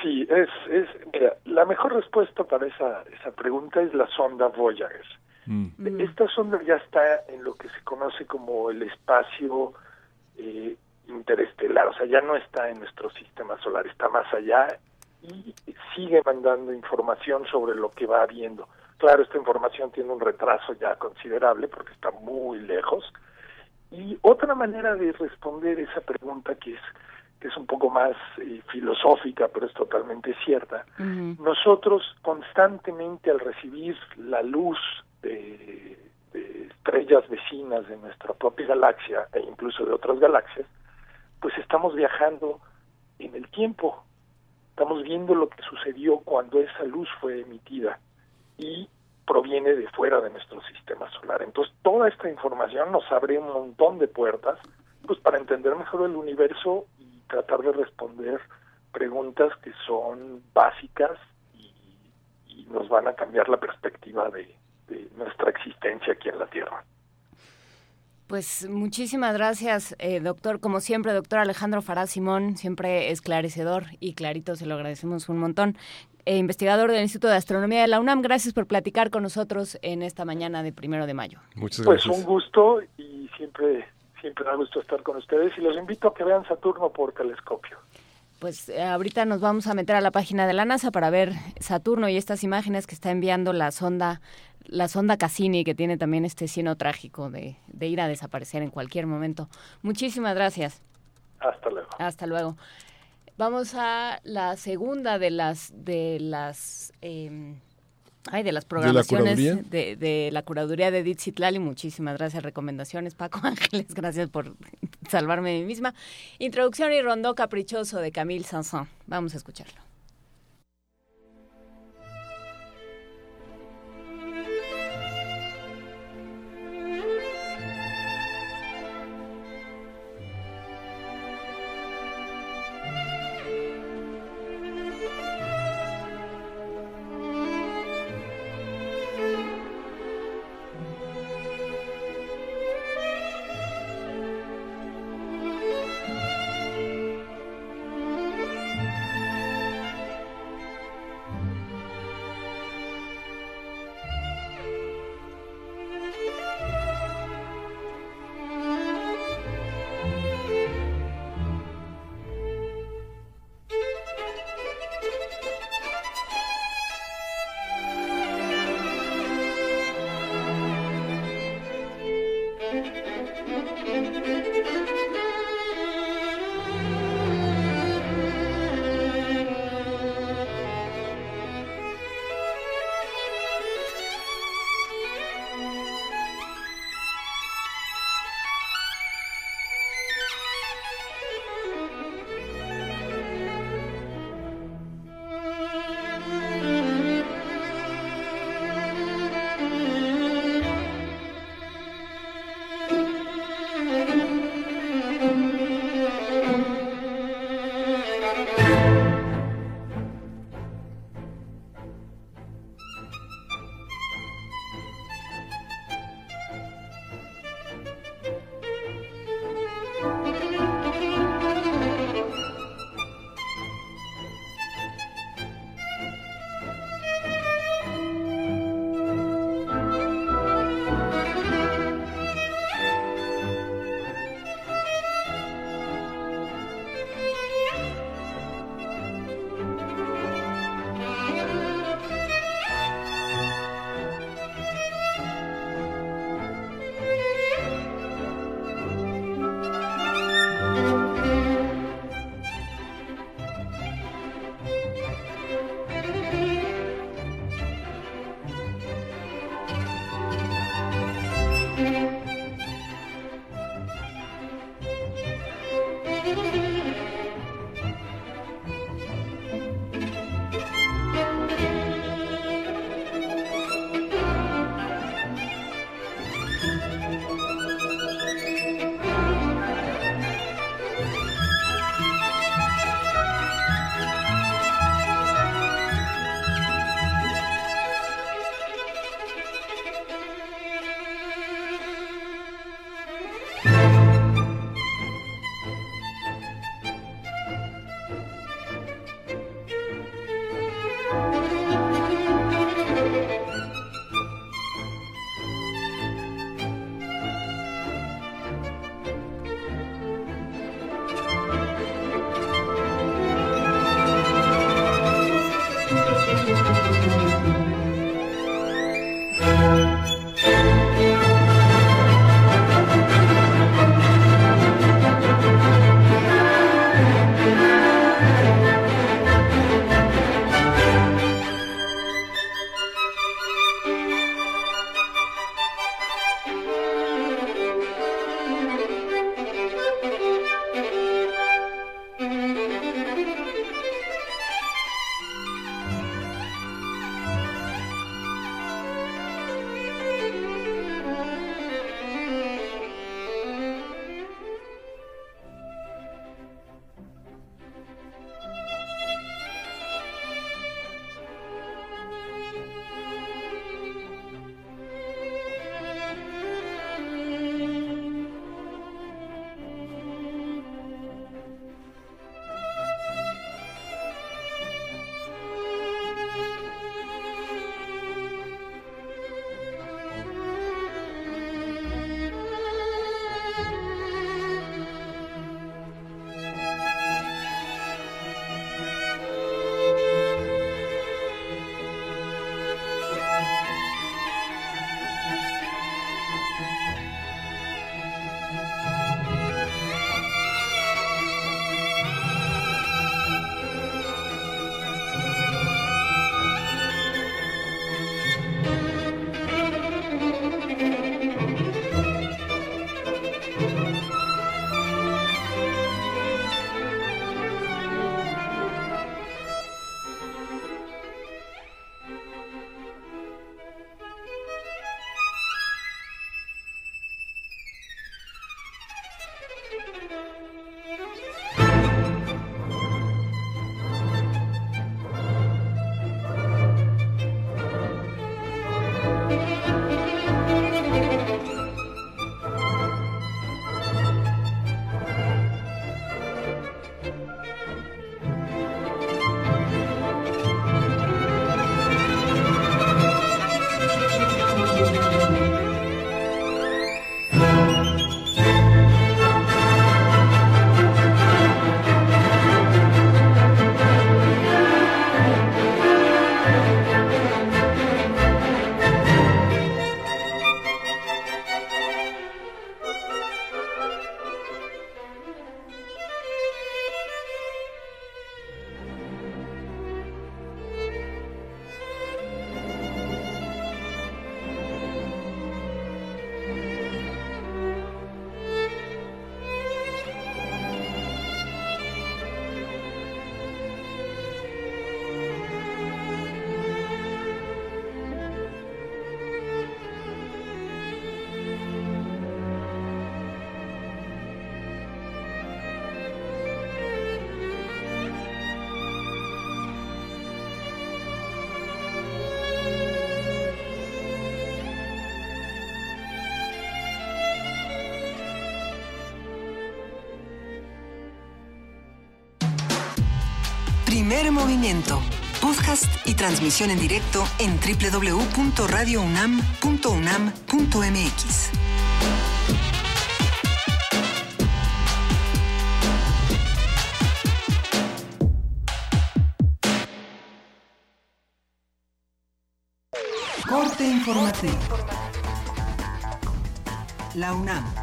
Sí, es, es mira, la mejor respuesta para esa, esa pregunta es la sonda Voyager. Mm. Esta sonda ya está en lo que se conoce como el espacio eh, interestelar, o sea, ya no está en nuestro sistema solar, está más allá y sigue mandando información sobre lo que va viendo. Claro, esta información tiene un retraso ya considerable porque está muy lejos. Y otra manera de responder esa pregunta que es que es un poco más eh, filosófica, pero es totalmente cierta. Uh -huh. Nosotros constantemente al recibir la luz de, de, estrellas vecinas de nuestra propia galaxia e incluso de otras galaxias, pues estamos viajando en el tiempo. Estamos viendo lo que sucedió cuando esa luz fue emitida y proviene de fuera de nuestro sistema solar. Entonces, toda esta información nos abre un montón de puertas pues para entender mejor el universo y tratar de responder preguntas que son básicas y, y nos van a cambiar la perspectiva de, nuestra existencia aquí en la Tierra. Pues muchísimas gracias, eh, doctor. Como siempre, doctor Alejandro Fará Simón, siempre esclarecedor y clarito, se lo agradecemos un montón. Eh, investigador del Instituto de Astronomía de la UNAM, gracias por platicar con nosotros en esta mañana de primero de mayo. Muchas Pues gracias. un gusto y siempre, siempre da gusto estar con ustedes y los invito a que vean Saturno por telescopio. Pues eh, ahorita nos vamos a meter a la página de la NASA para ver Saturno y estas imágenes que está enviando la sonda, la sonda Cassini, que tiene también este sino trágico de, de ir a desaparecer en cualquier momento. Muchísimas gracias. Hasta luego. Hasta luego. Vamos a la segunda de las de las eh, ay, de las programaciones curaduría? de, de la curaduría de Edith Zitlali. Muchísimas gracias. Recomendaciones, Paco (laughs) Ángeles. Gracias por salvarme de mí misma. Introducción y rondó caprichoso de Camille Sanson. Vamos a escucharlo. Movimiento, podcast y transmisión en directo en www.radiounam.unam.mx. Corte informativo. La UNAM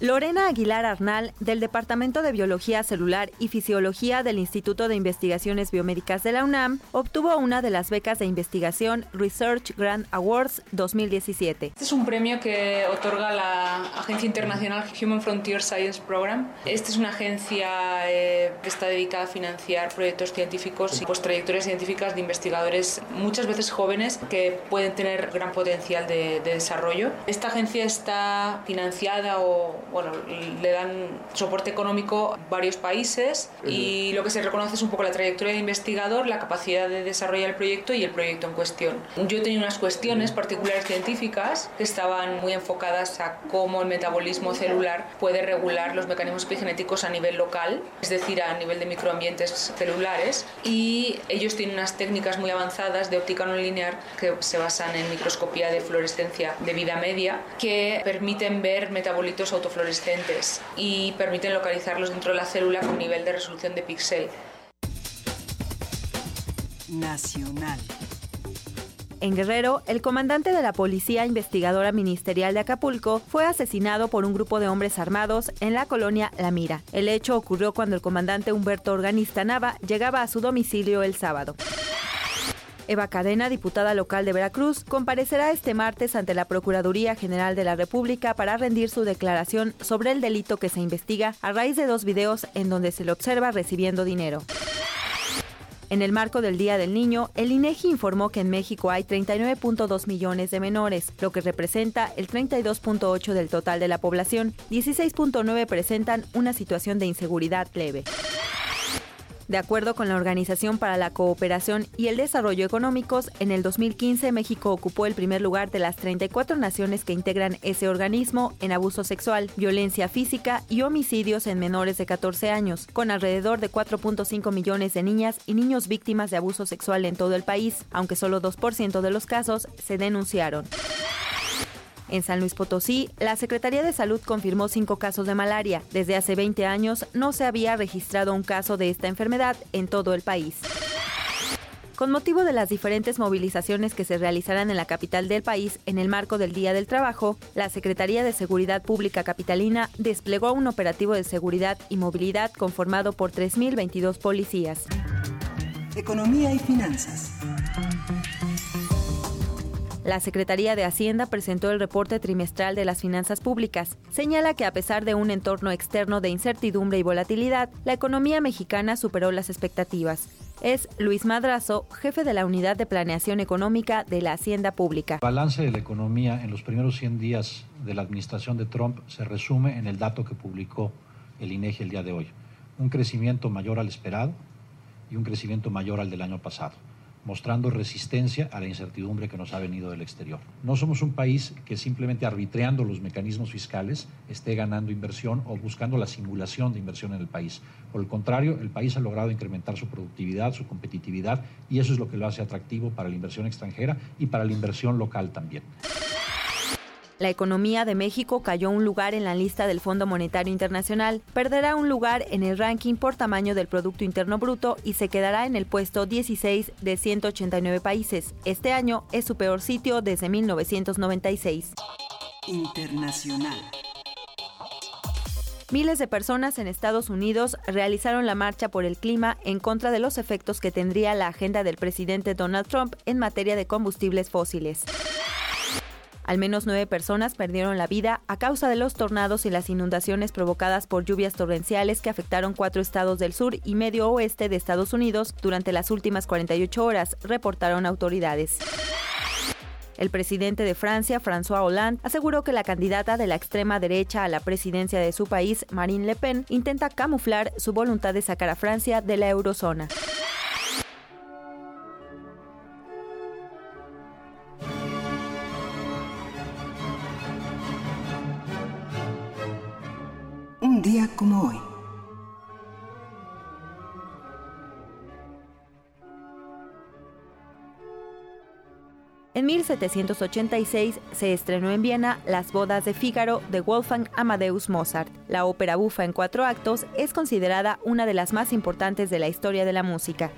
Lorena Aguilar Arnal, del Departamento de Biología Celular y Fisiología del Instituto de Investigaciones Biomédicas de la UNAM, obtuvo una de las becas de investigación Research Grant Awards 2017. Este es un premio que otorga la Agencia Internacional Human Frontier Science Program. Esta es una agencia eh, que está dedicada a financiar proyectos científicos y pues, trayectorias científicas de investigadores, muchas veces jóvenes, que pueden tener gran potencial de, de desarrollo. Esta agencia está financiada o bueno, le dan soporte económico varios países y lo que se reconoce es un poco la trayectoria de investigador, la capacidad de desarrollar el proyecto y el proyecto en cuestión. Yo tenía unas cuestiones particulares científicas que estaban muy enfocadas a cómo el metabolismo celular puede regular los mecanismos epigenéticos a nivel local, es decir, a nivel de microambientes celulares y ellos tienen unas técnicas muy avanzadas de óptica no lineal que se basan en microscopía de fluorescencia de vida media que permiten ver metabolitos autofluorescentes fluorescentes y permiten localizarlos dentro de la célula con nivel de resolución de píxel. Nacional. En Guerrero, el comandante de la Policía Investigadora Ministerial de Acapulco fue asesinado por un grupo de hombres armados en la colonia La Mira. El hecho ocurrió cuando el comandante Humberto Organista Nava llegaba a su domicilio el sábado. Eva Cadena, diputada local de Veracruz, comparecerá este martes ante la Procuraduría General de la República para rendir su declaración sobre el delito que se investiga a raíz de dos videos en donde se le observa recibiendo dinero. En el marco del Día del Niño, el INEGI informó que en México hay 39.2 millones de menores, lo que representa el 32.8 del total de la población. 16.9 presentan una situación de inseguridad leve. De acuerdo con la Organización para la Cooperación y el Desarrollo Económicos, en el 2015 México ocupó el primer lugar de las 34 naciones que integran ese organismo en abuso sexual, violencia física y homicidios en menores de 14 años, con alrededor de 4.5 millones de niñas y niños víctimas de abuso sexual en todo el país, aunque solo 2% de los casos se denunciaron. En San Luis Potosí, la Secretaría de Salud confirmó cinco casos de malaria. Desde hace 20 años no se había registrado un caso de esta enfermedad en todo el país. Con motivo de las diferentes movilizaciones que se realizarán en la capital del país en el marco del Día del Trabajo, la Secretaría de Seguridad Pública Capitalina desplegó un operativo de seguridad y movilidad conformado por 3.022 policías. Economía y finanzas. La Secretaría de Hacienda presentó el reporte trimestral de las finanzas públicas. Señala que a pesar de un entorno externo de incertidumbre y volatilidad, la economía mexicana superó las expectativas. Es Luis Madrazo, jefe de la Unidad de Planeación Económica de la Hacienda Pública. El balance de la economía en los primeros 100 días de la administración de Trump se resume en el dato que publicó el INEGI el día de hoy. Un crecimiento mayor al esperado y un crecimiento mayor al del año pasado mostrando resistencia a la incertidumbre que nos ha venido del exterior. No somos un país que simplemente arbitreando los mecanismos fiscales esté ganando inversión o buscando la simulación de inversión en el país. Por el contrario, el país ha logrado incrementar su productividad, su competitividad y eso es lo que lo hace atractivo para la inversión extranjera y para la inversión local también. La economía de México cayó un lugar en la lista del Fondo Monetario Internacional, perderá un lugar en el ranking por tamaño del Producto Interno Bruto y se quedará en el puesto 16 de 189 países. Este año es su peor sitio desde 1996. Internacional. Miles de personas en Estados Unidos realizaron la marcha por el clima en contra de los efectos que tendría la agenda del presidente Donald Trump en materia de combustibles fósiles. Al menos nueve personas perdieron la vida a causa de los tornados y las inundaciones provocadas por lluvias torrenciales que afectaron cuatro estados del sur y medio oeste de Estados Unidos durante las últimas 48 horas, reportaron autoridades. El presidente de Francia, François Hollande, aseguró que la candidata de la extrema derecha a la presidencia de su país, Marine Le Pen, intenta camuflar su voluntad de sacar a Francia de la eurozona. día como hoy. En 1786 se estrenó en Viena Las bodas de Fígaro de Wolfgang Amadeus Mozart. La ópera bufa en cuatro actos es considerada una de las más importantes de la historia de la música.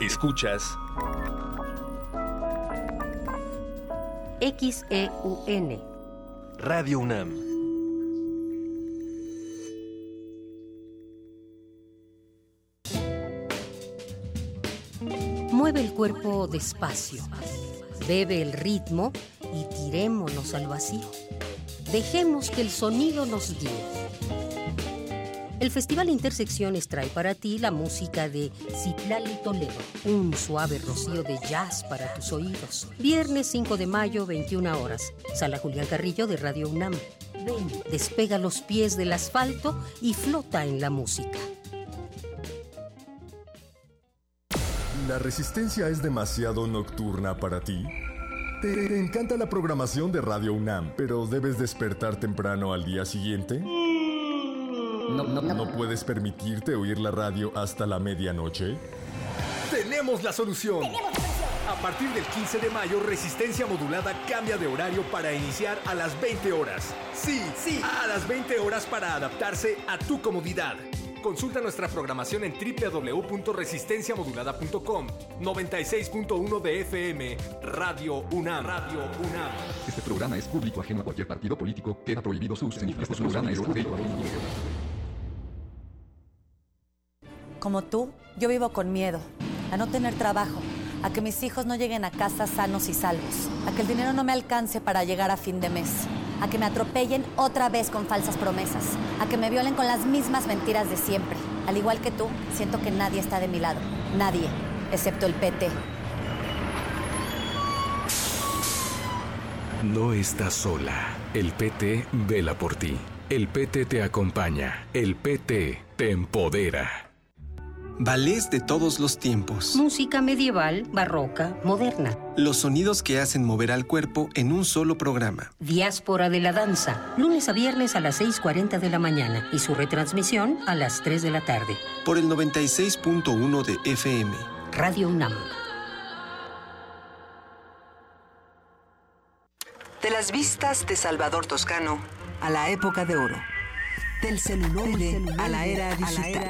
Escuchas XEUN. Radio UNAM. Mueve el cuerpo despacio. Bebe el ritmo y tirémonos al vacío. Dejemos que el sonido nos guíe. El Festival Intersecciones trae para ti la música de Citlali Toledo, un suave rocío de jazz para tus oídos. Viernes 5 de mayo, 21 horas. Sala Julián Carrillo de Radio UNAM. Ven, despega los pies del asfalto y flota en la música. ¿La resistencia es demasiado nocturna para ti? ¿Te encanta la programación de Radio UNAM, pero debes despertar temprano al día siguiente? No, no, no. ¿No puedes permitirte oír la radio hasta la medianoche? Tenemos la solución. A partir del 15 de mayo, Resistencia Modulada cambia de horario para iniciar a las 20 horas. Sí, sí, a las 20 horas para adaptarse a tu comodidad. Consulta nuestra programación en www.resistenciamodulada.com 96.1 de FM Radio UNAM. Radio UNAM. Este programa es público ajeno a cualquier partido político. Queda prohibido su uso. Este programa es Como tú, yo vivo con miedo a no tener trabajo, a que mis hijos no lleguen a casa sanos y salvos, a que el dinero no me alcance para llegar a fin de mes, a que me atropellen otra vez con falsas promesas, a que me violen con las mismas mentiras de siempre. Al igual que tú, siento que nadie está de mi lado, nadie, excepto el PT. No estás sola. El PT vela por ti. El PT te acompaña. El PT te empodera. Ballets de todos los tiempos. Música medieval, barroca, moderna. Los sonidos que hacen mover al cuerpo en un solo programa. Diáspora de la danza, lunes a viernes a las 6.40 de la mañana y su retransmisión a las 3 de la tarde. Por el 96.1 de FM. Radio UNAM. De las vistas de Salvador Toscano a la época de oro. Del celular a la era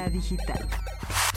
digital.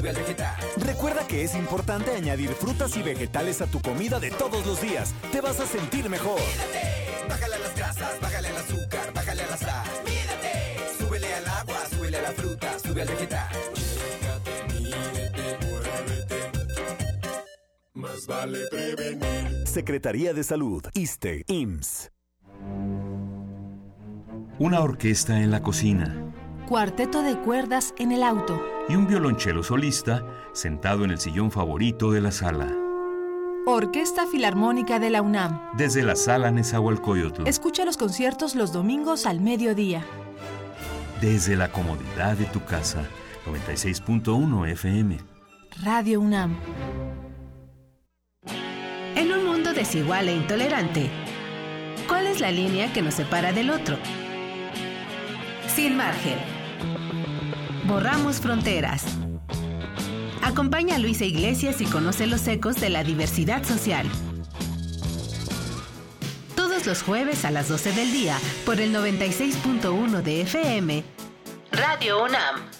Sube al vegetal. Recuerda que es importante añadir frutas y vegetales a tu comida de todos los días. Te vas a sentir mejor. Bájale a las grasas, bájale al azúcar, bájale a la sal. Mídate, súbele al agua, súbele a la fruta, sube al vegetal. Más vale prevenir. Secretaría de Salud, ISTE, IMSS. Una orquesta en la cocina Cuarteto de cuerdas en el auto. y un violonchelo solista sentado en el sillón favorito de la sala. Orquesta Filarmónica de la UNAM. Desde la sala Nezahualcóyotl, Escucha los conciertos los domingos al mediodía. desde la comodidad de tu casa. 96.1 FM. Radio UNAM. En un mundo desigual e intolerante, ¿cuál es la línea que nos separa del otro? Sin margen. Borramos fronteras. Acompaña a Luisa Iglesias y conoce los ecos de la diversidad social. Todos los jueves a las 12 del día por el 96.1 de FM. Radio UNAM.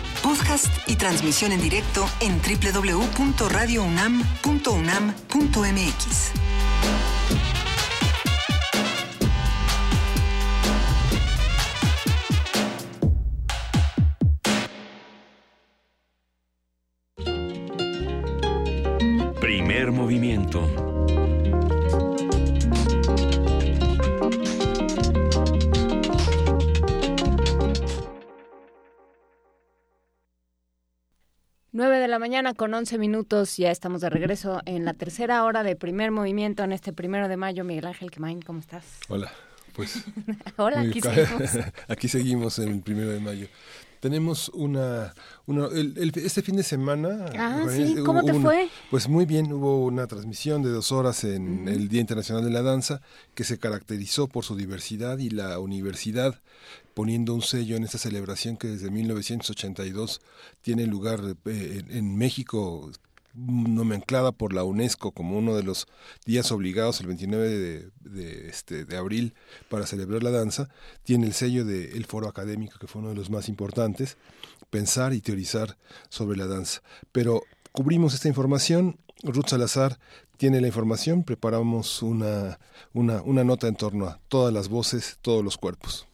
Podcast y transmisión en directo en www.radiounam.unam.mx. Primer movimiento. La mañana con 11 minutos, ya estamos de regreso en la tercera hora de primer movimiento en este primero de mayo. Miguel Ángel Quemain, ¿cómo estás? Hola, pues. (laughs) Hola, aquí seguimos. (laughs) aquí seguimos en el primero de mayo. Tenemos una, una el, el, este fin de semana. Ah, sí. ¿Cómo te una, fue? Pues muy bien, hubo una transmisión de dos horas en uh -huh. el Día Internacional de la Danza que se caracterizó por su diversidad y la universidad poniendo un sello en esta celebración que desde 1982 tiene lugar eh, en, México nomenclada por la UNESCO como uno de los días obligados el 29 de, de, este, de abril para celebrar la danza, tiene el sello del el foro académico que fue uno de los más importantes, pensar y teorizar sobre la danza. Pero cubrimos esta información, Ruth Salazar tiene la información, preparamos una, una, una nota en torno a todas las voces, todos los cuerpos.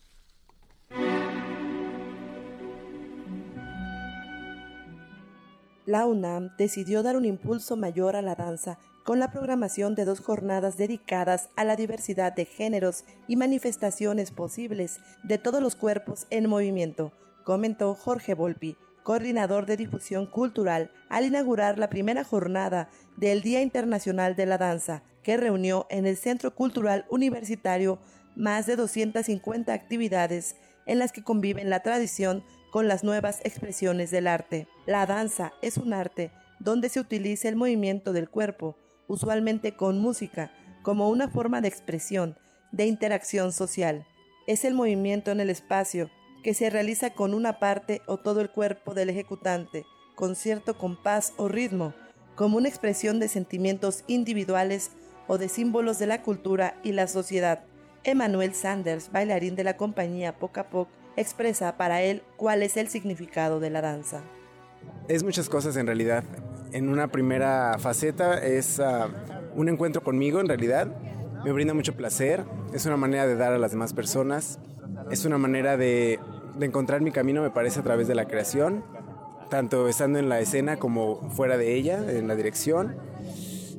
La UNAM decidió dar un impulso mayor a la danza con la programación de dos jornadas dedicadas a la diversidad de géneros y manifestaciones posibles de todos los cuerpos en movimiento, comentó Jorge Volpi, coordinador de difusión cultural, al inaugurar la primera jornada del Día Internacional de la Danza, que reunió en el Centro Cultural Universitario más de 250 actividades en las que conviven la tradición con las nuevas expresiones del arte. La danza es un arte donde se utiliza el movimiento del cuerpo, usualmente con música, como una forma de expresión, de interacción social. Es el movimiento en el espacio que se realiza con una parte o todo el cuerpo del ejecutante, con cierto compás o ritmo, como una expresión de sentimientos individuales o de símbolos de la cultura y la sociedad. Emmanuel Sanders, bailarín de la compañía Poc a Poc, expresa para él cuál es el significado de la danza. Es muchas cosas en realidad. En una primera faceta es uh, un encuentro conmigo en realidad. Me brinda mucho placer. Es una manera de dar a las demás personas. Es una manera de, de encontrar mi camino, me parece, a través de la creación. Tanto estando en la escena como fuera de ella, en la dirección.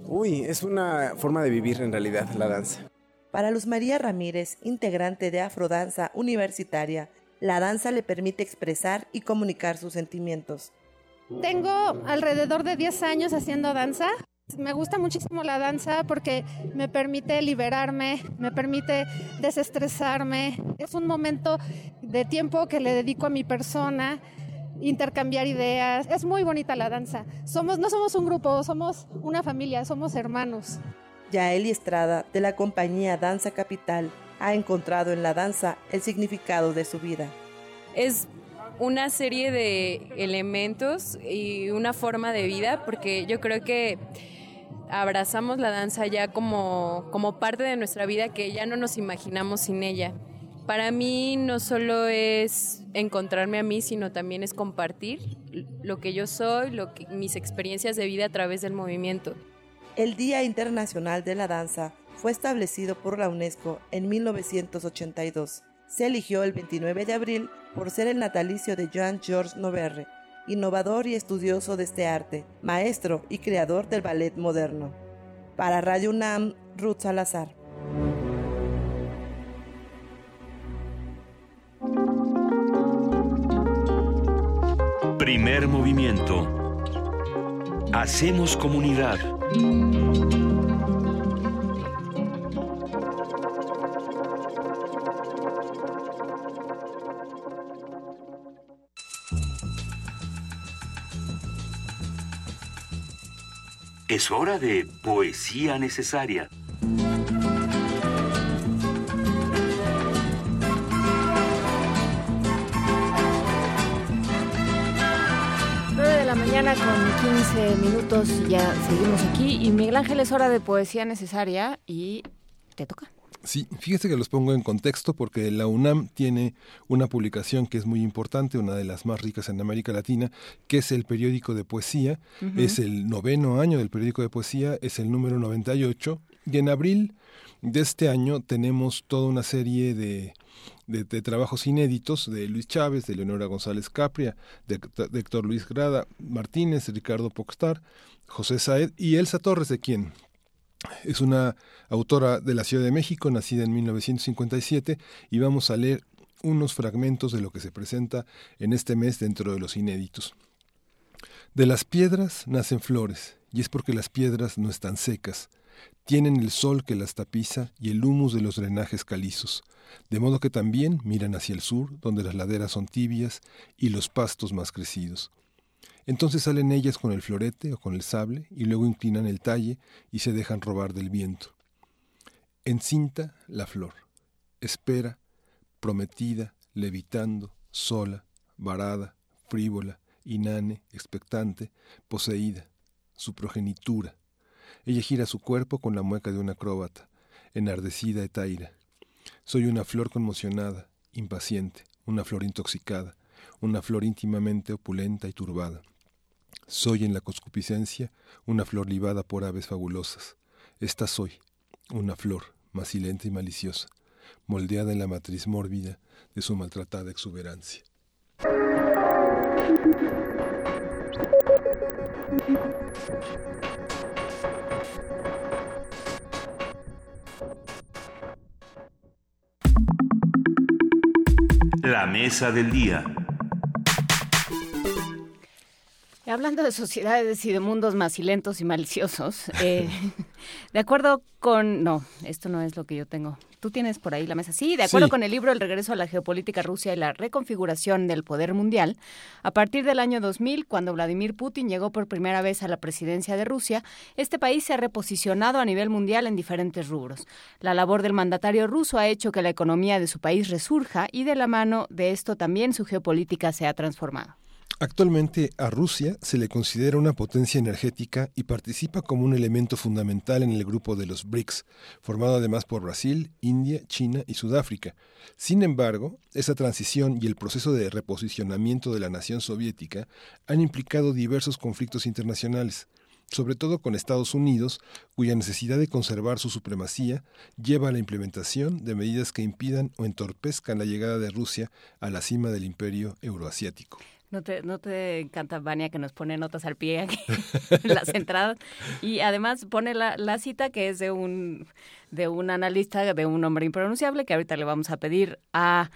Uy, es una forma de vivir en realidad la danza. Para Luz María Ramírez, integrante de Afrodanza Universitaria, la danza le permite expresar y comunicar sus sentimientos. Tengo alrededor de 10 años haciendo danza. Me gusta muchísimo la danza porque me permite liberarme, me permite desestresarme. Es un momento de tiempo que le dedico a mi persona, intercambiar ideas. Es muy bonita la danza. Somos, no somos un grupo, somos una familia, somos hermanos. Yaeli Estrada, de la compañía Danza Capital, ha encontrado en la danza el significado de su vida. Es una serie de elementos y una forma de vida, porque yo creo que abrazamos la danza ya como, como parte de nuestra vida que ya no nos imaginamos sin ella. Para mí no solo es encontrarme a mí, sino también es compartir lo que yo soy, lo que, mis experiencias de vida a través del movimiento. El Día Internacional de la Danza fue establecido por la UNESCO en 1982. Se eligió el 29 de abril por ser el natalicio de Jean-Georges Noverre, innovador y estudioso de este arte, maestro y creador del ballet moderno. Para Radio UNAM, Ruth Salazar. Primer movimiento. Hacemos comunidad. Es hora de poesía necesaria. 9 de la mañana con 15 minutos y ya seguimos aquí. Y Miguel Ángel es hora de poesía necesaria y te toca. Sí, fíjese que los pongo en contexto porque la UNAM tiene una publicación que es muy importante, una de las más ricas en América Latina, que es el periódico de poesía. Es el noveno año del periódico de poesía, es el número 98. Y en abril de este año tenemos toda una serie de, de, de trabajos inéditos de Luis Chávez, de Leonora González Capria, de, de Héctor Luis Grada Martínez, Ricardo Poxtar, José Saed y Elsa Torres, de quien es una autora de la Ciudad de México, nacida en 1957, y vamos a leer unos fragmentos de lo que se presenta en este mes dentro de los inéditos. De las piedras nacen flores, y es porque las piedras no están secas, tienen el sol que las tapiza y el humus de los drenajes calizos, de modo que también miran hacia el sur, donde las laderas son tibias y los pastos más crecidos. Entonces salen ellas con el florete o con el sable y luego inclinan el talle y se dejan robar del viento. Encinta la flor, espera, prometida, levitando, sola, varada, frívola, inane, expectante, poseída, su progenitura. Ella gira su cuerpo con la mueca de una acróbata, enardecida e taira. Soy una flor conmocionada, impaciente, una flor intoxicada, una flor íntimamente opulenta y turbada. Soy en la concupiscencia una flor libada por aves fabulosas. Esta soy, una flor macilenta y maliciosa, moldeada en la matriz mórbida de su maltratada exuberancia. La mesa del día. Hablando de sociedades y de mundos macilentos y maliciosos, eh, (laughs) de acuerdo con... No, esto no es lo que yo tengo. Tú tienes por ahí la mesa. Sí, de acuerdo Sí. con el libro El regreso a la geopolítica Rusia y la reconfiguración del poder mundial, a partir del año 2000, cuando Vladimir Putin llegó por primera vez a la presidencia de Rusia, este país se ha reposicionado a nivel mundial en diferentes rubros. La labor del mandatario ruso ha hecho que la economía de su país resurja y de la mano de esto también su geopolítica se ha transformado. Actualmente a Rusia se le considera una potencia energética y participa como un elemento fundamental en el grupo de los BRICS, formado además por Brasil, India, China y Sudáfrica. Sin embargo, esa transición y el proceso de reposicionamiento de la nación soviética han implicado diversos conflictos internacionales sobre todo con Estados Unidos, cuya necesidad de conservar su supremacía lleva a la implementación de medidas que impidan o entorpezcan la llegada de Rusia a la cima del imperio euroasiático. ¿No te, ¿No te encanta, Vania, que nos pone notas al pie aquí (laughs) en las entradas? Y además pone la, la cita que es de un, de un analista, de un hombre impronunciable, que ahorita le vamos a pedir a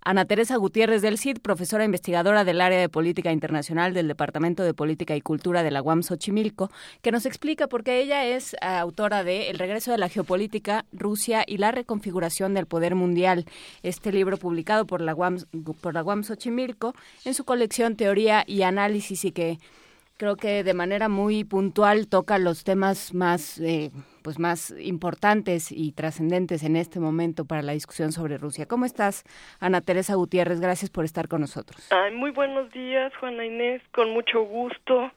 Ana Teresa Gutiérrez del CID, profesora investigadora del área de política internacional del Departamento de Política y Cultura de la UAM Xochimilco, que nos explica por qué ella es eh, autora de El regreso de la geopolítica, Rusia y la reconfiguración del poder mundial, este libro publicado por la UAM, por la UAM Xochimilco en su colección Teoría y Análisis y que creo que de manera muy puntual toca los temas más eh, pues más importantes y trascendentes en este momento para la discusión sobre Rusia. ¿Cómo estás, Ana Teresa Gutiérrez? Gracias por estar con nosotros. Ay, muy buenos días, Juana Inés, con mucho gusto.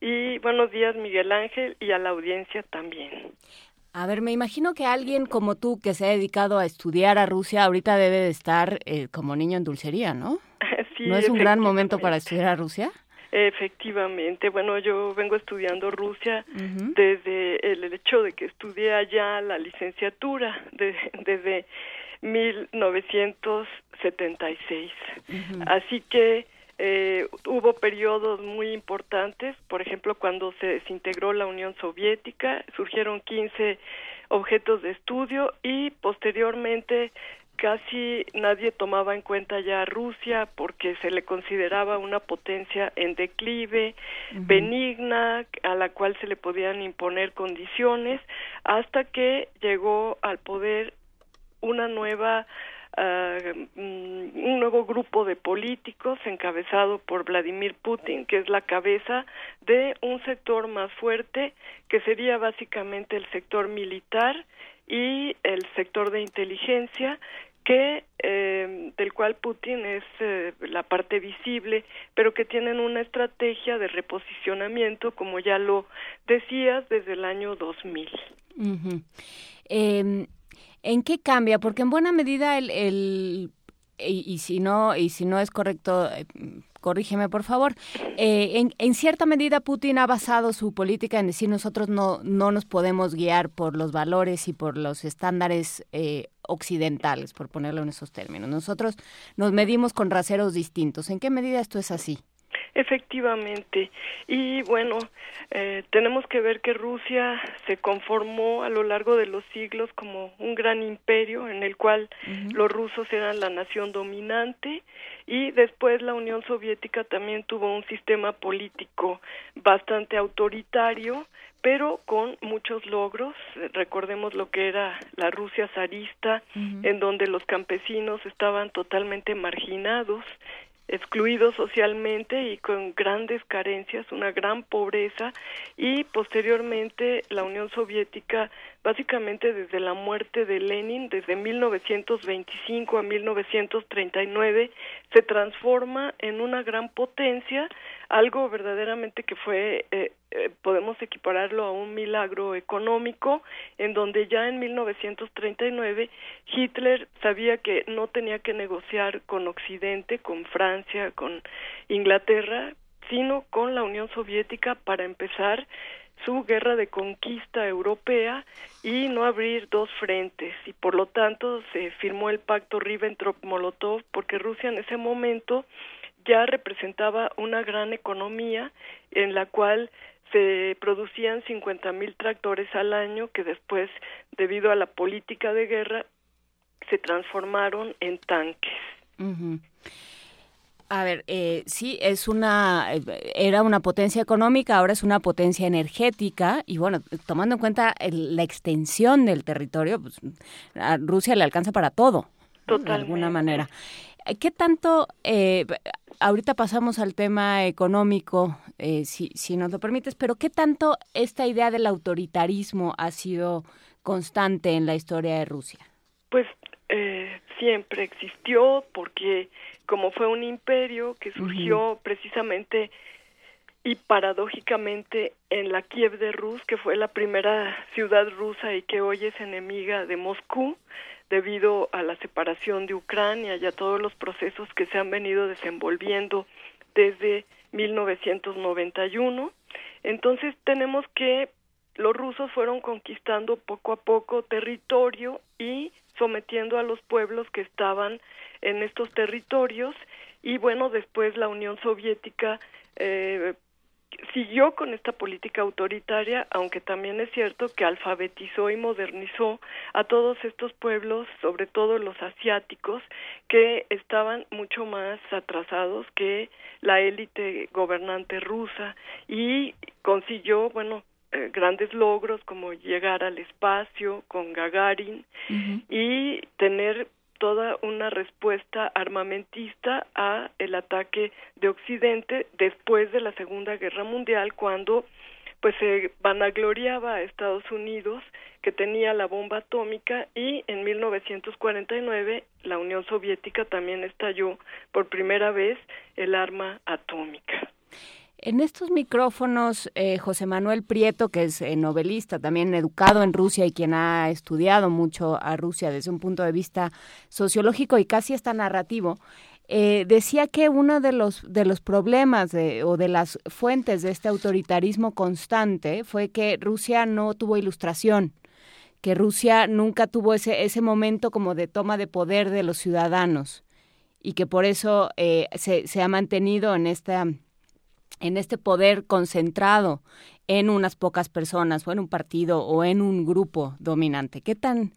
Y buenos días, Miguel Ángel, y a la audiencia también. A ver, me imagino que alguien como tú que se ha dedicado a estudiar a Rusia ahorita debe de estar eh, como niño en dulcería, ¿no? (laughs) Sí, ¿No es un gran momento para estudiar a Rusia? Efectivamente, bueno, yo vengo estudiando Rusia desde el hecho de que estudié allá la licenciatura de- desde 1976. Así que eh, hubo periodos muy importantes, por ejemplo, cuando se desintegró la Unión Soviética, surgieron 15 objetos de estudio y posteriormente casi nadie tomaba en cuenta ya a Rusia porque se le consideraba una potencia en declive, benigna, a la cual se le podían imponer condiciones, hasta que llegó al poder una nueva mm, un nuevo grupo de políticos encabezado por Vladimir Putin, que es la cabeza de un sector más fuerte, que sería básicamente el sector militar y el sector de inteligencia, que eh, del cual Putin es eh, la parte visible, pero que tienen una estrategia de reposicionamiento, como ya lo decías, desde el año 2000. Em, ¿En qué cambia? Porque en buena medida el, el y, si no y si no es correcto eh, corrígeme por favor, eh, en, cierta medida Putin ha basado su política en decir nosotros no, no nos podemos guiar por los valores y por los estándares eh, occidentales, por ponerlo en esos términos. Nosotros nos medimos con raseros distintos. ¿En qué medida esto es así? Efectivamente. Y bueno, eh, tenemos que ver que Rusia se conformó a lo largo de los siglos como un gran imperio en el cual los rusos eran la nación dominante y después la Unión Soviética también tuvo un sistema político bastante autoritario pero con muchos logros. Recordemos lo que era la Rusia zarista, en donde los campesinos estaban totalmente marginados excluidos socialmente y con grandes carencias, una gran pobreza y posteriormente la Unión Soviética básicamente desde la muerte de Lenin, desde 1925 a 1939, se transforma en una gran potencia, algo verdaderamente que fue, eh, eh, podemos equipararlo a un milagro económico, en donde ya en 1939 Hitler sabía que no tenía que negociar con Occidente, con Francia, con Inglaterra, sino con la Unión Soviética para empezar su guerra de conquista europea y no abrir dos frentes y por lo tanto se firmó el pacto Ribbentrop-Molotov porque Rusia en ese momento ya representaba una gran economía en la cual se producían 50 mil tractores al año que después debido a la política de guerra se transformaron en tanques. A ver, eh, sí, es una, era una potencia económica, ahora es una potencia energética y bueno, tomando en cuenta la extensión del territorio, pues, a Rusia le alcanza para todo, de alguna manera. ¿Qué tanto, eh, ahorita pasamos al tema económico, eh, si, si nos lo permites, pero qué tanto esta idea del autoritarismo ha sido constante en la historia de Rusia? Pues eh, siempre existió porque como fue un imperio que surgió precisamente y paradójicamente en la Kiev de Rus, que fue la primera ciudad rusa y que hoy es enemiga de Moscú, debido a la separación de Ucrania y a todos los procesos que se han venido desenvolviendo desde 1991. Entonces tenemos que los rusos fueron conquistando poco a poco territorio y sometiendo a los pueblos que estaban en estos territorios. Y bueno después la Unión Soviética eh, siguió con esta política autoritaria, aunque también es cierto que alfabetizó y modernizó a todos estos pueblos, sobre todo los asiáticos, que estaban mucho más atrasados que la élite gobernante rusa. Y consiguió, bueno, eh, grandes logros como llegar al espacio con Gagarin y tener toda una respuesta armamentista a el ataque de Occidente después de la Segunda Guerra Mundial cuando pues se vanagloriaba a Estados Unidos que tenía la bomba atómica y en 1949 la Unión Soviética también estalló por primera vez el arma atómica. En estos micrófonos, eh, José Manuel Prieto, que es eh, novelista, también educado en Rusia y quien ha estudiado mucho a Rusia desde un punto de vista sociológico y casi hasta narrativo, eh, decía que uno de los, de los problemas o de las fuentes de este autoritarismo constante fue que Rusia no tuvo ilustración, que Rusia nunca tuvo ese, ese momento como de toma de poder de los ciudadanos y que por eso se, se ha mantenido en esta en este poder concentrado en unas pocas personas o en un partido o en un grupo dominante. ¿Qué tan,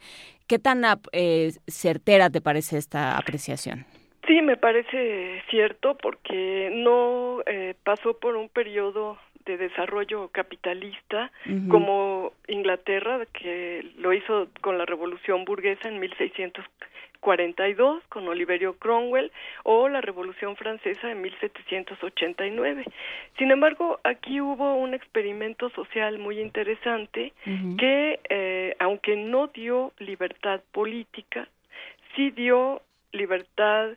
qué tan eh, certera te parece esta apreciación? Sí, me parece cierto porque no eh, pasó por un periodo de desarrollo capitalista como Inglaterra, que lo hizo con la revolución burguesa en 1642 con Oliverio Cromwell o la revolución francesa en 1789. Sin embargo, aquí hubo un experimento social muy interesante que, eh, aunque no dio libertad política, sí dio libertad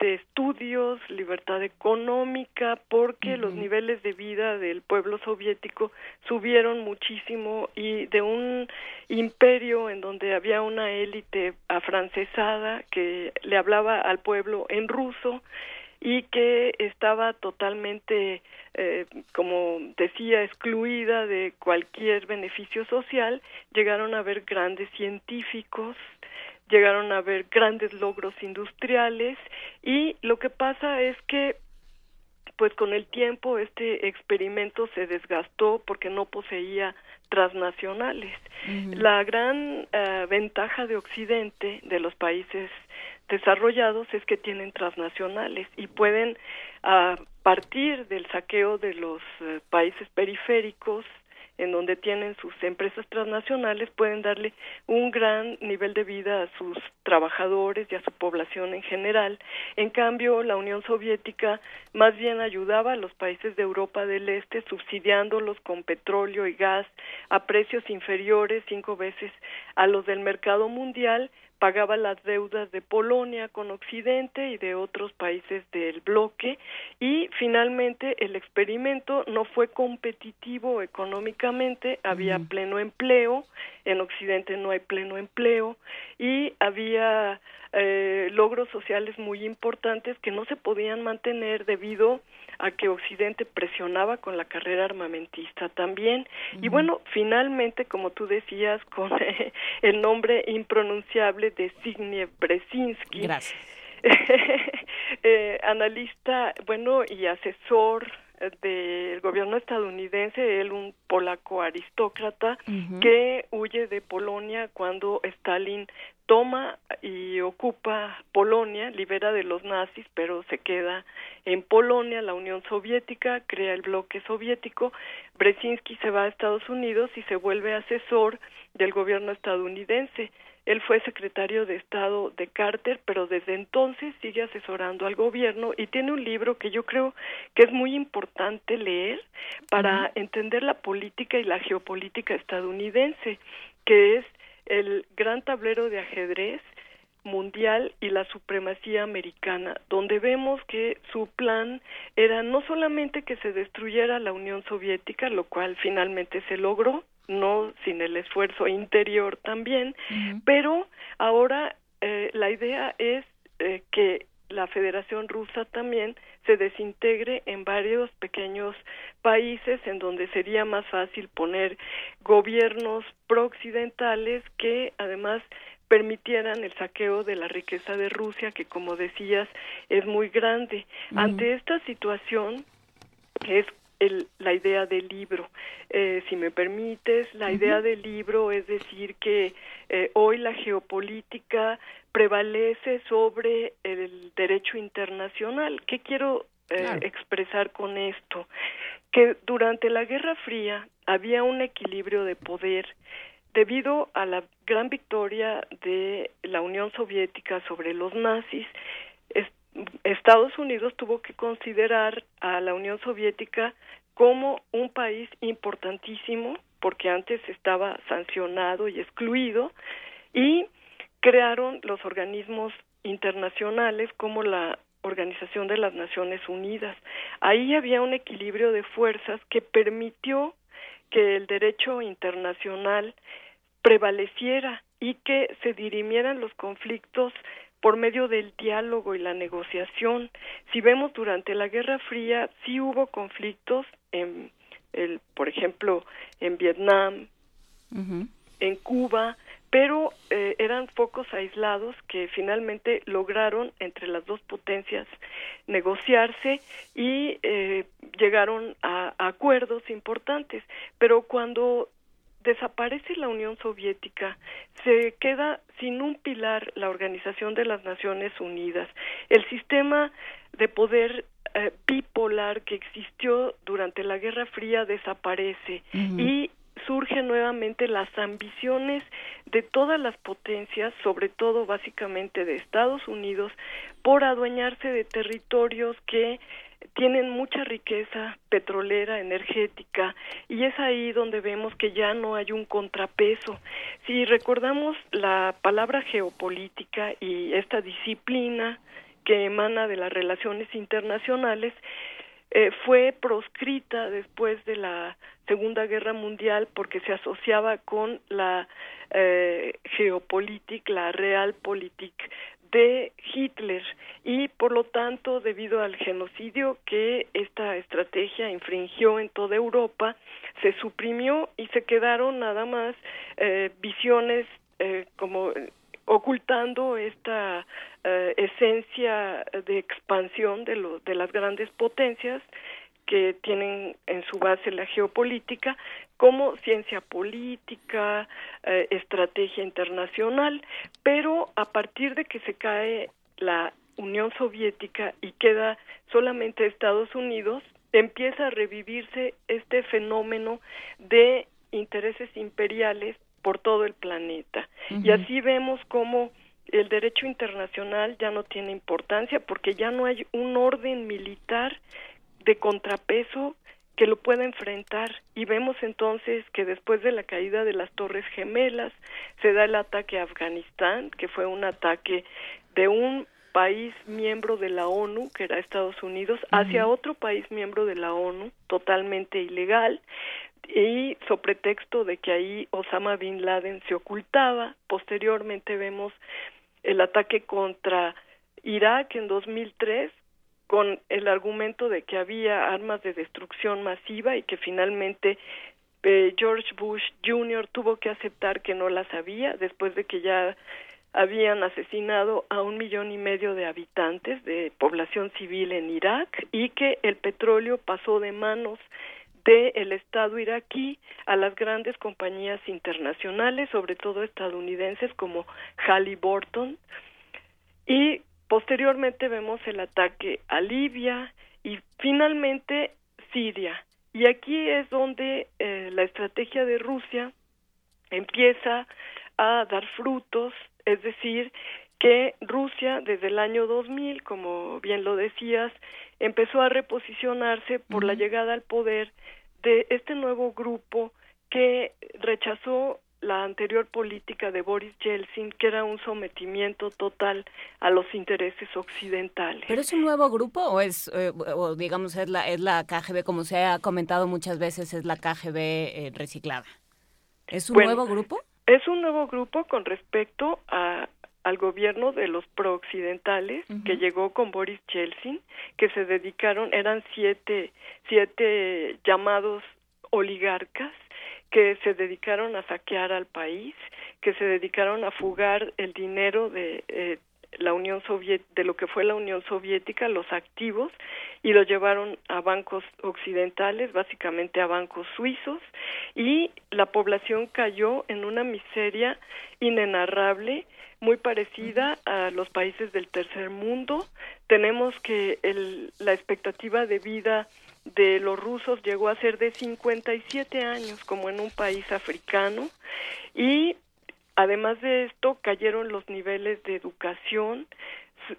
de estudios, libertad económica, porque los niveles de vida del pueblo soviético subieron muchísimo y de un imperio en donde había una élite afrancesada que le hablaba al pueblo en ruso y que estaba totalmente, eh, como decía, excluida de cualquier beneficio social, llegaron a haber grandes científicos, llegaron a haber grandes logros industriales y lo que pasa es que pues con el tiempo este experimento se desgastó porque no poseía transnacionales. La gran eh, ventaja de Occidente, de los países desarrollados, es que tienen transnacionales y pueden, a partir del saqueo de los eh, países periféricos, en donde tienen sus empresas transnacionales, pueden darle un gran nivel de vida a sus trabajadores y a su población en general. En cambio, la Unión Soviética más bien ayudaba a los países de Europa del Este, subsidiándolos con petróleo y gas a precios inferiores cinco veces a los del mercado mundial pagaba las deudas de Polonia con Occidente y de otros países del bloque. Y finalmente el experimento no fue competitivo económicamente, había pleno empleo, en Occidente no hay pleno empleo y había eh, logros sociales muy importantes que no se podían mantener debido a que Occidente presionaba con la carrera armamentista también. Y bueno, finalmente, como tú decías, con (laughs) el nombre impronunciable de Zbigniew Brzezinski. (laughs) eh, analista, bueno, y asesor del gobierno estadounidense, él un polaco aristócrata que huye de Polonia cuando Stalin toma y ocupa Polonia, libera de los nazis, pero se queda en Polonia, la Unión Soviética, crea el bloque soviético, Brzezinski se va a Estados Unidos y se vuelve asesor del gobierno estadounidense. Él fue secretario de Estado de Carter, pero desde entonces sigue asesorando al gobierno y tiene un libro que yo creo que es muy importante leer para entender la política y la geopolítica estadounidense, que es el gran tablero de ajedrez mundial y la supremacía americana, donde vemos que su plan era no solamente que se destruyera la Unión Soviética, lo cual finalmente se logró, no sin el esfuerzo interior también, pero ahora eh, la idea es eh, que la Federación Rusa también se desintegre en varios pequeños países en donde sería más fácil poner gobiernos prooccidentales que además permitieran el saqueo de la riqueza de Rusia, que como decías es muy grande. Ante esta situación, es el, la idea del libro. Eh, si me permites, la idea del libro es decir que eh, hoy la geopolítica prevalece sobre el derecho internacional. ¿Qué quiero eh, expresar con esto? Que durante la Guerra Fría había un equilibrio de poder debido a la gran victoria de la Unión Soviética sobre los nazis. Estados Unidos tuvo que considerar a la Unión Soviética como un país importantísimo porque antes estaba sancionado y excluido y crearon los organismos internacionales como la Organización de las Naciones Unidas. Ahí había un equilibrio de fuerzas que permitió que el derecho internacional prevaleciera y que se dirimieran los conflictos por medio del diálogo y la negociación. Si vemos durante la Guerra Fría, sí hubo conflictos, en el, por ejemplo, en Vietnam, en Cuba, pero eh, eran focos aislados que finalmente lograron entre las dos potencias negociarse y eh, llegaron a, acuerdos importantes. Pero cuando desaparece la Unión Soviética, se queda sin un pilar la Organización de las Naciones Unidas. El sistema de poder eh, bipolar que existió durante la Guerra Fría desaparece y surgen nuevamente las ambiciones de todas las potencias, sobre todo básicamente de Estados Unidos, por adueñarse de territorios que tienen mucha riqueza petrolera, energética, y es ahí donde vemos que ya no hay un contrapeso. Si recordamos la palabra geopolítica y esta disciplina que emana de las relaciones internacionales, eh, fue proscrita después de la Segunda Guerra Mundial porque se asociaba con la eh, geopolítica, la realpolitik de Hitler. Y por lo tanto debido al genocidio que esta estrategia infringió en toda Europa se suprimió y se quedaron nada más eh, visiones eh, como ocultando esta eh, esencia de expansión de, lo, de las grandes potencias que tienen en su base la geopolítica como ciencia política, eh, estrategia internacional, pero a partir de que se cae la Unión Soviética y queda solamente Estados Unidos, empieza a revivirse este fenómeno de intereses imperiales por todo el planeta. Y así vemos cómo el derecho internacional ya no tiene importancia porque ya no hay un orden militar de contrapeso que lo pueda enfrentar y vemos entonces que después de la caída de las Torres Gemelas se da el ataque a Afganistán, que fue un ataque de un país miembro de la ONU, que era Estados Unidos, hacia otro país miembro de la ONU, totalmente ilegal, y sobre pretexto de que ahí Osama Bin Laden se ocultaba. Posteriormente vemos el ataque contra Irak en 2003 con el argumento de que había armas de destrucción masiva y que finalmente eh, George Bush Jr. tuvo que aceptar que no las había después de que ya habían asesinado a un millón y medio de habitantes de población civil en Irak y que el petróleo pasó de manos del Estado iraquí a las grandes compañías internacionales, sobre todo estadounidenses como Halliburton, y posteriormente vemos el ataque a Libia y finalmente Siria. Y aquí es donde eh, la estrategia de Rusia empieza a dar frutos, es decir, que Rusia desde el año 2000, como bien lo decías, empezó a reposicionarse por la llegada al poder de este nuevo grupo que rechazó la anterior política de Boris Yeltsin, que era un sometimiento total a los intereses occidentales. ¿Pero es un nuevo grupo o es, eh, o digamos, es la, es la KGB, como se ha comentado muchas veces, es la KGB eh, reciclada? ¿Es un nuevo grupo? Es un nuevo grupo con respecto a, al gobierno de los prooccidentales que llegó con Boris Yeltsin, que se dedicaron, eran siete, siete llamados oligarcas que se dedicaron a saquear al país, que se dedicaron a fugar el dinero de eh, la Unión Soviética, de lo que fue la Unión Soviética, los activos, y lo llevaron a bancos occidentales, básicamente a bancos suizos, y la población cayó en una miseria inenarrable muy parecida a los países del tercer mundo. Tenemos que el, la expectativa de vida de los rusos llegó a ser de 57 años, como en un país africano, y además de esto cayeron los niveles de educación,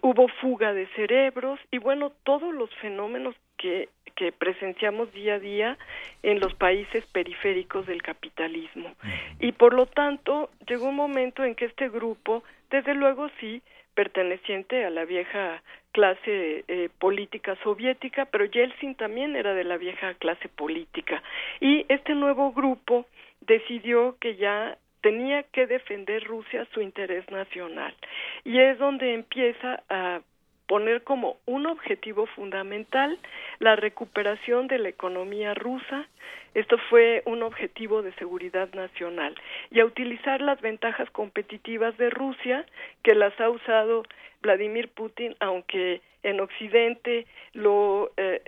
hubo fuga de cerebros y bueno, todos los fenómenos que, que presenciamos día a día en los países periféricos del capitalismo. Y por lo tanto, llegó un momento en que este grupo, desde luego sí, perteneciente a la vieja clase eh, política soviética, pero Yeltsin también era de la vieja clase política. Y este nuevo grupo decidió que ya tenía que defender Rusia su interés nacional. Y es donde empieza a poner como un objetivo fundamental la recuperación de la economía rusa. Esto fue un objetivo de seguridad nacional y a utilizar las ventajas competitivas de Rusia que las ha usado Vladimir Putin, aunque en Occidente lo eh,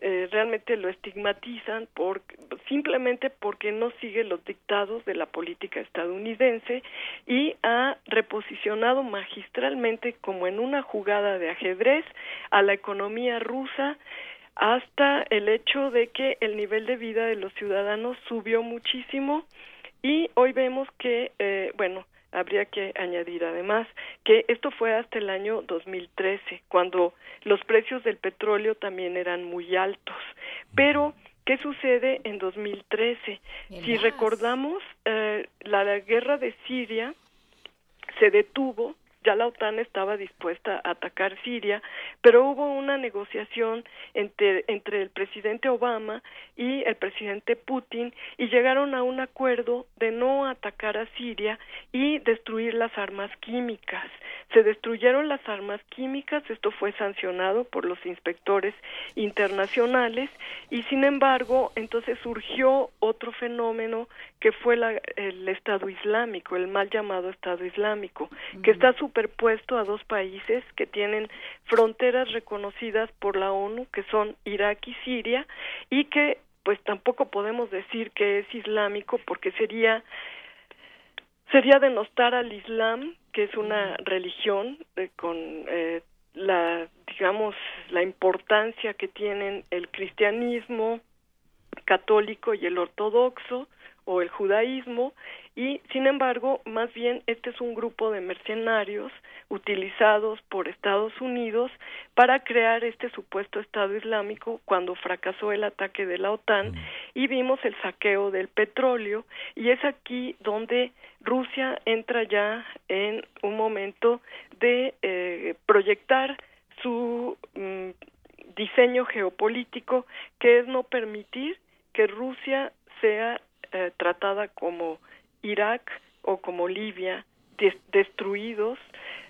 eh, realmente lo estigmatizan por, simplemente porque no sigue los dictados de la política estadounidense y ha reposicionado magistralmente como en una jugada de ajedrez a la economía rusa hasta el hecho de que el nivel de vida de los ciudadanos subió muchísimo. Y hoy vemos que, eh, bueno, habría que añadir además que esto fue hasta el año 2013, cuando los precios del petróleo también eran muy altos. Pero, ¿qué sucede en 2013? Si recordamos, eh, la guerra de Siria se detuvo ya la OTAN estaba dispuesta a atacar Siria, pero hubo una negociación entre, entre el presidente Obama y el presidente Putin y llegaron a un acuerdo de no atacar a Siria y destruir las armas químicas. Se destruyeron las armas químicas, esto fue sancionado por los inspectores internacionales y sin embargo entonces surgió otro fenómeno que fue el Estado Islámico, el mal llamado Estado Islámico, que está superpuesto a dos países que tienen fronteras reconocidas por la ONU, que son Irak y Siria, y que pues tampoco podemos decir que es islámico porque sería sería denostar al Islam, que es una religión eh, con eh, la digamos la importancia que tienen el cristianismo católico y el ortodoxo o el judaísmo y sin embargo más bien este es un grupo de mercenarios utilizados por Estados Unidos para crear este supuesto Estado Islámico cuando fracasó el ataque de la OTAN y vimos el saqueo del petróleo. Y es aquí donde Rusia entra ya en un momento de eh, proyectar su mm, diseño geopolítico que es no permitir que Rusia sea eh, tratada como Irak o como Libia, destruidos,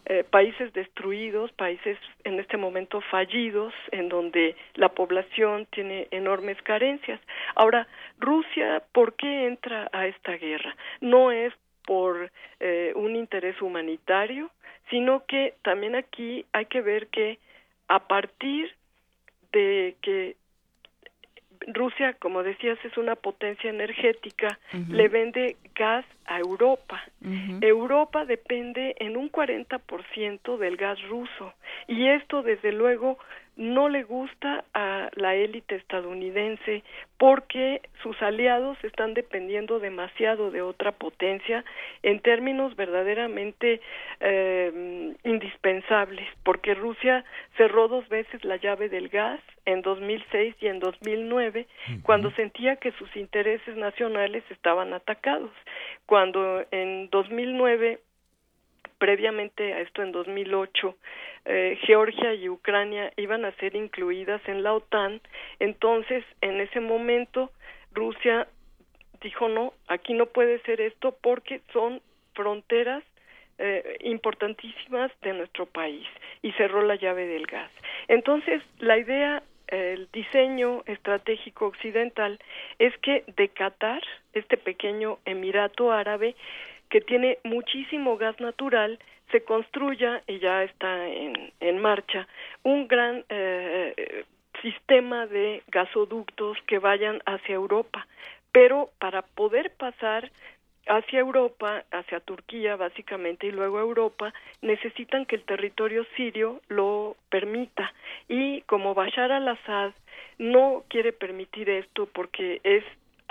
eh, países destruidos, países en este momento fallidos, en donde la población tiene enormes carencias. Ahora, Rusia, ¿por qué entra a esta guerra? No es por eh, un interés humanitario, sino que también aquí hay que ver que a partir de que Rusia, como decías, es una potencia energética, le vende gas a Europa. Europa depende en un 40% del gas ruso. Y esto desde luego no le gusta a la élite estadounidense porque sus aliados están dependiendo demasiado de otra potencia en términos verdaderamente eh, indispensables, porque Rusia cerró dos veces la llave del gas en 2006 y en 2009 cuando sentía que sus intereses nacionales estaban atacados. Cuando en 2009 previamente a esto en 2008 eh, Georgia y Ucrania iban a ser incluidas en la OTAN, entonces en ese momento Rusia dijo no, aquí no puede ser esto porque son fronteras eh, importantísimas de nuestro país y cerró la llave del gas. Entonces la idea el diseño estratégico occidental es que de Qatar, este pequeño emirato árabe, que tiene muchísimo gas natural, se construya, y ya está en, en marcha, un gran eh, sistema de gasoductos que vayan hacia Europa. Pero para poder pasar hacia Europa, hacia Turquía básicamente y luego Europa, necesitan que el territorio sirio lo permita. Y como Bashar al-Assad no quiere permitir esto porque es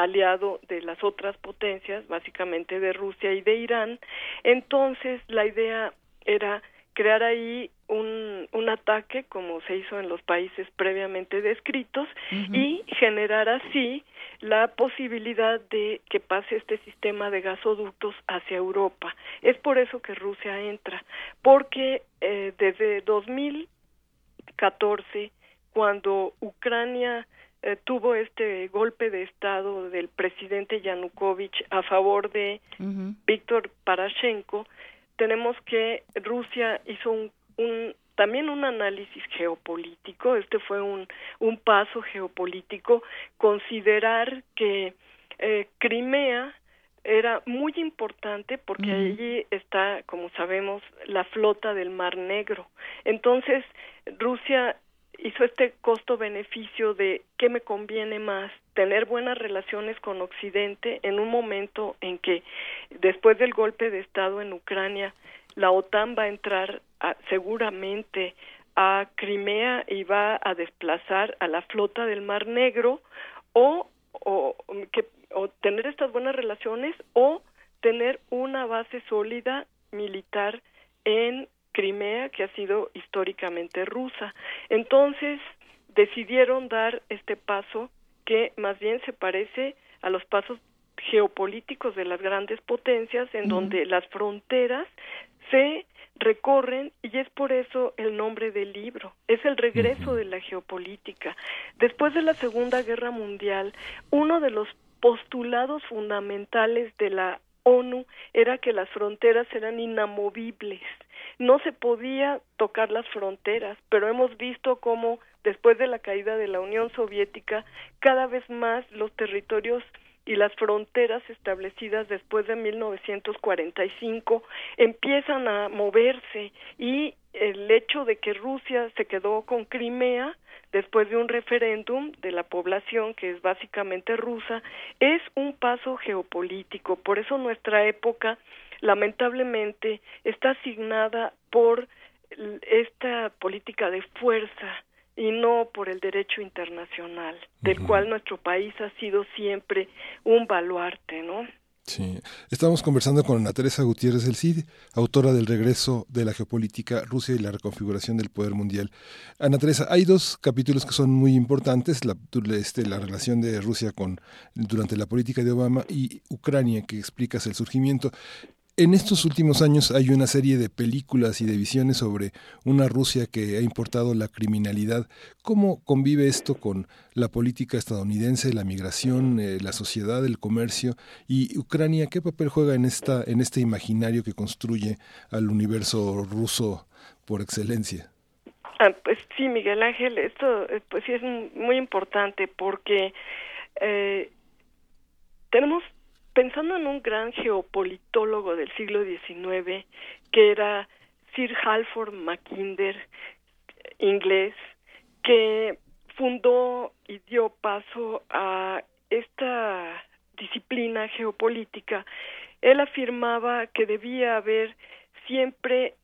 aliado de las otras potencias, básicamente de Rusia y de Irán. Entonces, la idea era crear ahí un, un ataque, como se hizo en los países previamente descritos, y generar así la posibilidad de que pase este sistema de gasoductos hacia Europa. Es por eso que Rusia entra, porque eh, desde 2014, cuando Ucrania eh, tuvo este golpe de estado del presidente Yanukovych a favor de Víctor Parashenko, tenemos que Rusia hizo un, un también un análisis geopolítico, este fue un, un paso geopolítico, considerar que eh, Crimea era muy importante porque allí está, como sabemos, la flota del Mar Negro. Entonces, Rusia hizo este costo-beneficio de qué me conviene más, tener buenas relaciones con Occidente en un momento en que después del golpe de Estado en Ucrania, la OTAN va a entrar seguramente a Crimea y va a desplazar a la flota del Mar Negro o, o, que, o tener estas buenas relaciones o tener una base sólida militar en Crimea que ha sido históricamente rusa. Entonces decidieron dar este paso que más bien se parece a los pasos geopolíticos de las grandes potencias en donde las fronteras se recorren y es por eso el nombre del libro. Es el regreso de la geopolítica. Después de la Segunda Guerra Mundial, uno de los postulados fundamentales de la ONU era que las fronteras eran inamovibles. No se podía tocar las fronteras, pero hemos visto cómo después de la caída de la Unión Soviética, cada vez más los territorios y las fronteras establecidas después de 1945 empiezan a moverse y el hecho de que Rusia se quedó con Crimea después de un referéndum de la población que es básicamente rusa es un paso geopolítico. Por eso nuestra época lamentablemente está asignada por esta política de fuerza y no por el derecho internacional, del cual nuestro país ha sido siempre un baluarte, ¿no? Sí, estamos conversando con Ana Teresa Gutiérrez del CID, autora del regreso de la geopolítica Rusia y la reconfiguración del poder mundial. Ana Teresa, hay dos capítulos que son muy importantes, la, este, la relación de Rusia con durante la política de Obama y Ucrania, que explicas el surgimiento. En estos últimos años hay una serie de películas y de visiones sobre una Rusia que ha importado la criminalidad. ¿Cómo convive esto con la política estadounidense, la migración, eh, la sociedad, el comercio y Ucrania? ¿Qué papel juega en esta en este imaginario que construye al universo ruso por excelencia? Ah, pues sí, Miguel Ángel, esto eh, pues sí es muy importante porque eh, tenemos pensando en un gran geopolitólogo del siglo XIX, que era Sir Halford Mackinder, inglés, que fundó y dio paso a esta disciplina geopolítica, él afirmaba que debía haber siempre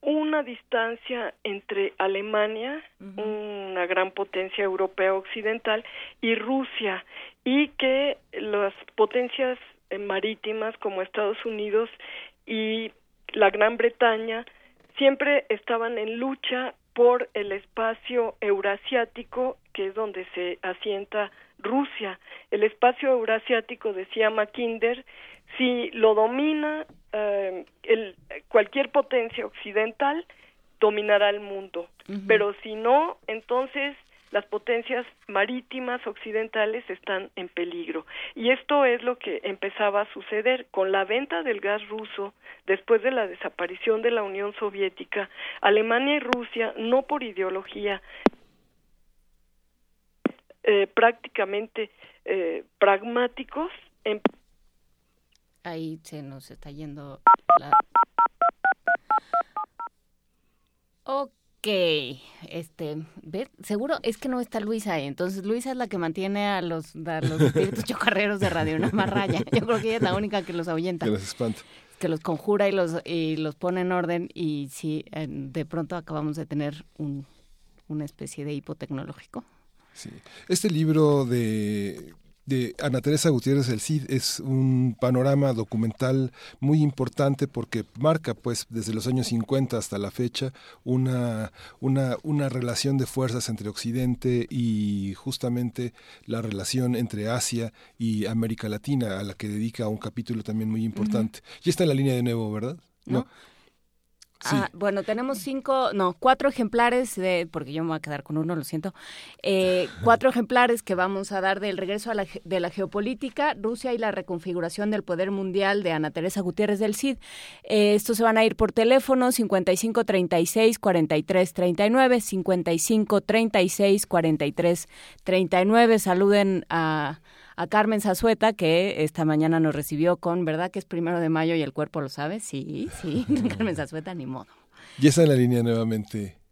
una distancia entre Alemania, una gran potencia europea occidental, y Rusia, y que las potencias eh, marítimas como Estados Unidos y la Gran Bretaña siempre estaban en lucha por el espacio eurasiático, que es donde se asienta Rusia. El espacio eurasiático, decía Mackinder, si lo domina eh, el, cualquier potencia occidental, dominará el mundo. Pero si no, entonces las potencias marítimas occidentales están en peligro. Y esto es lo que empezaba a suceder con la venta del gas ruso después de la desaparición de la Unión Soviética. Alemania y Rusia, no por ideología, eh, prácticamente eh, pragmáticos. Ahí se nos está yendo la... Ok este ver seguro es que no está Luisa ahí entonces Luisa es la que mantiene a los, los (laughs) espíritus chocarreros de Radio Una Raya. (laughs) Yo creo que ella es la única que los ahuyenta. Que los espanta. Que los conjura y los y los pone en orden y sí de pronto acabamos de tener un, una especie de hipotecnológico sí. Este libro de de Ana Teresa Gutiérrez El Cid es un panorama documental muy importante porque marca pues desde los años 50 hasta la fecha una, una, una relación de fuerzas entre Occidente y justamente la relación entre Asia y América Latina a la que dedica un capítulo también muy importante. Y está en la línea de nuevo, ¿verdad? ¿No? Ah, bueno, tenemos cinco, no, cuatro ejemplares, de, porque yo me voy a quedar con uno, lo siento, eh, (laughs) cuatro ejemplares que vamos a dar del regreso a la, de la geopolítica, Rusia y la reconfiguración del poder mundial de Ana Teresa Gutiérrez del CID. Eh, estos se van a ir por teléfono 55 36 43 39, 55 36 43 39. Saluden a a Carmen Zazueta, que esta mañana nos recibió con, ¿verdad que es primero de mayo y el cuerpo lo sabe? Sí, sí, (laughs) Carmen Zazueta, ni modo. Y está en la línea nuevamente.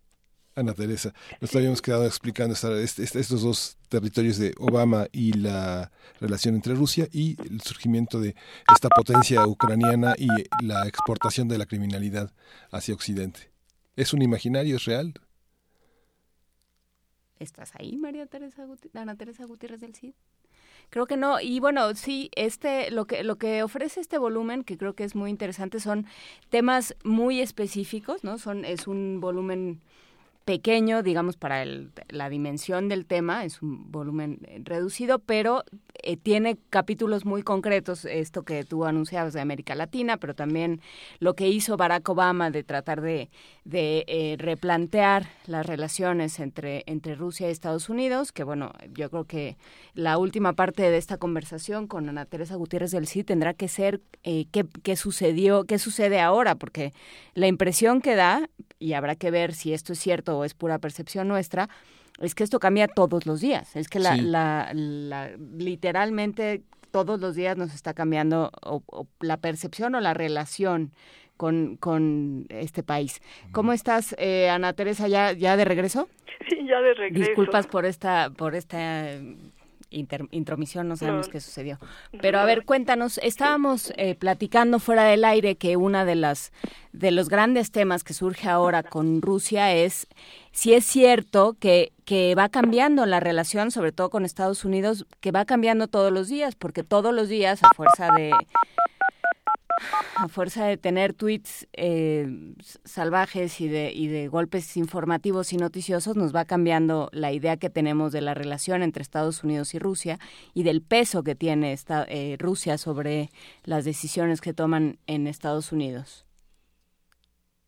Ana Teresa, nos habíamos quedado explicando estos dos territorios de Obama y la relación entre Rusia y el surgimiento de esta potencia ucraniana y la exportación de la criminalidad hacia Occidente. ¿Es un imaginario? ¿Es real? ¿Estás ahí, María Teresa Ana Teresa Gutiérrez del Cid? Creo que no. Y bueno, sí, este, lo que, lo que ofrece este volumen, que creo que es muy interesante, son temas muy específicos, ¿no? Son, es un volumen pequeño, digamos, para el, la dimensión del tema, es un volumen eh, reducido, pero eh, tiene capítulos muy concretos, esto que tú anunciabas de América Latina, pero también lo que hizo Barack Obama de tratar de, de eh, replantear las relaciones entre, entre Rusia y Estados Unidos, que bueno, yo creo que la última parte de esta conversación con Ana Teresa Gutiérrez del CID tendrá que ser qué, qué sucedió, qué sucede ahora, porque la impresión que da, y habrá que ver si esto es cierto o es pura percepción nuestra, es que esto cambia todos los días. Es que la, la, literalmente todos los días nos está cambiando la percepción o la relación con, con este país. ¿Cómo estás, eh, Ana Teresa, ya, ya de regreso? Sí, ya de regreso. Disculpas por esta, por esta intromisión, no sabemos qué sucedió. Pero a ver, cuéntanos, estábamos eh, platicando fuera del aire que una de las de los grandes temas que surge ahora con Rusia es si es cierto que, que va cambiando la relación, sobre todo con Estados Unidos, que va cambiando todos los días, porque todos los días, a fuerza de a fuerza de tener tweets eh, salvajes y de, golpes informativos y noticiosos, nos va cambiando la idea que tenemos de la relación entre Estados Unidos y Rusia y del peso que tiene eh, Rusia sobre las decisiones que toman en Estados Unidos.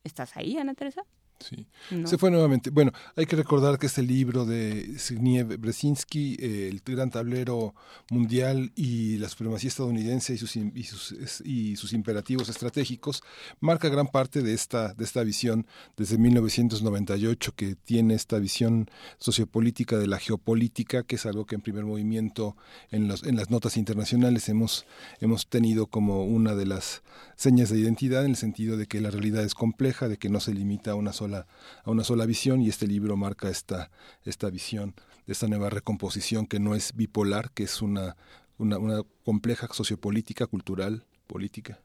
¿Estás ahí, Ana Teresa? Sí. Se fue nuevamente. Bueno, hay que recordar que este libro de Zbigniew Brzezinski, eh, El gran tablero mundial y la supremacía estadounidense y sus, y sus, y sus imperativos estratégicos, marca gran parte de esta, de esta visión desde 1998, que tiene esta visión sociopolítica de la geopolítica, que es algo que en primer movimiento en, los, en las notas internacionales hemos, hemos tenido como una de las señas de identidad, en el sentido de que la realidad es compleja, de que no se limita a una sola a una sola visión y este libro marca esta, esta visión de esta nueva recomposición que no es bipolar, que es una, una, compleja sociopolítica, cultural, política.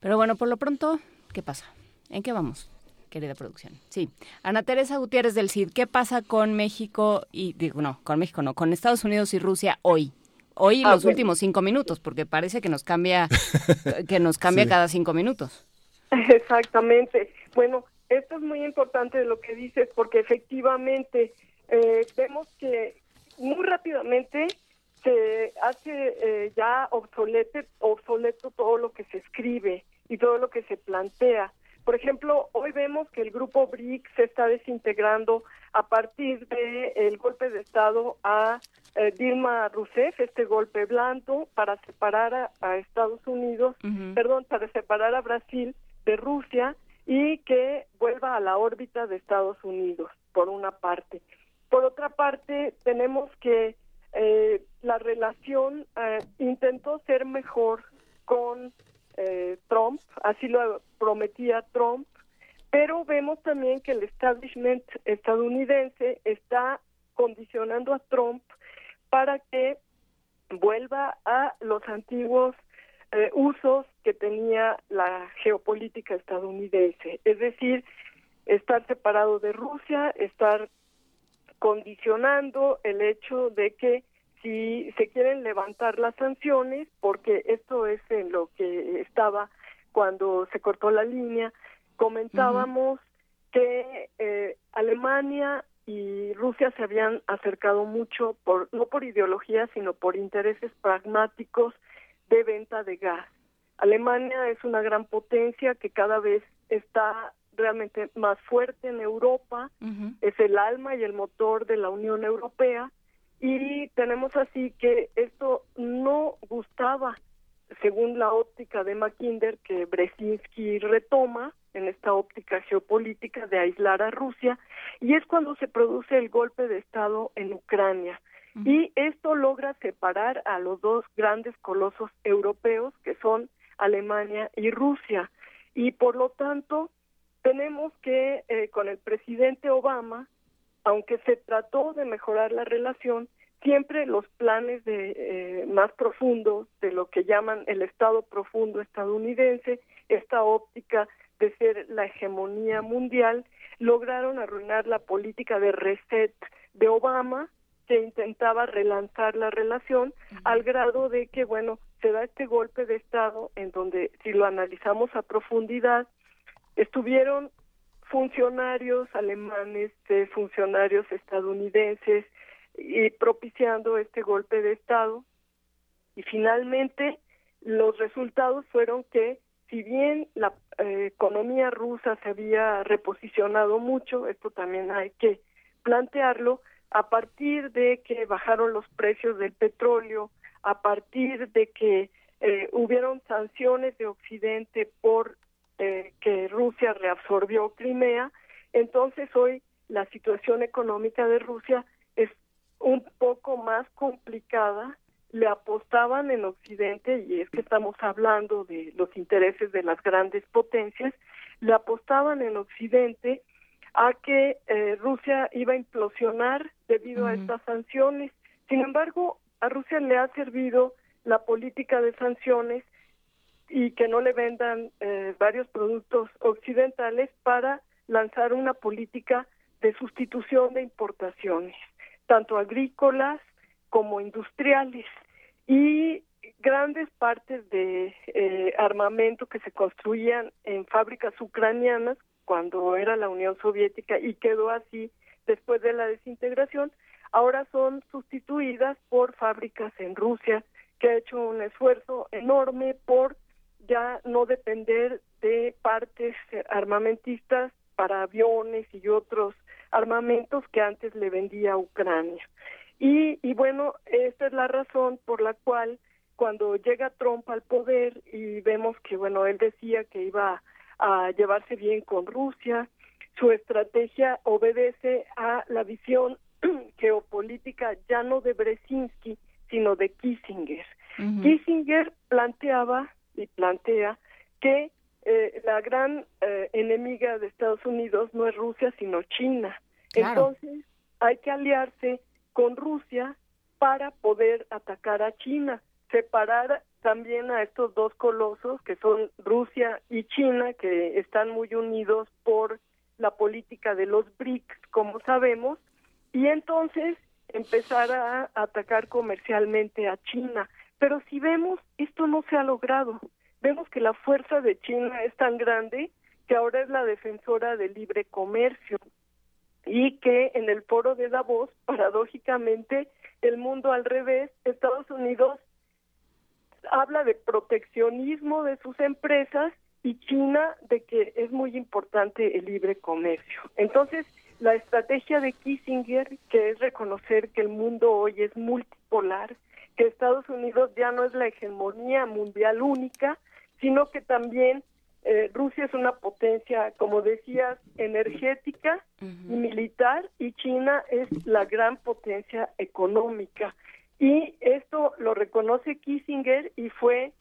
Pero bueno, por lo pronto, ¿qué pasa? ¿En qué vamos? querida producción. Sí. Ana Teresa Gutiérrez del CID, ¿qué pasa con México y, digo, no, con México no, con Estados Unidos y Rusia hoy? Hoy ah, los últimos cinco minutos, porque parece que nos cambia, (laughs) que nos cambia cada cinco minutos. Exactamente. Bueno, esto es muy importante lo que dices porque efectivamente eh, vemos que muy rápidamente se hace eh, ya obsoleto, obsoleto todo lo que se escribe y todo lo que se plantea. Por ejemplo, hoy vemos que el grupo BRIC se está desintegrando a partir del el golpe de Estado a eh, Dilma Rousseff, este golpe blando para separar a, Estados Unidos, perdón, para separar a Brasil de Rusia y que vuelva a la órbita de Estados Unidos, por una parte. Por otra parte, tenemos que eh, la relación eh, intentó ser mejor con eh, Trump, así lo prometía Trump, pero vemos también que el establishment estadounidense está condicionando a Trump para que vuelva a los antiguos eh, usos que tenía la geopolítica estadounidense, es decir, estar separado de Rusia, estar condicionando el hecho de que si se quieren levantar las sanciones, porque esto es en lo que estaba cuando se cortó la línea, comentábamos que eh, Alemania y Rusia se habían acercado mucho por no por ideología sino por intereses pragmáticos de venta de gas. Alemania es una gran potencia que cada vez está realmente más fuerte en Europa, es el alma y el motor de la Unión Europea y tenemos así que esto no gustaba, según la óptica de Mackinder, que Brzezinski retoma en esta óptica geopolítica de aislar a Rusia, y es cuando se produce el golpe de Estado en Ucrania. Y esto logra separar a los dos grandes colosos europeos que son Alemania y Rusia. Y por lo tanto, tenemos que eh, con el presidente Obama, aunque se trató de mejorar la relación, siempre los planes de eh, más profundos de lo que llaman el Estado profundo estadounidense, esta óptica de ser la hegemonía mundial, lograron arruinar la política de reset de Obama, que intentaba relanzar la relación al grado de que, bueno, se da este golpe de Estado en donde, si lo analizamos a profundidad, estuvieron funcionarios alemanes, eh, funcionarios estadounidenses, y propiciando este golpe de Estado. Y finalmente, los resultados fueron que, si bien la eh, economía rusa se había reposicionado mucho, esto también hay que plantearlo, a partir de que bajaron los precios del petróleo, a partir de que eh, hubieron sanciones de Occidente por eh, que Rusia reabsorbió Crimea, entonces hoy la situación económica de Rusia es un poco más complicada, le apostaban en Occidente, y es que estamos hablando de los intereses de las grandes potencias, le apostaban en Occidente a que eh, Rusia iba a implosionar debido a estas sanciones. Sin embargo, a Rusia le ha servido la política de sanciones y que no le vendan eh, varios productos occidentales para lanzar una política de sustitución de importaciones tanto agrícolas como industriales y grandes partes de eh, armamento que se construían en fábricas ucranianas cuando era la Unión Soviética y quedó así después de la desintegración, ahora son sustituidas por fábricas en Rusia que ha hecho un esfuerzo enorme por ya no depender de partes armamentistas para aviones y otros armamentos que antes le vendía a Ucrania. Y, y bueno, esta es la razón por la cual cuando llega Trump al poder y vemos que, bueno, él decía que iba a llevarse bien con Rusia, su estrategia obedece a la visión (clears throat) geopolítica ya no de Brzezinski, sino de Kissinger. Kissinger planteaba y plantea que eh, la gran eh, enemiga de Estados Unidos no es Rusia, sino China. Entonces, hay que aliarse con Rusia para poder atacar a China, separar también a estos dos colosos que son Rusia y China, que están muy unidos por la política de los BRICS, como sabemos, y entonces empezar a atacar comercialmente a China. Pero si vemos, esto no se ha logrado. Vemos que la fuerza de China es tan grande que ahora es la defensora del libre comercio y que en el foro de Davos, (laughs) paradójicamente, el mundo al revés, Estados Unidos habla de proteccionismo de sus empresas y China de que es muy importante el libre comercio. Entonces, la estrategia de Kissinger, que es reconocer que el mundo hoy es multipolar, que Estados Unidos ya no es la hegemonía mundial única, sino que también eh, Rusia es una potencia, como decías, energética y militar y China es la gran potencia económica. Y esto lo reconoce Kissinger y fue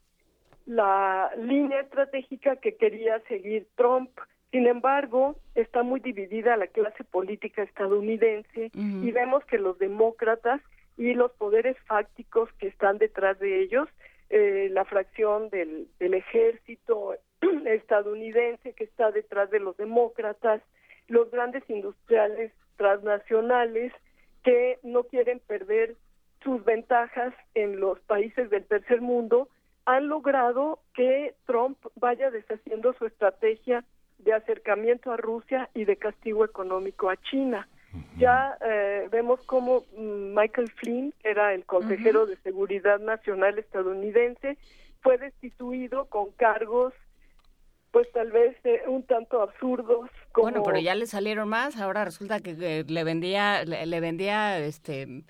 la línea estratégica que quería seguir Trump. Sin embargo, está muy dividida la clase política estadounidense y vemos que los demócratas y los poderes fácticos que están detrás de ellos, eh, la fracción del, del ejército, (clears throat) estadounidense que está detrás de los demócratas, los grandes industriales transnacionales que no quieren perder sus ventajas en los países del tercer mundo, han logrado que Trump vaya deshaciendo su estrategia de acercamiento a Rusia y de castigo económico a China. Ya eh, vemos cómo mm, Michael Flynn, que era el consejero de Seguridad Nacional estadounidense, fue destituido con cargos pues tal vez eh, un tanto absurdos. Como... Bueno, pero ya le salieron más. Ahora resulta que, le vendía, le, vendía este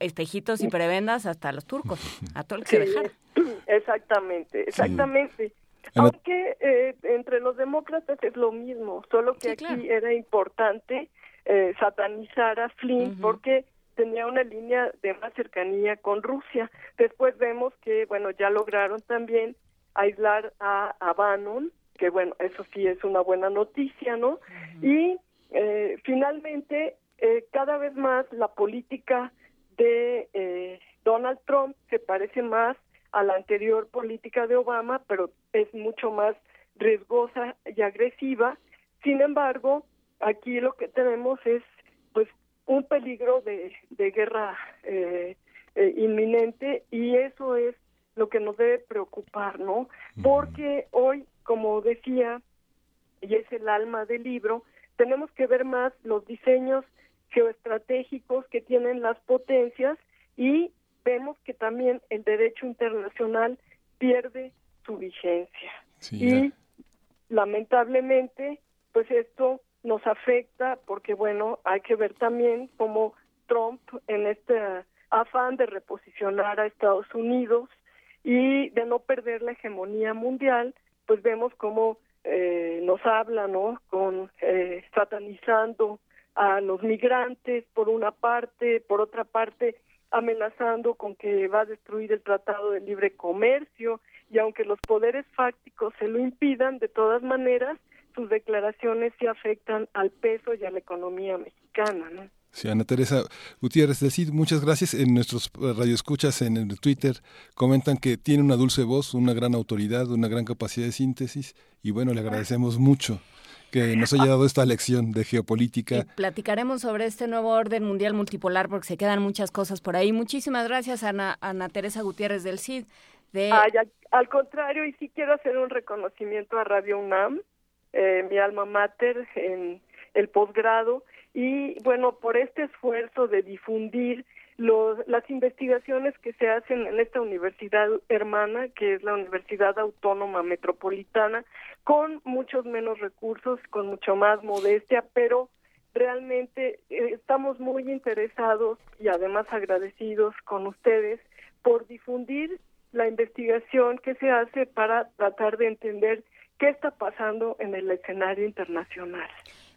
espejitos y prebendas hasta los turcos, a todo el que se dejara. (laughs) Exactamente, exactamente. Aunque eh, entre los demócratas es lo mismo, solo que aquí era importante eh, satanizar a Flynn porque tenía una línea de más cercanía con Rusia. Después vemos que, bueno, ya lograron también aislar a, a Bannon, que bueno, eso sí es una buena noticia, ¿no? Y eh, finalmente, eh, cada vez más la política de eh, Donald Trump se parece más a la anterior política de Obama, pero es mucho más riesgosa y agresiva. Sin embargo, aquí lo que tenemos es pues un peligro de, de guerra eh, eh, inminente y eso es lo que nos debe preocupar, ¿no? Porque hoy, como decía, y es el alma del libro, tenemos que ver más los diseños geoestratégicos que tienen las potencias y vemos que también el derecho internacional pierde su vigencia. y lamentablemente, pues esto nos afecta porque, bueno, hay que ver también cómo Trump en este afán de reposicionar a Estados Unidos y de no perder la hegemonía mundial, pues vemos cómo eh, nos habla, ¿no? Con eh, satanizando a los migrantes por una parte, por otra parte amenazando con que va a destruir el Tratado de Libre Comercio y aunque los poderes fácticos se lo impidan, de todas maneras sus declaraciones sí afectan al peso y a la economía mexicana, ¿no? Sí, Ana Teresa Gutiérrez decir muchas gracias. En nuestros radioescuchas en el Twitter comentan que tiene una dulce voz, una gran autoridad, una gran capacidad de síntesis y bueno, le agradecemos mucho que nos haya dado esta lección de geopolítica. Y platicaremos sobre este nuevo orden mundial multipolar porque se quedan muchas cosas por ahí. Muchísimas gracias, Ana, Ana Teresa Gutiérrez del CID. De... al, contrario, y sí quiero hacer un reconocimiento a Radio UNAM, eh, mi alma mater en el posgrado, y bueno, por este esfuerzo de difundir los, las investigaciones que se hacen en esta universidad hermana, que es la Universidad Autónoma Metropolitana, con muchos menos recursos, con mucho más modestia, pero realmente eh, estamos muy interesados y además agradecidos con ustedes por difundir la investigación que se hace para tratar de entender qué está pasando en el escenario internacional.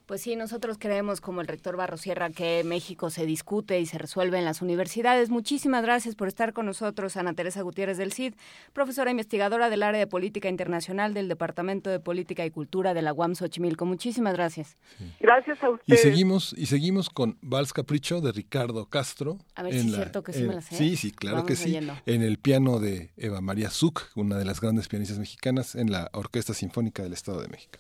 Pues sí, nosotros creemos, como el rector Barrosierra, que México se discute y se resuelve en las universidades. Muchísimas gracias por estar con nosotros, Ana Teresa Gutiérrez del CID, profesora investigadora del área de política internacional del Departamento de Política y Cultura de la UAM Xochimilco. Muchísimas gracias. Gracias a ustedes. Y seguimos, y seguimos con Vals Capricho de Ricardo Castro. A ver si es cierto que sí me la sé. Sí, sí, claro que sí. En el piano de Eva María Zuc, una de las grandes pianistas mexicanas, en la Orquesta Sinfónica del Estado de México.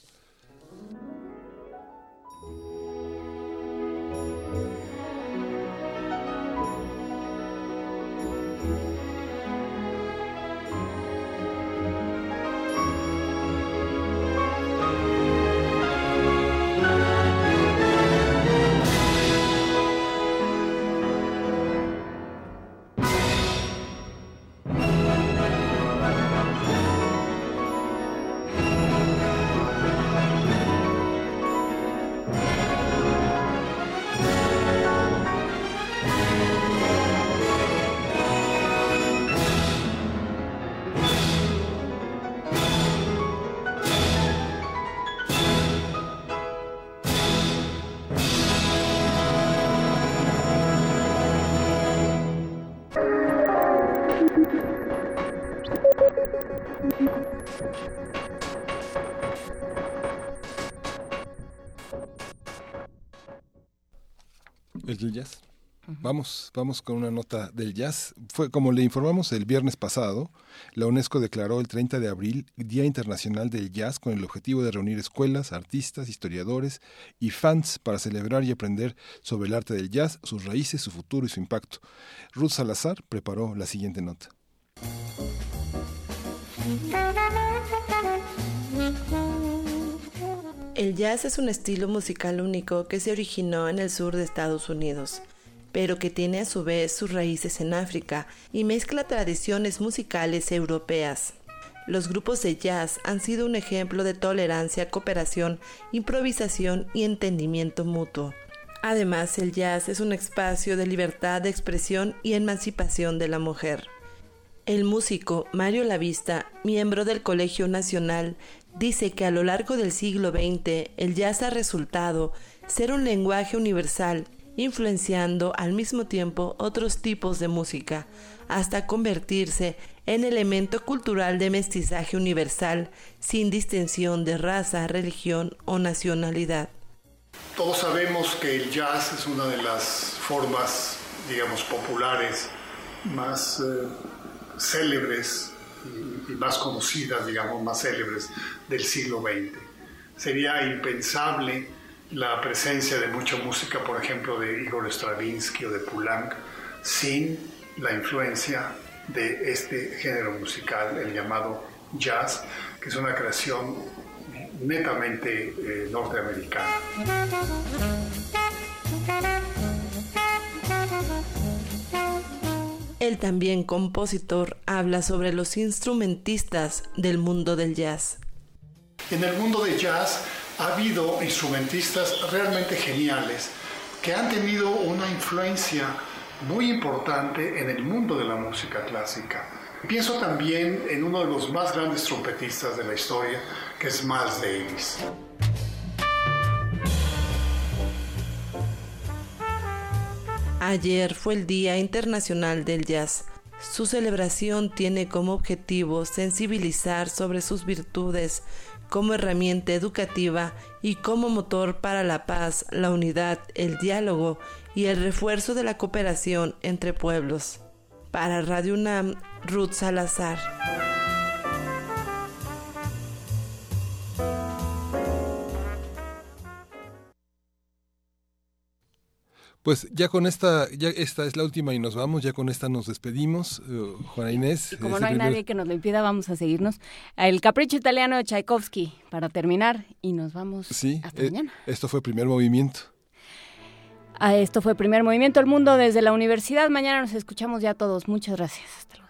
El jazz. Vamos, vamos con una nota del jazz. Fue como le informamos el viernes pasado, la UNESCO declaró el 30 de abril Día Internacional del Jazz con el objetivo de reunir escuelas, artistas, historiadores y fans para celebrar y aprender sobre el arte del jazz, sus raíces, su futuro y su impacto. Ruth Salazar preparó la siguiente nota. (laughs) El jazz es un estilo musical único que se originó en el sur de Estados Unidos, pero que tiene a su vez sus raíces en África y mezcla tradiciones musicales europeas. Los grupos de jazz han sido un ejemplo de tolerancia, cooperación, improvisación y entendimiento mutuo. Además, el jazz es un espacio de libertad de expresión y emancipación de la mujer. El músico Mario Lavista, miembro del Colegio Nacional dice que a lo largo del siglo XX el jazz ha resultado ser un lenguaje universal influenciando al mismo tiempo otros tipos de música, hasta convertirse en elemento cultural de mestizaje universal, sin distinción de raza, religión o nacionalidad. Todos sabemos que el jazz es una de las formas, digamos, populares más eh, célebres y, y, más conocidas, digamos, más célebres del siglo XX. Sería impensable la presencia de mucha música, por ejemplo, de Igor Stravinsky o de Poulenc, sin la influencia de este género musical, el llamado jazz, que es una creación netamente eh, norteamericana. El también compositor habla sobre los instrumentistas del mundo del jazz. En el mundo del jazz ha habido instrumentistas realmente geniales que han tenido una influencia muy importante en el mundo de la música clásica. Pienso también en uno de los más grandes trompetistas de la historia, que es Miles Davis. Ayer fue el Día Internacional del Jazz. Su celebración tiene como objetivo sensibilizar sobre sus virtudes como herramienta educativa y como motor para la paz, la unidad, el diálogo y el refuerzo de la cooperación entre pueblos. Para Radio UNAM, Ruth Salazar. Pues ya con esta, ya esta es la última y nos vamos, ya con esta nos despedimos. Uh, Juana Inés. Y como no hay primer... nadie que nos lo impida, vamos a seguirnos. El capricho italiano de Tchaikovsky para terminar y nos vamos sí, hasta eh, mañana. Esto fue primer movimiento. Ah, esto fue primer movimiento El Mundo desde la universidad. Mañana nos escuchamos ya todos. Muchas gracias. Hasta luego.